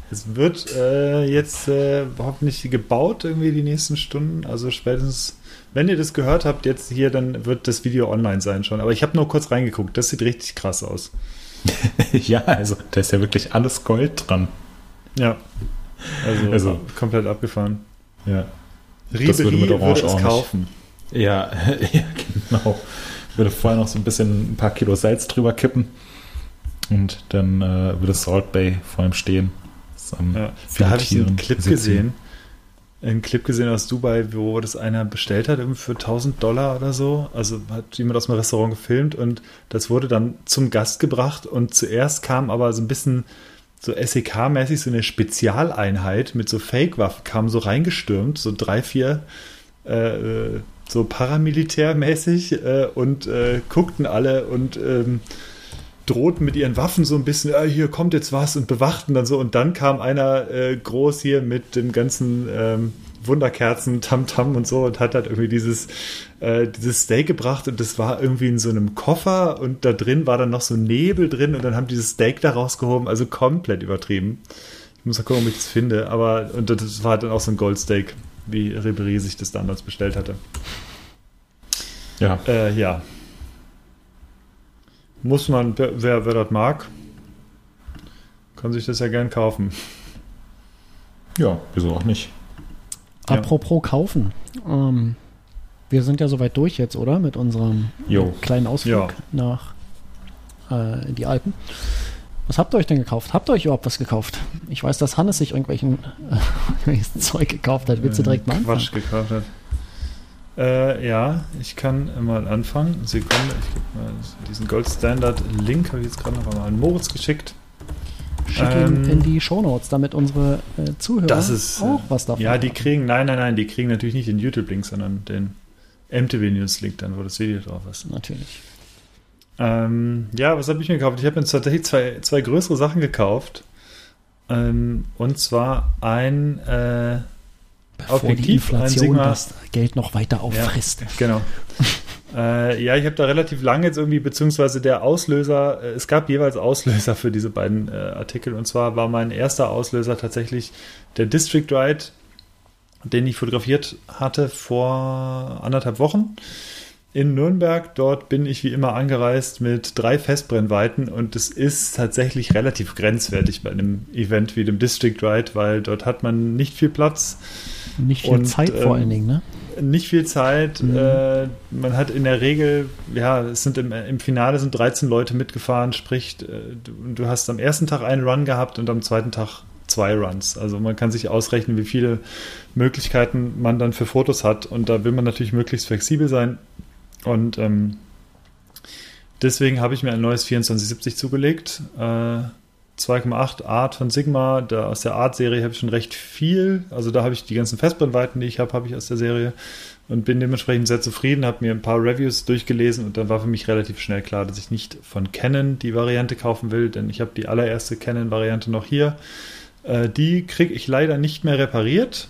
es wird äh, jetzt äh, hoffentlich gebaut irgendwie die nächsten Stunden. Also spätestens, wenn ihr das gehört habt, jetzt hier, dann wird das Video online sein schon. Aber ich habe nur kurz reingeguckt, das sieht richtig krass aus. ja, also da ist ja wirklich alles Gold dran. Ja. Also, also komplett abgefahren. Ja. Ribery das würde mit Orange würde es kaufen. Ja, ja, genau. Ich würde vorher noch so ein bisschen ein paar Kilo Salz drüber kippen und dann äh, würde Salt Bay vor ihm stehen. Ja, da habe ich einen Clip gesehen. Einen Clip gesehen aus Dubai, wo das einer bestellt hat, für 1000 Dollar oder so. Also hat jemand aus dem Restaurant gefilmt und das wurde dann zum Gast gebracht. Und zuerst kam aber so ein bisschen so SEK-mäßig so eine Spezialeinheit mit so Fake-Waffen, kam so reingestürmt, so drei, vier äh, äh so paramilitärmäßig äh, und äh, guckten alle und ähm, drohten mit ihren Waffen so ein bisschen, äh, hier kommt jetzt was und bewachten dann so und dann kam einer äh, groß hier mit dem ganzen ähm, Wunderkerzen, Tamtam -Tam und so und hat halt irgendwie dieses, äh, dieses Steak gebracht und das war irgendwie in so einem Koffer und da drin war dann noch so Nebel drin und dann haben dieses Steak da rausgehoben, also komplett übertrieben. Ich muss mal gucken, ob ich das finde, aber und das war dann auch so ein Goldsteak wie Ribery sich das damals bestellt hatte. Ja. Äh, ja. Muss man, wer, wer das mag, kann sich das ja gern kaufen. Ja, wieso auch nicht. Apropos ja. kaufen. Ähm, wir sind ja soweit durch jetzt, oder? Mit unserem jo. kleinen Ausflug ja. nach äh, die Alpen. Was habt ihr euch denn gekauft? Habt ihr euch überhaupt was gekauft? Ich weiß, dass Hannes sich irgendwelchen äh, Zeug gekauft hat. Willst du direkt mal anfangen? Quatsch gekauft hat. Äh, ja, ich kann mal anfangen. Sekunde, ich gebe mal diesen Gold Standard Link, habe ich jetzt gerade noch einmal an Moritz geschickt. Schick ihn Ähm, in die Shownotes, damit unsere äh, Zuhörer Das ist. auch äh, was davon Ja, die haben. kriegen, nein, nein, nein, die kriegen natürlich nicht den YouTube-Link, sondern den MTV News-Link, dann, wo das Video drauf ist. Natürlich. Ähm, ja, was habe ich mir gekauft? Ich habe mir tatsächlich zwei, zwei größere Sachen gekauft. Ähm, und zwar ein äh, Bevor die Inflation Sigma- das Geld noch weiter auffrisst. Genau. äh, ja, ich habe da relativ lange jetzt irgendwie, beziehungsweise der Auslöser, äh, es gab jeweils Auslöser für diese beiden äh, Artikel. Und zwar war mein erster Auslöser tatsächlich der District Ride, den ich fotografiert hatte vor anderthalb Wochen in Nürnberg. Dort bin ich wie immer angereist mit drei Festbrennweiten und es ist tatsächlich relativ grenzwertig bei einem Event wie dem District Ride, weil dort hat man nicht viel Platz Nicht viel Und, Zeit vor ähm, allen Dingen, ne? nicht viel Zeit. Mhm. Äh, man hat in der Regel, ja, es sind im, im Finale sind 13 Leute mitgefahren, sprich, äh, du, du hast am ersten Tag einen Run gehabt und am zweiten Tag zwei Runs. Also man kann sich ausrechnen, wie viele Möglichkeiten man dann für Fotos hat und da will man natürlich möglichst flexibel sein. Und ähm, deswegen habe ich mir ein neues 2470 zugelegt. Äh, 2,8 Art von Sigma. Da aus der Art-Serie habe ich schon recht viel. Also da habe ich die ganzen Festbrennweiten, die ich habe, habe ich aus der Serie und bin dementsprechend sehr zufrieden. Habe mir ein paar Reviews durchgelesen und dann war für mich relativ schnell klar, dass ich nicht von Canon die Variante kaufen will, denn ich habe die allererste Canon-Variante noch hier. Äh, die kriege ich leider nicht mehr repariert.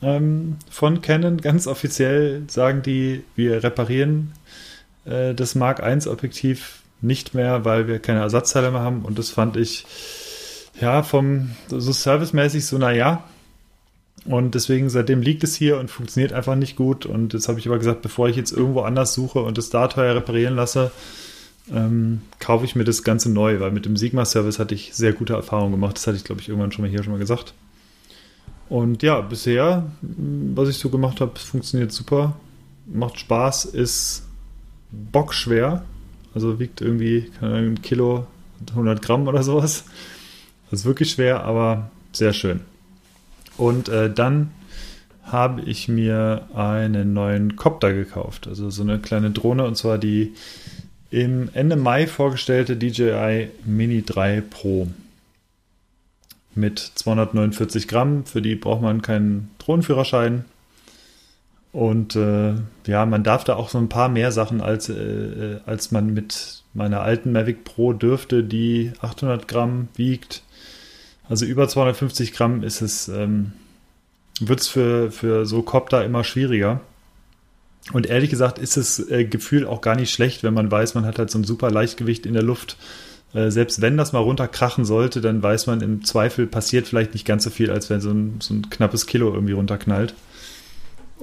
Ähm, von Canon ganz offiziell sagen die, wir reparieren äh, das Mark I Objektiv nicht mehr, weil wir keine Ersatzteile mehr haben. Und das fand ich, ja, vom so servicemäßig so, naja. Und deswegen, seitdem liegt es hier und funktioniert einfach nicht gut. Und jetzt habe ich aber gesagt, bevor ich jetzt irgendwo anders suche und es da teuer reparieren lasse, ähm, kaufe ich mir das Ganze neu, weil mit dem Sigma-Service hatte ich sehr gute Erfahrungen gemacht. Das hatte ich, glaube ich, irgendwann schon mal hier schon mal gesagt. Und ja, bisher, mh, was ich so gemacht habe, funktioniert super. Macht Spaß, ist bockschwer. Also wiegt irgendwie ein Kilo, 100 Gramm oder sowas. Das ist wirklich schwer, aber sehr schön. Und äh, dann habe ich mir einen neuen Copter gekauft. Also so eine kleine Drohne und zwar die im Ende Mai vorgestellte DJI Mini 3 Pro. Mit 249 Gramm. Für die braucht man keinen Drohnenführerschein. Und äh, ja, man darf da auch so ein paar mehr Sachen, als, äh, als man mit meiner alten Mavic Pro dürfte, die 800 Gramm wiegt. Also über 250 Gramm ist es, ähm, wird es für, für so Copter immer schwieriger. Und ehrlich gesagt ist das äh, Gefühl auch gar nicht schlecht, wenn man weiß, man hat halt so ein super Leichtgewicht in der Luft. Äh, selbst wenn das mal runterkrachen sollte, dann weiß man, im Zweifel passiert vielleicht nicht ganz so viel, als wenn so ein, so ein knappes Kilo irgendwie runterknallt.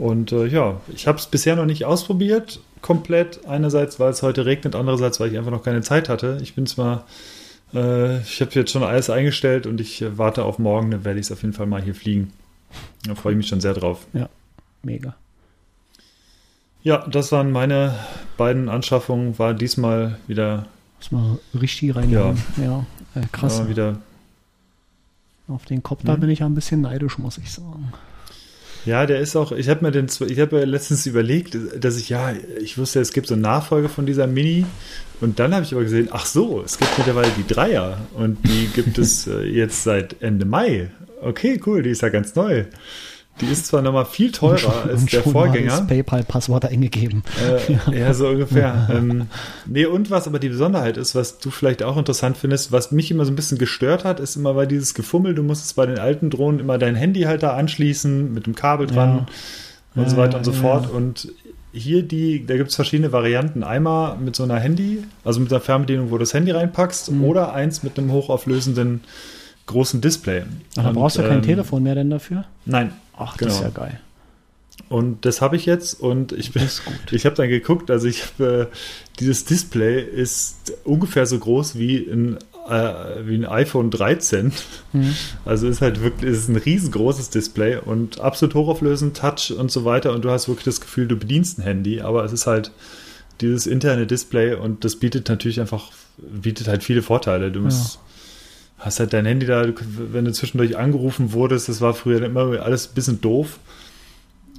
Und äh, ja, ich habe es bisher noch nicht ausprobiert, komplett. Einerseits, weil es heute regnet, andererseits, weil ich einfach noch keine Zeit hatte. Ich bin zwar, äh, ich habe jetzt schon alles eingestellt und ich äh, warte auf morgen, dann werde ich es auf jeden Fall mal hier fliegen. Da freue ich mich schon sehr drauf. Mega. Ja, das waren meine beiden Anschaffungen. War diesmal wieder, Muss mal richtig reinhauen. Ja, äh, krass. äh, wieder Auf den Copter Mhm. bin ich ja ein bisschen neidisch, muss ich sagen. Ja, der ist auch, ich habe mir den, ich habe letztens überlegt, dass ich, ja, ich wusste, es gibt so eine Nachfolge von dieser Mini und dann habe ich aber gesehen, ach so, es gibt mittlerweile die Dreier und die gibt es äh, jetzt seit Ende Mai. Okay, cool, die ist ja ganz neu. Die ist zwar nochmal viel teurer als der mal Vorgänger. das PayPal-Passwort eingegeben. Äh, ja, so ungefähr. ähm, nee, und was aber die Besonderheit ist, was du vielleicht auch interessant findest, was mich immer so ein bisschen gestört hat, ist immer bei dieses Gefummel, du musstest bei den alten Drohnen immer dein Handy halt da anschließen, mit dem Kabel dran und so Ja, weiter und so ja, fort. ja. Und hier die, da gibt es verschiedene Varianten. Einmal mit so einer Handy, also mit einer Fernbedienung, wo du das Handy reinpackst, Mhm. oder eins mit einem hochauflösenden großen Display. Ach, da brauchst du kein ähm, Telefon mehr denn dafür? Nein. Ach, das ist genau. ja geil. Und das habe ich jetzt und ich bin, ich habe dann geguckt, also ich habe, äh, dieses Display ist ungefähr so groß wie ein, äh, wie ein iPhone 13. Mhm. Also ist halt wirklich, ist ein riesengroßes Display und absolut hochauflösend, Touch und so weiter und du hast wirklich das Gefühl, du bedienst ein Handy, aber es ist halt dieses interne Display und das bietet natürlich einfach, bietet halt viele Vorteile. Du musst, hast halt dein Handy da, wenn du zwischendurch angerufen wurdest, das war früher immer alles ein bisschen doof.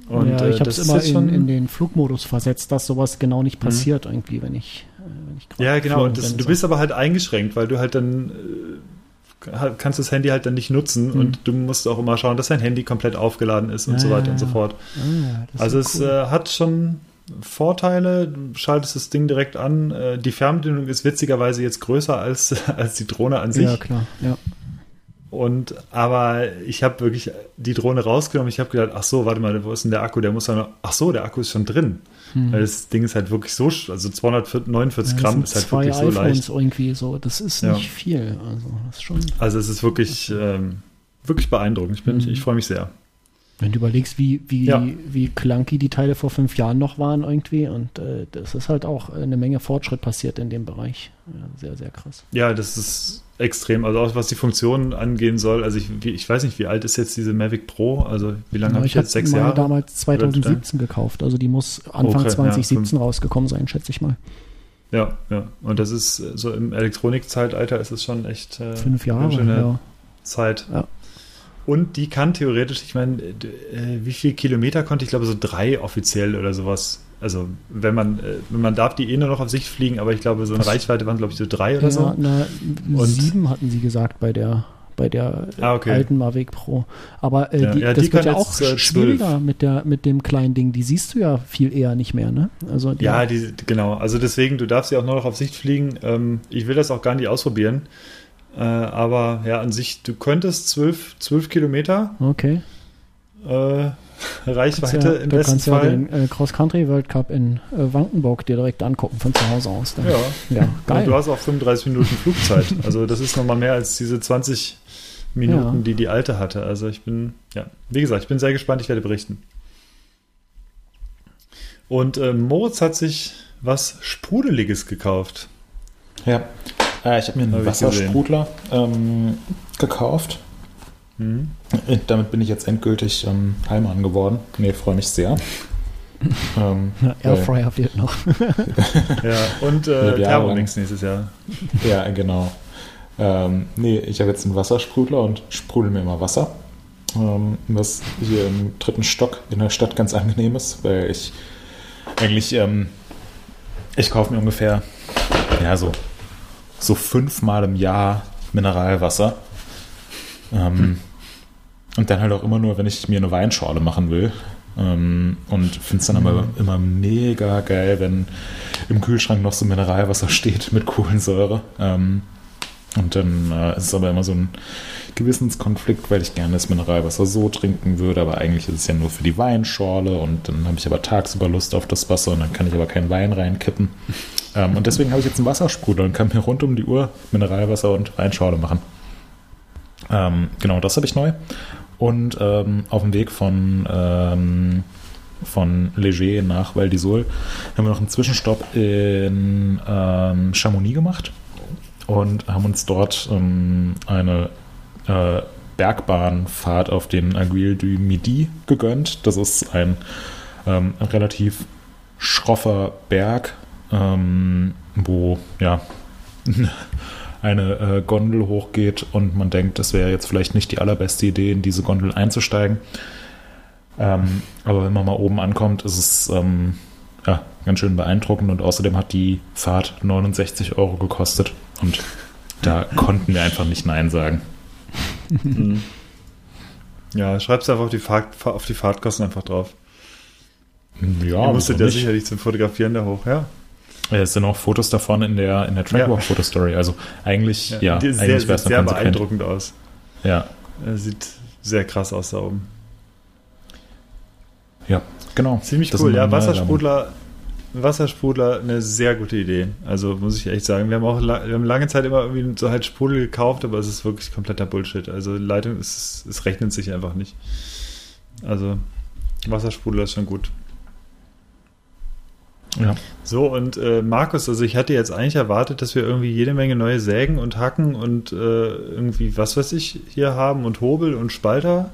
Und, ja, ich äh, habe es immer in, in, den Flugmodus versetzt, dass sowas genau nicht mhm. passiert, mhm. irgendwie, wenn ich. Äh, wenn ich ja, genau. Und das, du bist aber halt eingeschränkt, weil du halt dann äh, kannst das Handy halt dann nicht nutzen mhm. und du musst auch immer schauen, dass dein Handy komplett aufgeladen ist und ja, so weiter und so fort. Ah, also es äh, hat schon Vorteile. Du schaltest das Ding direkt an. Äh, die Fernbedienung ist witzigerweise jetzt größer als, als die Drohne an sich. Ja, klar. Ja. Und aber ich habe wirklich die Drohne rausgenommen. Ich habe gedacht, ach so, warte mal, wo ist denn der Akku? Der muss dann, ach so, der Akku ist schon drin. Hm. Weil das Ding ist halt wirklich so, also 249 ja, Gramm ist halt wirklich so leicht. irgendwie so, das ist nicht ja. viel. Also, das ist schon also es ist wirklich, ähm, wirklich beeindruckend. Ich, bin, hm. ich freue mich sehr. Wenn du überlegst, wie, wie, ja. wie clunky die Teile vor fünf Jahren noch waren irgendwie und äh, das ist halt auch eine Menge Fortschritt passiert in dem Bereich. Ja, sehr, sehr krass. Ja, das ist extrem. Also auch was die Funktionen angehen soll. Also ich, ich weiß nicht, wie alt ist jetzt diese Mavic Pro? Also wie lange ja, habe ich, ich jetzt? Sechs Jahre? damals 2017 gekauft. Also die muss Anfang okay, 2017 ja, rausgekommen sein, schätze ich mal. Ja, ja. Und das ist so im Elektronikzeitalter ist es schon echt äh, fünf Jahre ja. Zeit. Ja. Und die kann theoretisch, ich meine, äh, wie viele Kilometer konnte ich, glaube so drei offiziell oder sowas. Also wenn man, äh, man darf die eh nur noch auf Sicht fliegen, aber ich glaube, so eine Reichweite waren, glaube ich, so drei oder ja, so. Na, und sieben hatten sie gesagt bei der bei der ah, okay. alten Mavic Pro. Aber äh, die, ja, das die wird ja auch äh, schwieriger mit, der, mit dem kleinen Ding. Die siehst du ja viel eher nicht mehr, ne? Also die ja, die, genau. Also deswegen, du darfst sie auch nur noch auf Sicht fliegen. Ähm, ich will das auch gar nicht ausprobieren. Äh, aber ja, an sich, du könntest zwölf, zwölf Kilometer. Okay. Äh, Reichweite ja, im du besten kannst Fall. ja den äh, Cross-Country World Cup in äh, Wankenburg dir direkt angucken von zu Hause aus. Dann. Ja, ja geil. Und du hast auch 35 Minuten Flugzeit. also das ist nochmal mehr als diese 20 Minuten, ja. die die alte hatte. Also ich bin, ja, wie gesagt, ich bin sehr gespannt. Ich werde berichten. Und äh, Moritz hat sich was Sprudeliges gekauft. Ja, äh, ich habe mir einen hab Wassersprudler ähm, gekauft. Mhm. Damit bin ich jetzt endgültig ähm, Heilmann geworden. Nee, freue mich sehr. ähm, Airfryer fehlt noch. ja, und äh, Thermomix nächstes Jahr. Ja, genau. Ähm, nee, ich habe jetzt einen Wassersprudler und sprudel mir immer Wasser. Ähm, was hier im dritten Stock in der Stadt ganz angenehm ist, weil ich eigentlich, ähm, ich kaufe mir ungefähr, ja, so so fünfmal im Jahr Mineralwasser. Ähm, hm. Und dann halt auch immer nur, wenn ich mir eine Weinschorle machen will. Ähm, und finde es dann mhm. aber immer mega geil, wenn im Kühlschrank noch so Mineralwasser steht mit Kohlensäure. Ähm, und dann äh, ist es aber immer so ein Gewissenskonflikt, weil ich gerne das Mineralwasser so trinken würde, aber eigentlich ist es ja nur für die Weinschorle und dann habe ich aber tagsüber Lust auf das Wasser und dann kann ich aber keinen Wein reinkippen. Ähm, und deswegen habe ich jetzt einen Wassersprudel und kann mir rund um die Uhr Mineralwasser und Weinschorle machen. Ähm, genau, das habe ich neu. Und ähm, auf dem Weg von, ähm, von Leger nach Val d'Isole haben wir noch einen Zwischenstopp in ähm, Chamonix gemacht und haben uns dort ähm, eine äh, Bergbahnfahrt auf den Aiguille du Midi gegönnt. Das ist ein ähm, relativ schroffer Berg, ähm, wo ja eine äh, Gondel hochgeht und man denkt, das wäre jetzt vielleicht nicht die allerbeste Idee, in diese Gondel einzusteigen. Ähm, aber wenn man mal oben ankommt, ist es ähm, ja, ganz schön beeindruckend und außerdem hat die Fahrt 69 Euro gekostet und da konnten wir einfach nicht Nein sagen. Mhm. Ja, schreibst einfach auf die, Fahrt, auf die Fahrtkosten einfach drauf. Ja, Ihr musstet ja nicht. sicherlich zum Fotografieren da hoch, ja. Es sind auch Fotos davon in der, in der Trackwalk-Fotostory. Also eigentlich, ja, ja eigentlich sehr, sieht sehr beeindruckend aus. Ja. Er sieht sehr krass aus da oben. Ja, genau. Ziemlich das cool. Ja, Wassersprudler Wassersprudler eine sehr gute Idee. Also muss ich echt sagen. Wir haben auch wir haben lange Zeit immer irgendwie so halt Sprudel gekauft, aber es ist wirklich kompletter Bullshit. Also Leitung, ist, es rechnet sich einfach nicht. Also Wassersprudler ist schon gut. Ja. So, und äh, Markus, also ich hatte jetzt eigentlich erwartet, dass wir irgendwie jede Menge neue Sägen und Hacken und äh, irgendwie, was weiß ich, hier haben und Hobel und Spalter.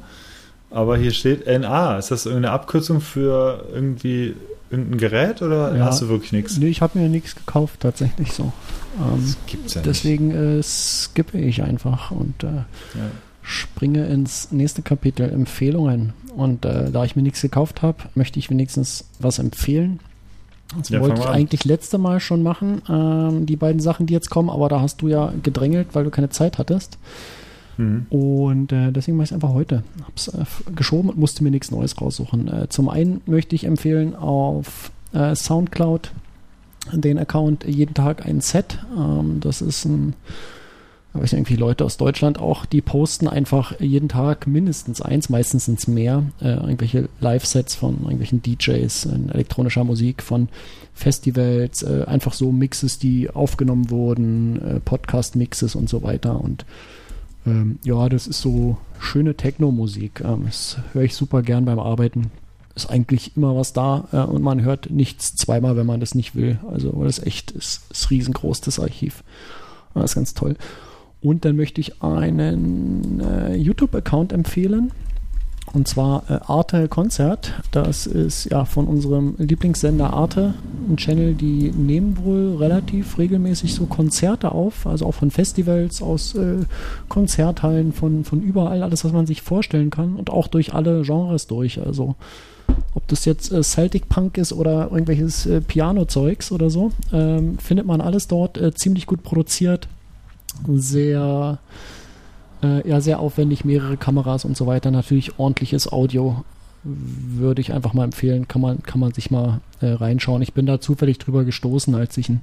Aber hier steht NA. Ist das irgendeine Abkürzung für irgendwie irgendein Gerät oder ja, hast du wirklich nichts? Nee, ich habe mir nichts gekauft, tatsächlich so. Ähm, das gibt's ja deswegen äh, skippe ich einfach und äh, ja. springe ins nächste Kapitel Empfehlungen. Und äh, da ich mir nichts gekauft habe, möchte ich wenigstens was empfehlen. Das ja, wollte ich eigentlich letzte Mal schon machen, ähm, die beiden Sachen, die jetzt kommen, aber da hast du ja gedrängelt, weil du keine Zeit hattest. Mhm. Und äh, deswegen mache ich es einfach heute. Hab's äh, geschoben und musste mir nichts Neues raussuchen. Äh, zum einen möchte ich empfehlen auf äh, Soundcloud den Account jeden Tag ein Set. Ähm, das ist ein aber ich irgendwie Leute aus Deutschland auch, die posten einfach jeden Tag mindestens eins, meistens sind es mehr, äh, irgendwelche Live-Sets von irgendwelchen DJs in elektronischer Musik, von Festivals, äh, einfach so Mixes, die aufgenommen wurden, äh, Podcast-Mixes und so weiter. Und ähm, ja, das ist so schöne Techno-Musik. Ähm, das höre ich super gern beim Arbeiten. Ist eigentlich immer was da äh, und man hört nichts zweimal, wenn man das nicht will. Also, das ist echt, ist, ist riesengroß, das Archiv. Das ist ganz toll. Und dann möchte ich einen äh, YouTube-Account empfehlen. Und zwar äh, Arte Konzert. Das ist ja von unserem Lieblingssender Arte ein Channel, die nehmen wohl relativ regelmäßig so Konzerte auf, also auch von Festivals, aus äh, Konzerthallen, von, von überall, alles, was man sich vorstellen kann und auch durch alle Genres durch. Also ob das jetzt äh, Celtic Punk ist oder irgendwelches äh, Piano-Zeugs oder so, ähm, findet man alles dort äh, ziemlich gut produziert sehr, äh, ja, sehr aufwendig, mehrere Kameras und so weiter. Natürlich ordentliches Audio würde ich einfach mal empfehlen, kann man, kann man sich mal äh, reinschauen. Ich bin da zufällig drüber gestoßen, als ich ein,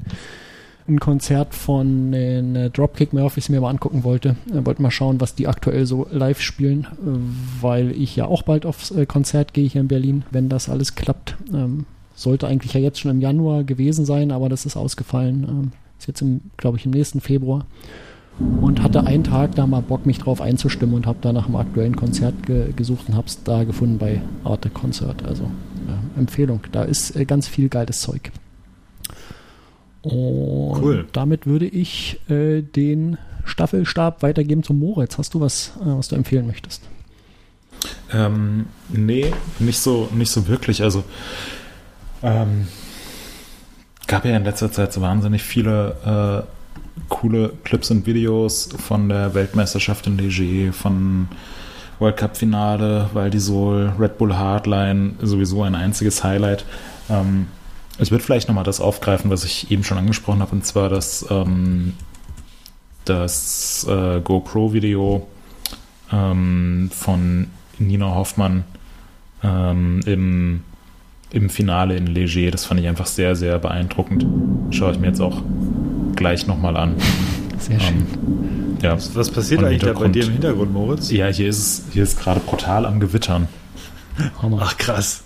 ein Konzert von den äh, Dropkick Murphys mir mal angucken wollte. Äh, wollte mal schauen, was die aktuell so live spielen, äh, weil ich ja auch bald aufs äh, Konzert gehe hier in Berlin, wenn das alles klappt. Ähm, sollte eigentlich ja jetzt schon im Januar gewesen sein, aber das ist ausgefallen. Ähm, ist jetzt, glaube ich, im nächsten Februar und hatte einen Tag da mal Bock, mich drauf einzustimmen und habe da nach einem aktuellen Konzert ge gesucht und habe es da gefunden bei Arte Konzert. Also ja, Empfehlung, da ist äh, ganz viel geiles Zeug. Und cool. damit würde ich äh, den Staffelstab weitergeben zum Moritz. Hast du was, äh, was du empfehlen möchtest? Ähm, nee, nicht so, nicht so wirklich. Also ähm, gab ja in letzter Zeit so wahnsinnig viele äh, coole Clips und Videos von der Weltmeisterschaft in Leger, von World Cup Finale, Val di Sol, Red Bull Hardline, sowieso ein einziges Highlight. Ähm, ich würde vielleicht nochmal das aufgreifen, was ich eben schon angesprochen habe, und zwar das, ähm, das äh, GoPro-Video ähm, von Nina Hoffmann ähm, im, im Finale in Leger. Das fand ich einfach sehr, sehr beeindruckend. Schaue ich mir jetzt auch gleich nochmal an. Sehr schön. Ähm, ja. Was, was passiert eigentlich da bei dir im Hintergrund, Moritz? Ja, hier ist es hier ist gerade brutal am Gewittern. Ach krass.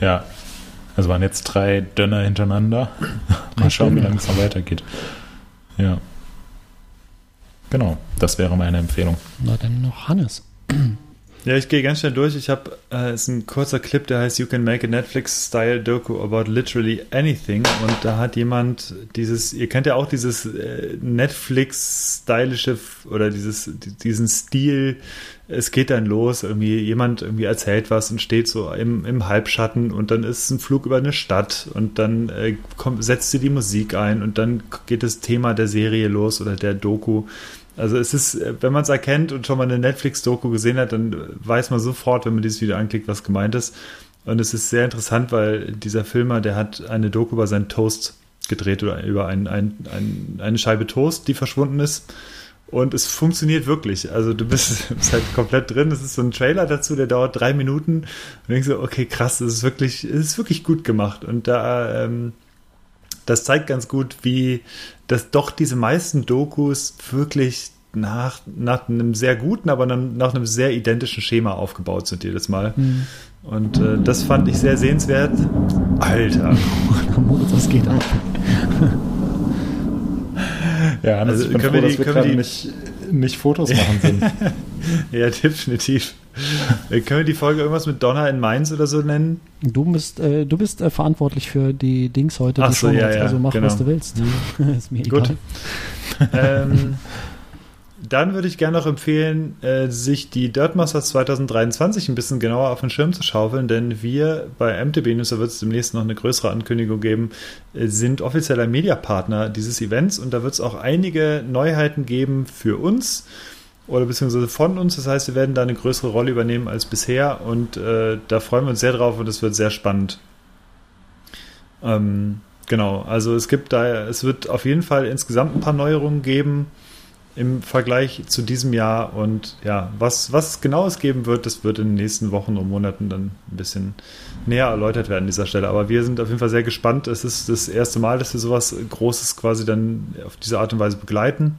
Ja. Also waren jetzt drei Dönner hintereinander. Mal schauen, wie lange es noch weitergeht. Ja. Genau, das wäre meine Empfehlung. Na dann noch Hannes. Ja, ich gehe ganz schnell durch. Ich habe, äh, ist ein kurzer Clip, der heißt You can make a Netflix-style Doku about literally anything. Und da hat jemand dieses, ihr kennt ja auch dieses äh, Netflix-stylische oder dieses, diesen Stil. Es geht dann los, irgendwie jemand irgendwie erzählt was und steht so im, im Halbschatten und dann ist ein Flug über eine Stadt und dann äh, kommt, setzt sie die Musik ein und dann geht das Thema der Serie los oder der Doku. Also es ist, wenn man es erkennt und schon mal eine Netflix-Doku gesehen hat, dann weiß man sofort, wenn man dieses Video anklickt, was gemeint ist. Und es ist sehr interessant, weil dieser Filmer, der hat eine Doku über seinen Toast gedreht oder über ein, ein, ein, eine Scheibe Toast, die verschwunden ist. Und es funktioniert wirklich. Also du bist, bist halt komplett drin. Es ist so ein Trailer dazu, der dauert drei Minuten. Und denkst so, okay, krass, es ist wirklich, es ist wirklich gut gemacht. Und da, ähm, das zeigt ganz gut, wie dass doch diese meisten Dokus wirklich nach, nach einem sehr guten, aber nach einem sehr identischen Schema aufgebaut sind jedes Mal. Mhm. Und äh, das fand ich sehr sehenswert. Alter. das geht ab. ja, also, können froh, wir die, dass wir, die, nicht, Fotos machen sind. ja, definitiv. Äh, können wir die Folge irgendwas mit Donner in Mainz oder so nennen? Du bist, äh, du bist äh, verantwortlich für die Dings heute. Ach so, ja, ja, also mach, genau. was du willst. Mhm. ist mir Gut. ähm, dann würde ich gerne noch empfehlen, äh, sich die Dirt Masters 2023 ein bisschen genauer auf den Schirm zu schaufeln, denn wir bei MTB News, da wird es demnächst noch eine größere Ankündigung geben, äh, sind offizieller Mediapartner dieses Events und da wird es auch einige Neuheiten geben für uns oder beziehungsweise von uns. Das heißt, wir werden da eine größere Rolle übernehmen als bisher und äh, da freuen wir uns sehr drauf und es wird sehr spannend. Ähm, genau, also es gibt da, es wird auf jeden Fall insgesamt ein paar Neuerungen geben im Vergleich zu diesem Jahr und ja, was, was genau es geben wird, das wird in den nächsten Wochen und Monaten dann ein bisschen näher erläutert werden an dieser Stelle. Aber wir sind auf jeden Fall sehr gespannt. Es ist das erste Mal, dass wir sowas Großes quasi dann auf diese Art und Weise begleiten.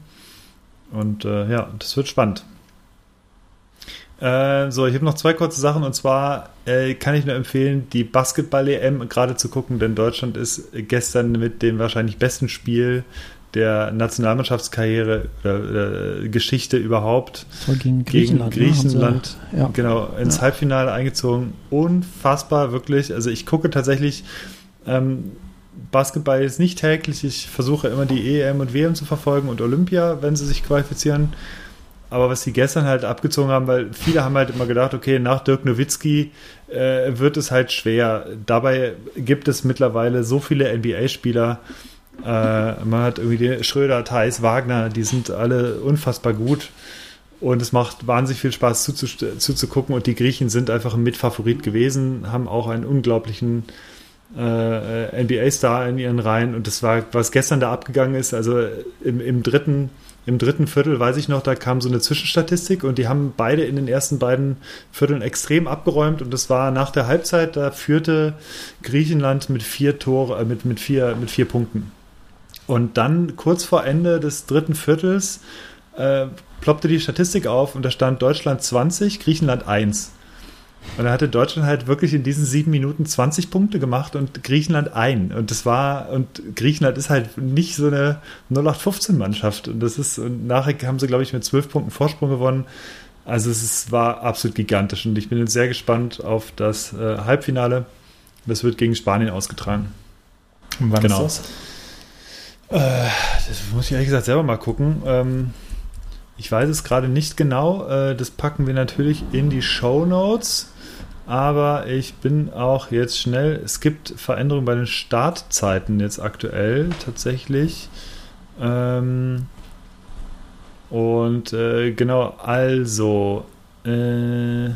Und äh, ja, das wird spannend. Äh, so, ich habe noch zwei kurze Sachen und zwar äh, kann ich nur empfehlen, die Basketball-EM gerade zu gucken, denn Deutschland ist gestern mit dem wahrscheinlich besten Spiel der Nationalmannschaftskarriere oder, oder Geschichte überhaupt gegen Griechenland, gegen Griechenland ne, ja. genau ins ja. Halbfinale eingezogen. Unfassbar, wirklich. Also ich gucke tatsächlich ähm, Basketball jetzt nicht täglich. Ich versuche immer die EM und WM zu verfolgen und Olympia, wenn sie sich qualifizieren. Aber was sie gestern halt abgezogen haben, weil viele haben halt immer gedacht, okay, nach Dirk Nowitzki äh, wird es halt schwer. Dabei gibt es mittlerweile so viele NBA-Spieler, äh, man hat irgendwie Schröder, Theis, Wagner, die sind alle unfassbar gut. Und es macht wahnsinnig viel Spaß zuzugucken. Und die Griechen sind einfach ein Mitfavorit gewesen, haben auch einen unglaublichen äh, NBA-Star in ihren Reihen. Und das war, was gestern da abgegangen ist, also im, im dritten im dritten Viertel, weiß ich noch, da kam so eine Zwischenstatistik und die haben beide in den ersten beiden Vierteln extrem abgeräumt und das war nach der Halbzeit, da führte Griechenland mit vier Tore, äh, mit, mit, vier, mit vier Punkten. Und dann kurz vor Ende des dritten Viertels äh, ploppte die Statistik auf und da stand Deutschland 20, Griechenland 1. Und da hatte Deutschland halt wirklich in diesen sieben Minuten 20 Punkte gemacht und Griechenland ein. Und das war, und Griechenland ist halt nicht so eine 0815-Mannschaft. Und das ist, und nachher haben sie, glaube ich, mit zwölf Punkten Vorsprung gewonnen. Also es ist, war absolut gigantisch. Und ich bin jetzt sehr gespannt auf das äh, Halbfinale. Das wird gegen Spanien ausgetragen. Und wann genau. ist das? Äh, das muss ich ehrlich gesagt selber mal gucken. Ähm, ich weiß es gerade nicht genau. Äh, das packen wir natürlich in die Show Notes. Aber ich bin auch jetzt schnell. Es gibt Veränderungen bei den Startzeiten jetzt aktuell tatsächlich. Ähm, und äh, genau, also. Äh,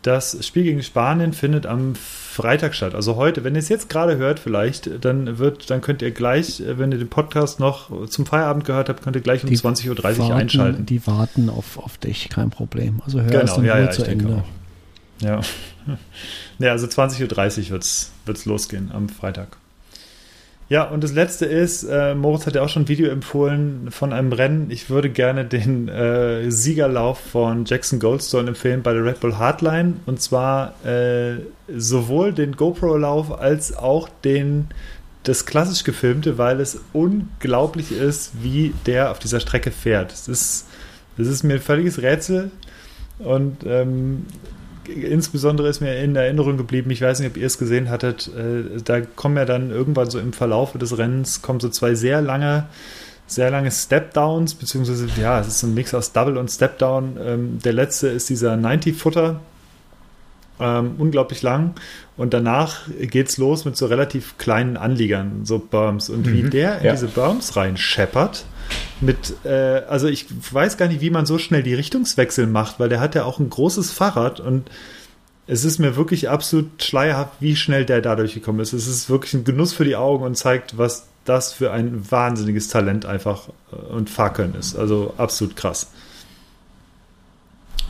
das Spiel gegen Spanien findet am Freitag statt. Also heute, wenn ihr es jetzt gerade hört, vielleicht, dann wird, dann könnt ihr gleich, wenn ihr den Podcast noch zum Feierabend gehört habt, könnt ihr gleich um 20.30 Uhr einschalten. Die warten auf, auf dich, kein Problem. Also hör genau, es dann ja, ja, zu Ende. Ja. ja, also 20.30 Uhr wird es losgehen am Freitag. Ja, und das letzte ist, äh, Moritz hat ja auch schon ein Video empfohlen von einem Rennen. Ich würde gerne den äh, Siegerlauf von Jackson Goldstone empfehlen bei der Red Bull Hardline. Und zwar äh, sowohl den GoPro-Lauf als auch den das klassisch gefilmte, weil es unglaublich ist, wie der auf dieser Strecke fährt. Es ist, das ist mir ein völliges Rätsel. Und ähm, insbesondere ist mir in Erinnerung geblieben, ich weiß nicht, ob ihr es gesehen hattet, äh, da kommen ja dann irgendwann so im Verlauf des Rennens, kommen so zwei sehr lange, sehr lange Step-Downs, beziehungsweise, ja, es ist ein Mix aus Double und Step-Down. Ähm, der letzte ist dieser 90-Footer, ähm, unglaublich lang. Und danach geht es los mit so relativ kleinen Anliegern, so Berms. Und mhm. wie der in ja. diese Berms reinscheppert, mit, äh, also ich weiß gar nicht, wie man so schnell die Richtungswechsel macht, weil der hat ja auch ein großes Fahrrad und es ist mir wirklich absolut schleierhaft, wie schnell der dadurch gekommen ist. Es ist wirklich ein Genuss für die Augen und zeigt, was das für ein wahnsinniges Talent einfach äh, und Fahrkönnen ist. Also absolut krass.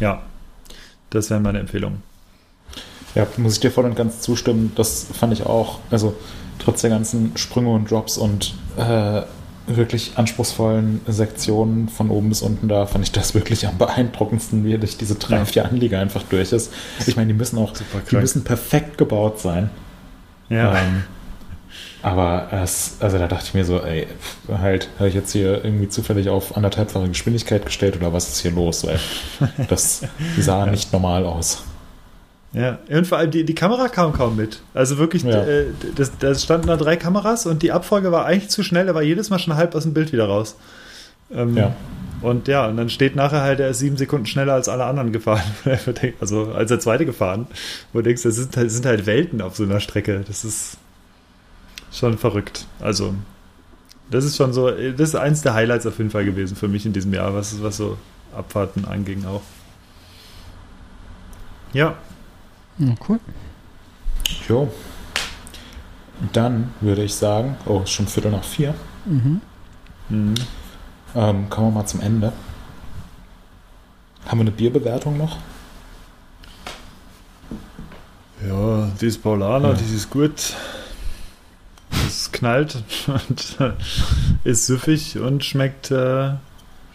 Ja, das wären meine Empfehlungen. Ja, muss ich dir voll und ganz zustimmen. Das fand ich auch. Also trotz der ganzen Sprünge und Drops und äh, wirklich anspruchsvollen Sektionen von oben bis unten da fand ich das wirklich am beeindruckendsten, wie durch diese drei, vier Anlieger einfach durch ist. Ich meine, die müssen auch, die müssen perfekt gebaut sein. Ja. Ähm, aber es, also da dachte ich mir so, ey, halt, habe ich jetzt hier irgendwie zufällig auf anderthalbfache Geschwindigkeit gestellt oder was ist hier los? Weil das sah ja. nicht normal aus. Ja, und vor allem die, die Kamera kam kaum mit. Also wirklich, ja. äh, das, das standen da drei Kameras und die Abfolge war eigentlich zu schnell, er war jedes Mal schon halb aus dem Bild wieder raus. Ähm, ja. Und ja, und dann steht nachher halt, er ist sieben Sekunden schneller als alle anderen gefahren. also als der zweite gefahren. Wo du denkst, das sind, das sind halt Welten auf so einer Strecke. Das ist schon verrückt. Also Das ist schon so, das ist eins der Highlights auf jeden Fall gewesen für mich in diesem Jahr, was, was so Abfahrten anging auch. Ja. Ja cool. Jo. Dann würde ich sagen, oh, ist schon Viertel nach vier. Mhm. Mhm. Ähm, kommen wir mal zum Ende. Haben wir eine Bierbewertung noch? Ja, die ist Paulaner, Ja. die ist gut. Es knallt und ist süffig und schmeckt, äh,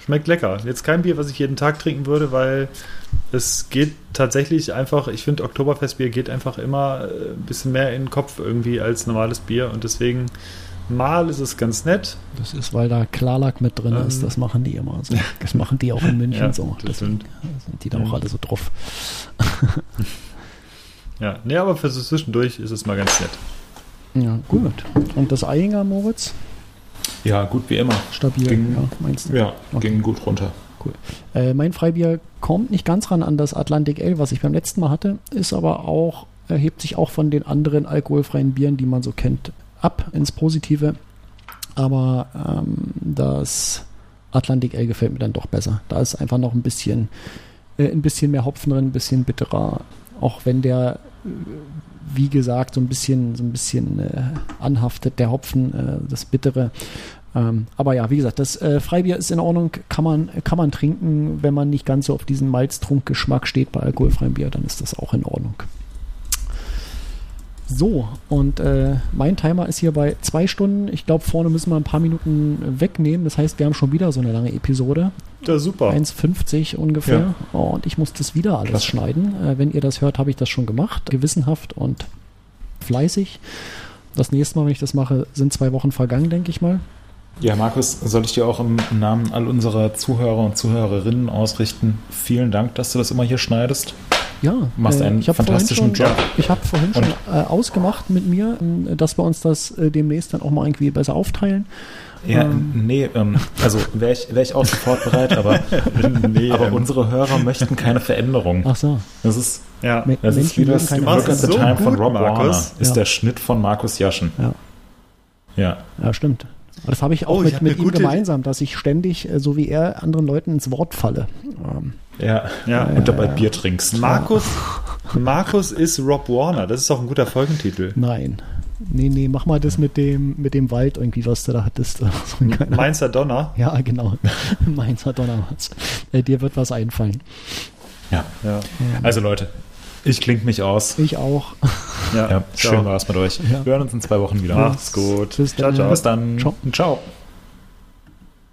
schmeckt lecker. Jetzt kein Bier, was ich jeden Tag trinken würde, weil es geht tatsächlich einfach, ich finde Oktoberfestbier geht einfach immer äh, ein bisschen mehr in den Kopf irgendwie als normales Bier und deswegen mal ist es ganz nett. Das ist, weil da Klarlack mit drin Ähm. ist. Das machen die immer so. Das machen die auch in München Ja, so. das Deswegen sind die da auch alle so drauf. Ja, nee, aber für so zwischendurch ist es mal ganz nett. Ja, gut. Und das Eyinger, Moritz? Ja, gut wie immer. Stabil, Ging- ja, meinst du? Ja, Okay. ging gut runter. Äh, mein Freibier kommt nicht ganz ran an das Atlantic Ale, was ich beim letzten Mal hatte, ist aber auch, erhebt sich auch von den anderen alkoholfreien Bieren, die man so kennt, ab ins Positive. Aber ähm, das Atlantic Ale gefällt mir dann doch besser. Da ist einfach noch ein bisschen, äh, ein bisschen mehr Hopfen drin, ein bisschen bitterer. Auch wenn der, äh, wie gesagt, so ein bisschen, so ein bisschen äh, anhaftet, der Hopfen, äh, das Bittere. Ähm, aber ja, wie gesagt, das äh, Freibier ist in Ordnung, kann man, kann man trinken, wenn man nicht ganz so auf diesen Malztrunkgeschmack steht bei alkoholfreiem Bier, dann ist das auch in Ordnung. So, und äh, mein Timer ist hier bei zwei Stunden. Ich glaube, vorne müssen wir ein paar Minuten wegnehmen. Das heißt, wir haben schon wieder so eine lange Episode. Ja, super. 1,50 ungefähr. Ja. Oh, und ich muss das wieder alles Klasse. schneiden. Äh, wenn ihr das hört, habe ich das schon gemacht. Gewissenhaft und fleißig. Das nächste Mal, wenn ich das mache, sind zwei Wochen vergangen, denke ich mal. Ja, Markus, soll ich dir auch im Namen all unserer Zuhörer und Zuhörerinnen ausrichten? Vielen Dank, dass du das immer hier schneidest. Ja, Du machst einen ich fantastischen schon, Job. Ich habe vorhin schon äh, ausgemacht mit mir, äh, dass wir uns das äh, demnächst dann auch mal irgendwie besser aufteilen. Ja, Ähm. nee, ähm, also wäre ich, wär ich auch sofort bereit, aber, nee, aber ähm, unsere Hörer möchten keine Veränderung. Ach so. Das ist, ja. Das ist Menschen wie mögen das Look at the so Time von gut, Rob Markus. Warner. Ist Ja. der Schnitt von Markus Jaschen. Ja. Ja. Ja, stimmt. Aber Das habe ich auch Oh, ich mit, hab mit ihm gemeinsam, dass ich ständig, äh, so wie er, anderen Leuten ins Wort falle. Ähm, Ja. Ja. Und dabei Bier trinkst. Markus, Markus ist Rob Warner. Das ist doch ein guter Folgentitel. nein. Nee, nee, mach mal das mit dem, mit dem Wald irgendwie, was du da hattest. Mainzer Donner. ja, genau. Mainzer Donnerwatz. Äh, dir wird was einfallen. Ja. Ja. Also Leute, ich klinge mich aus. Ich auch. Ja. Ja, Ciao. schön war es mit euch. Ja. Wir hören uns in zwei Wochen wieder. Macht's gut. Bis Ciao, dann. ciao. Bis dann. Ciao. Ciao.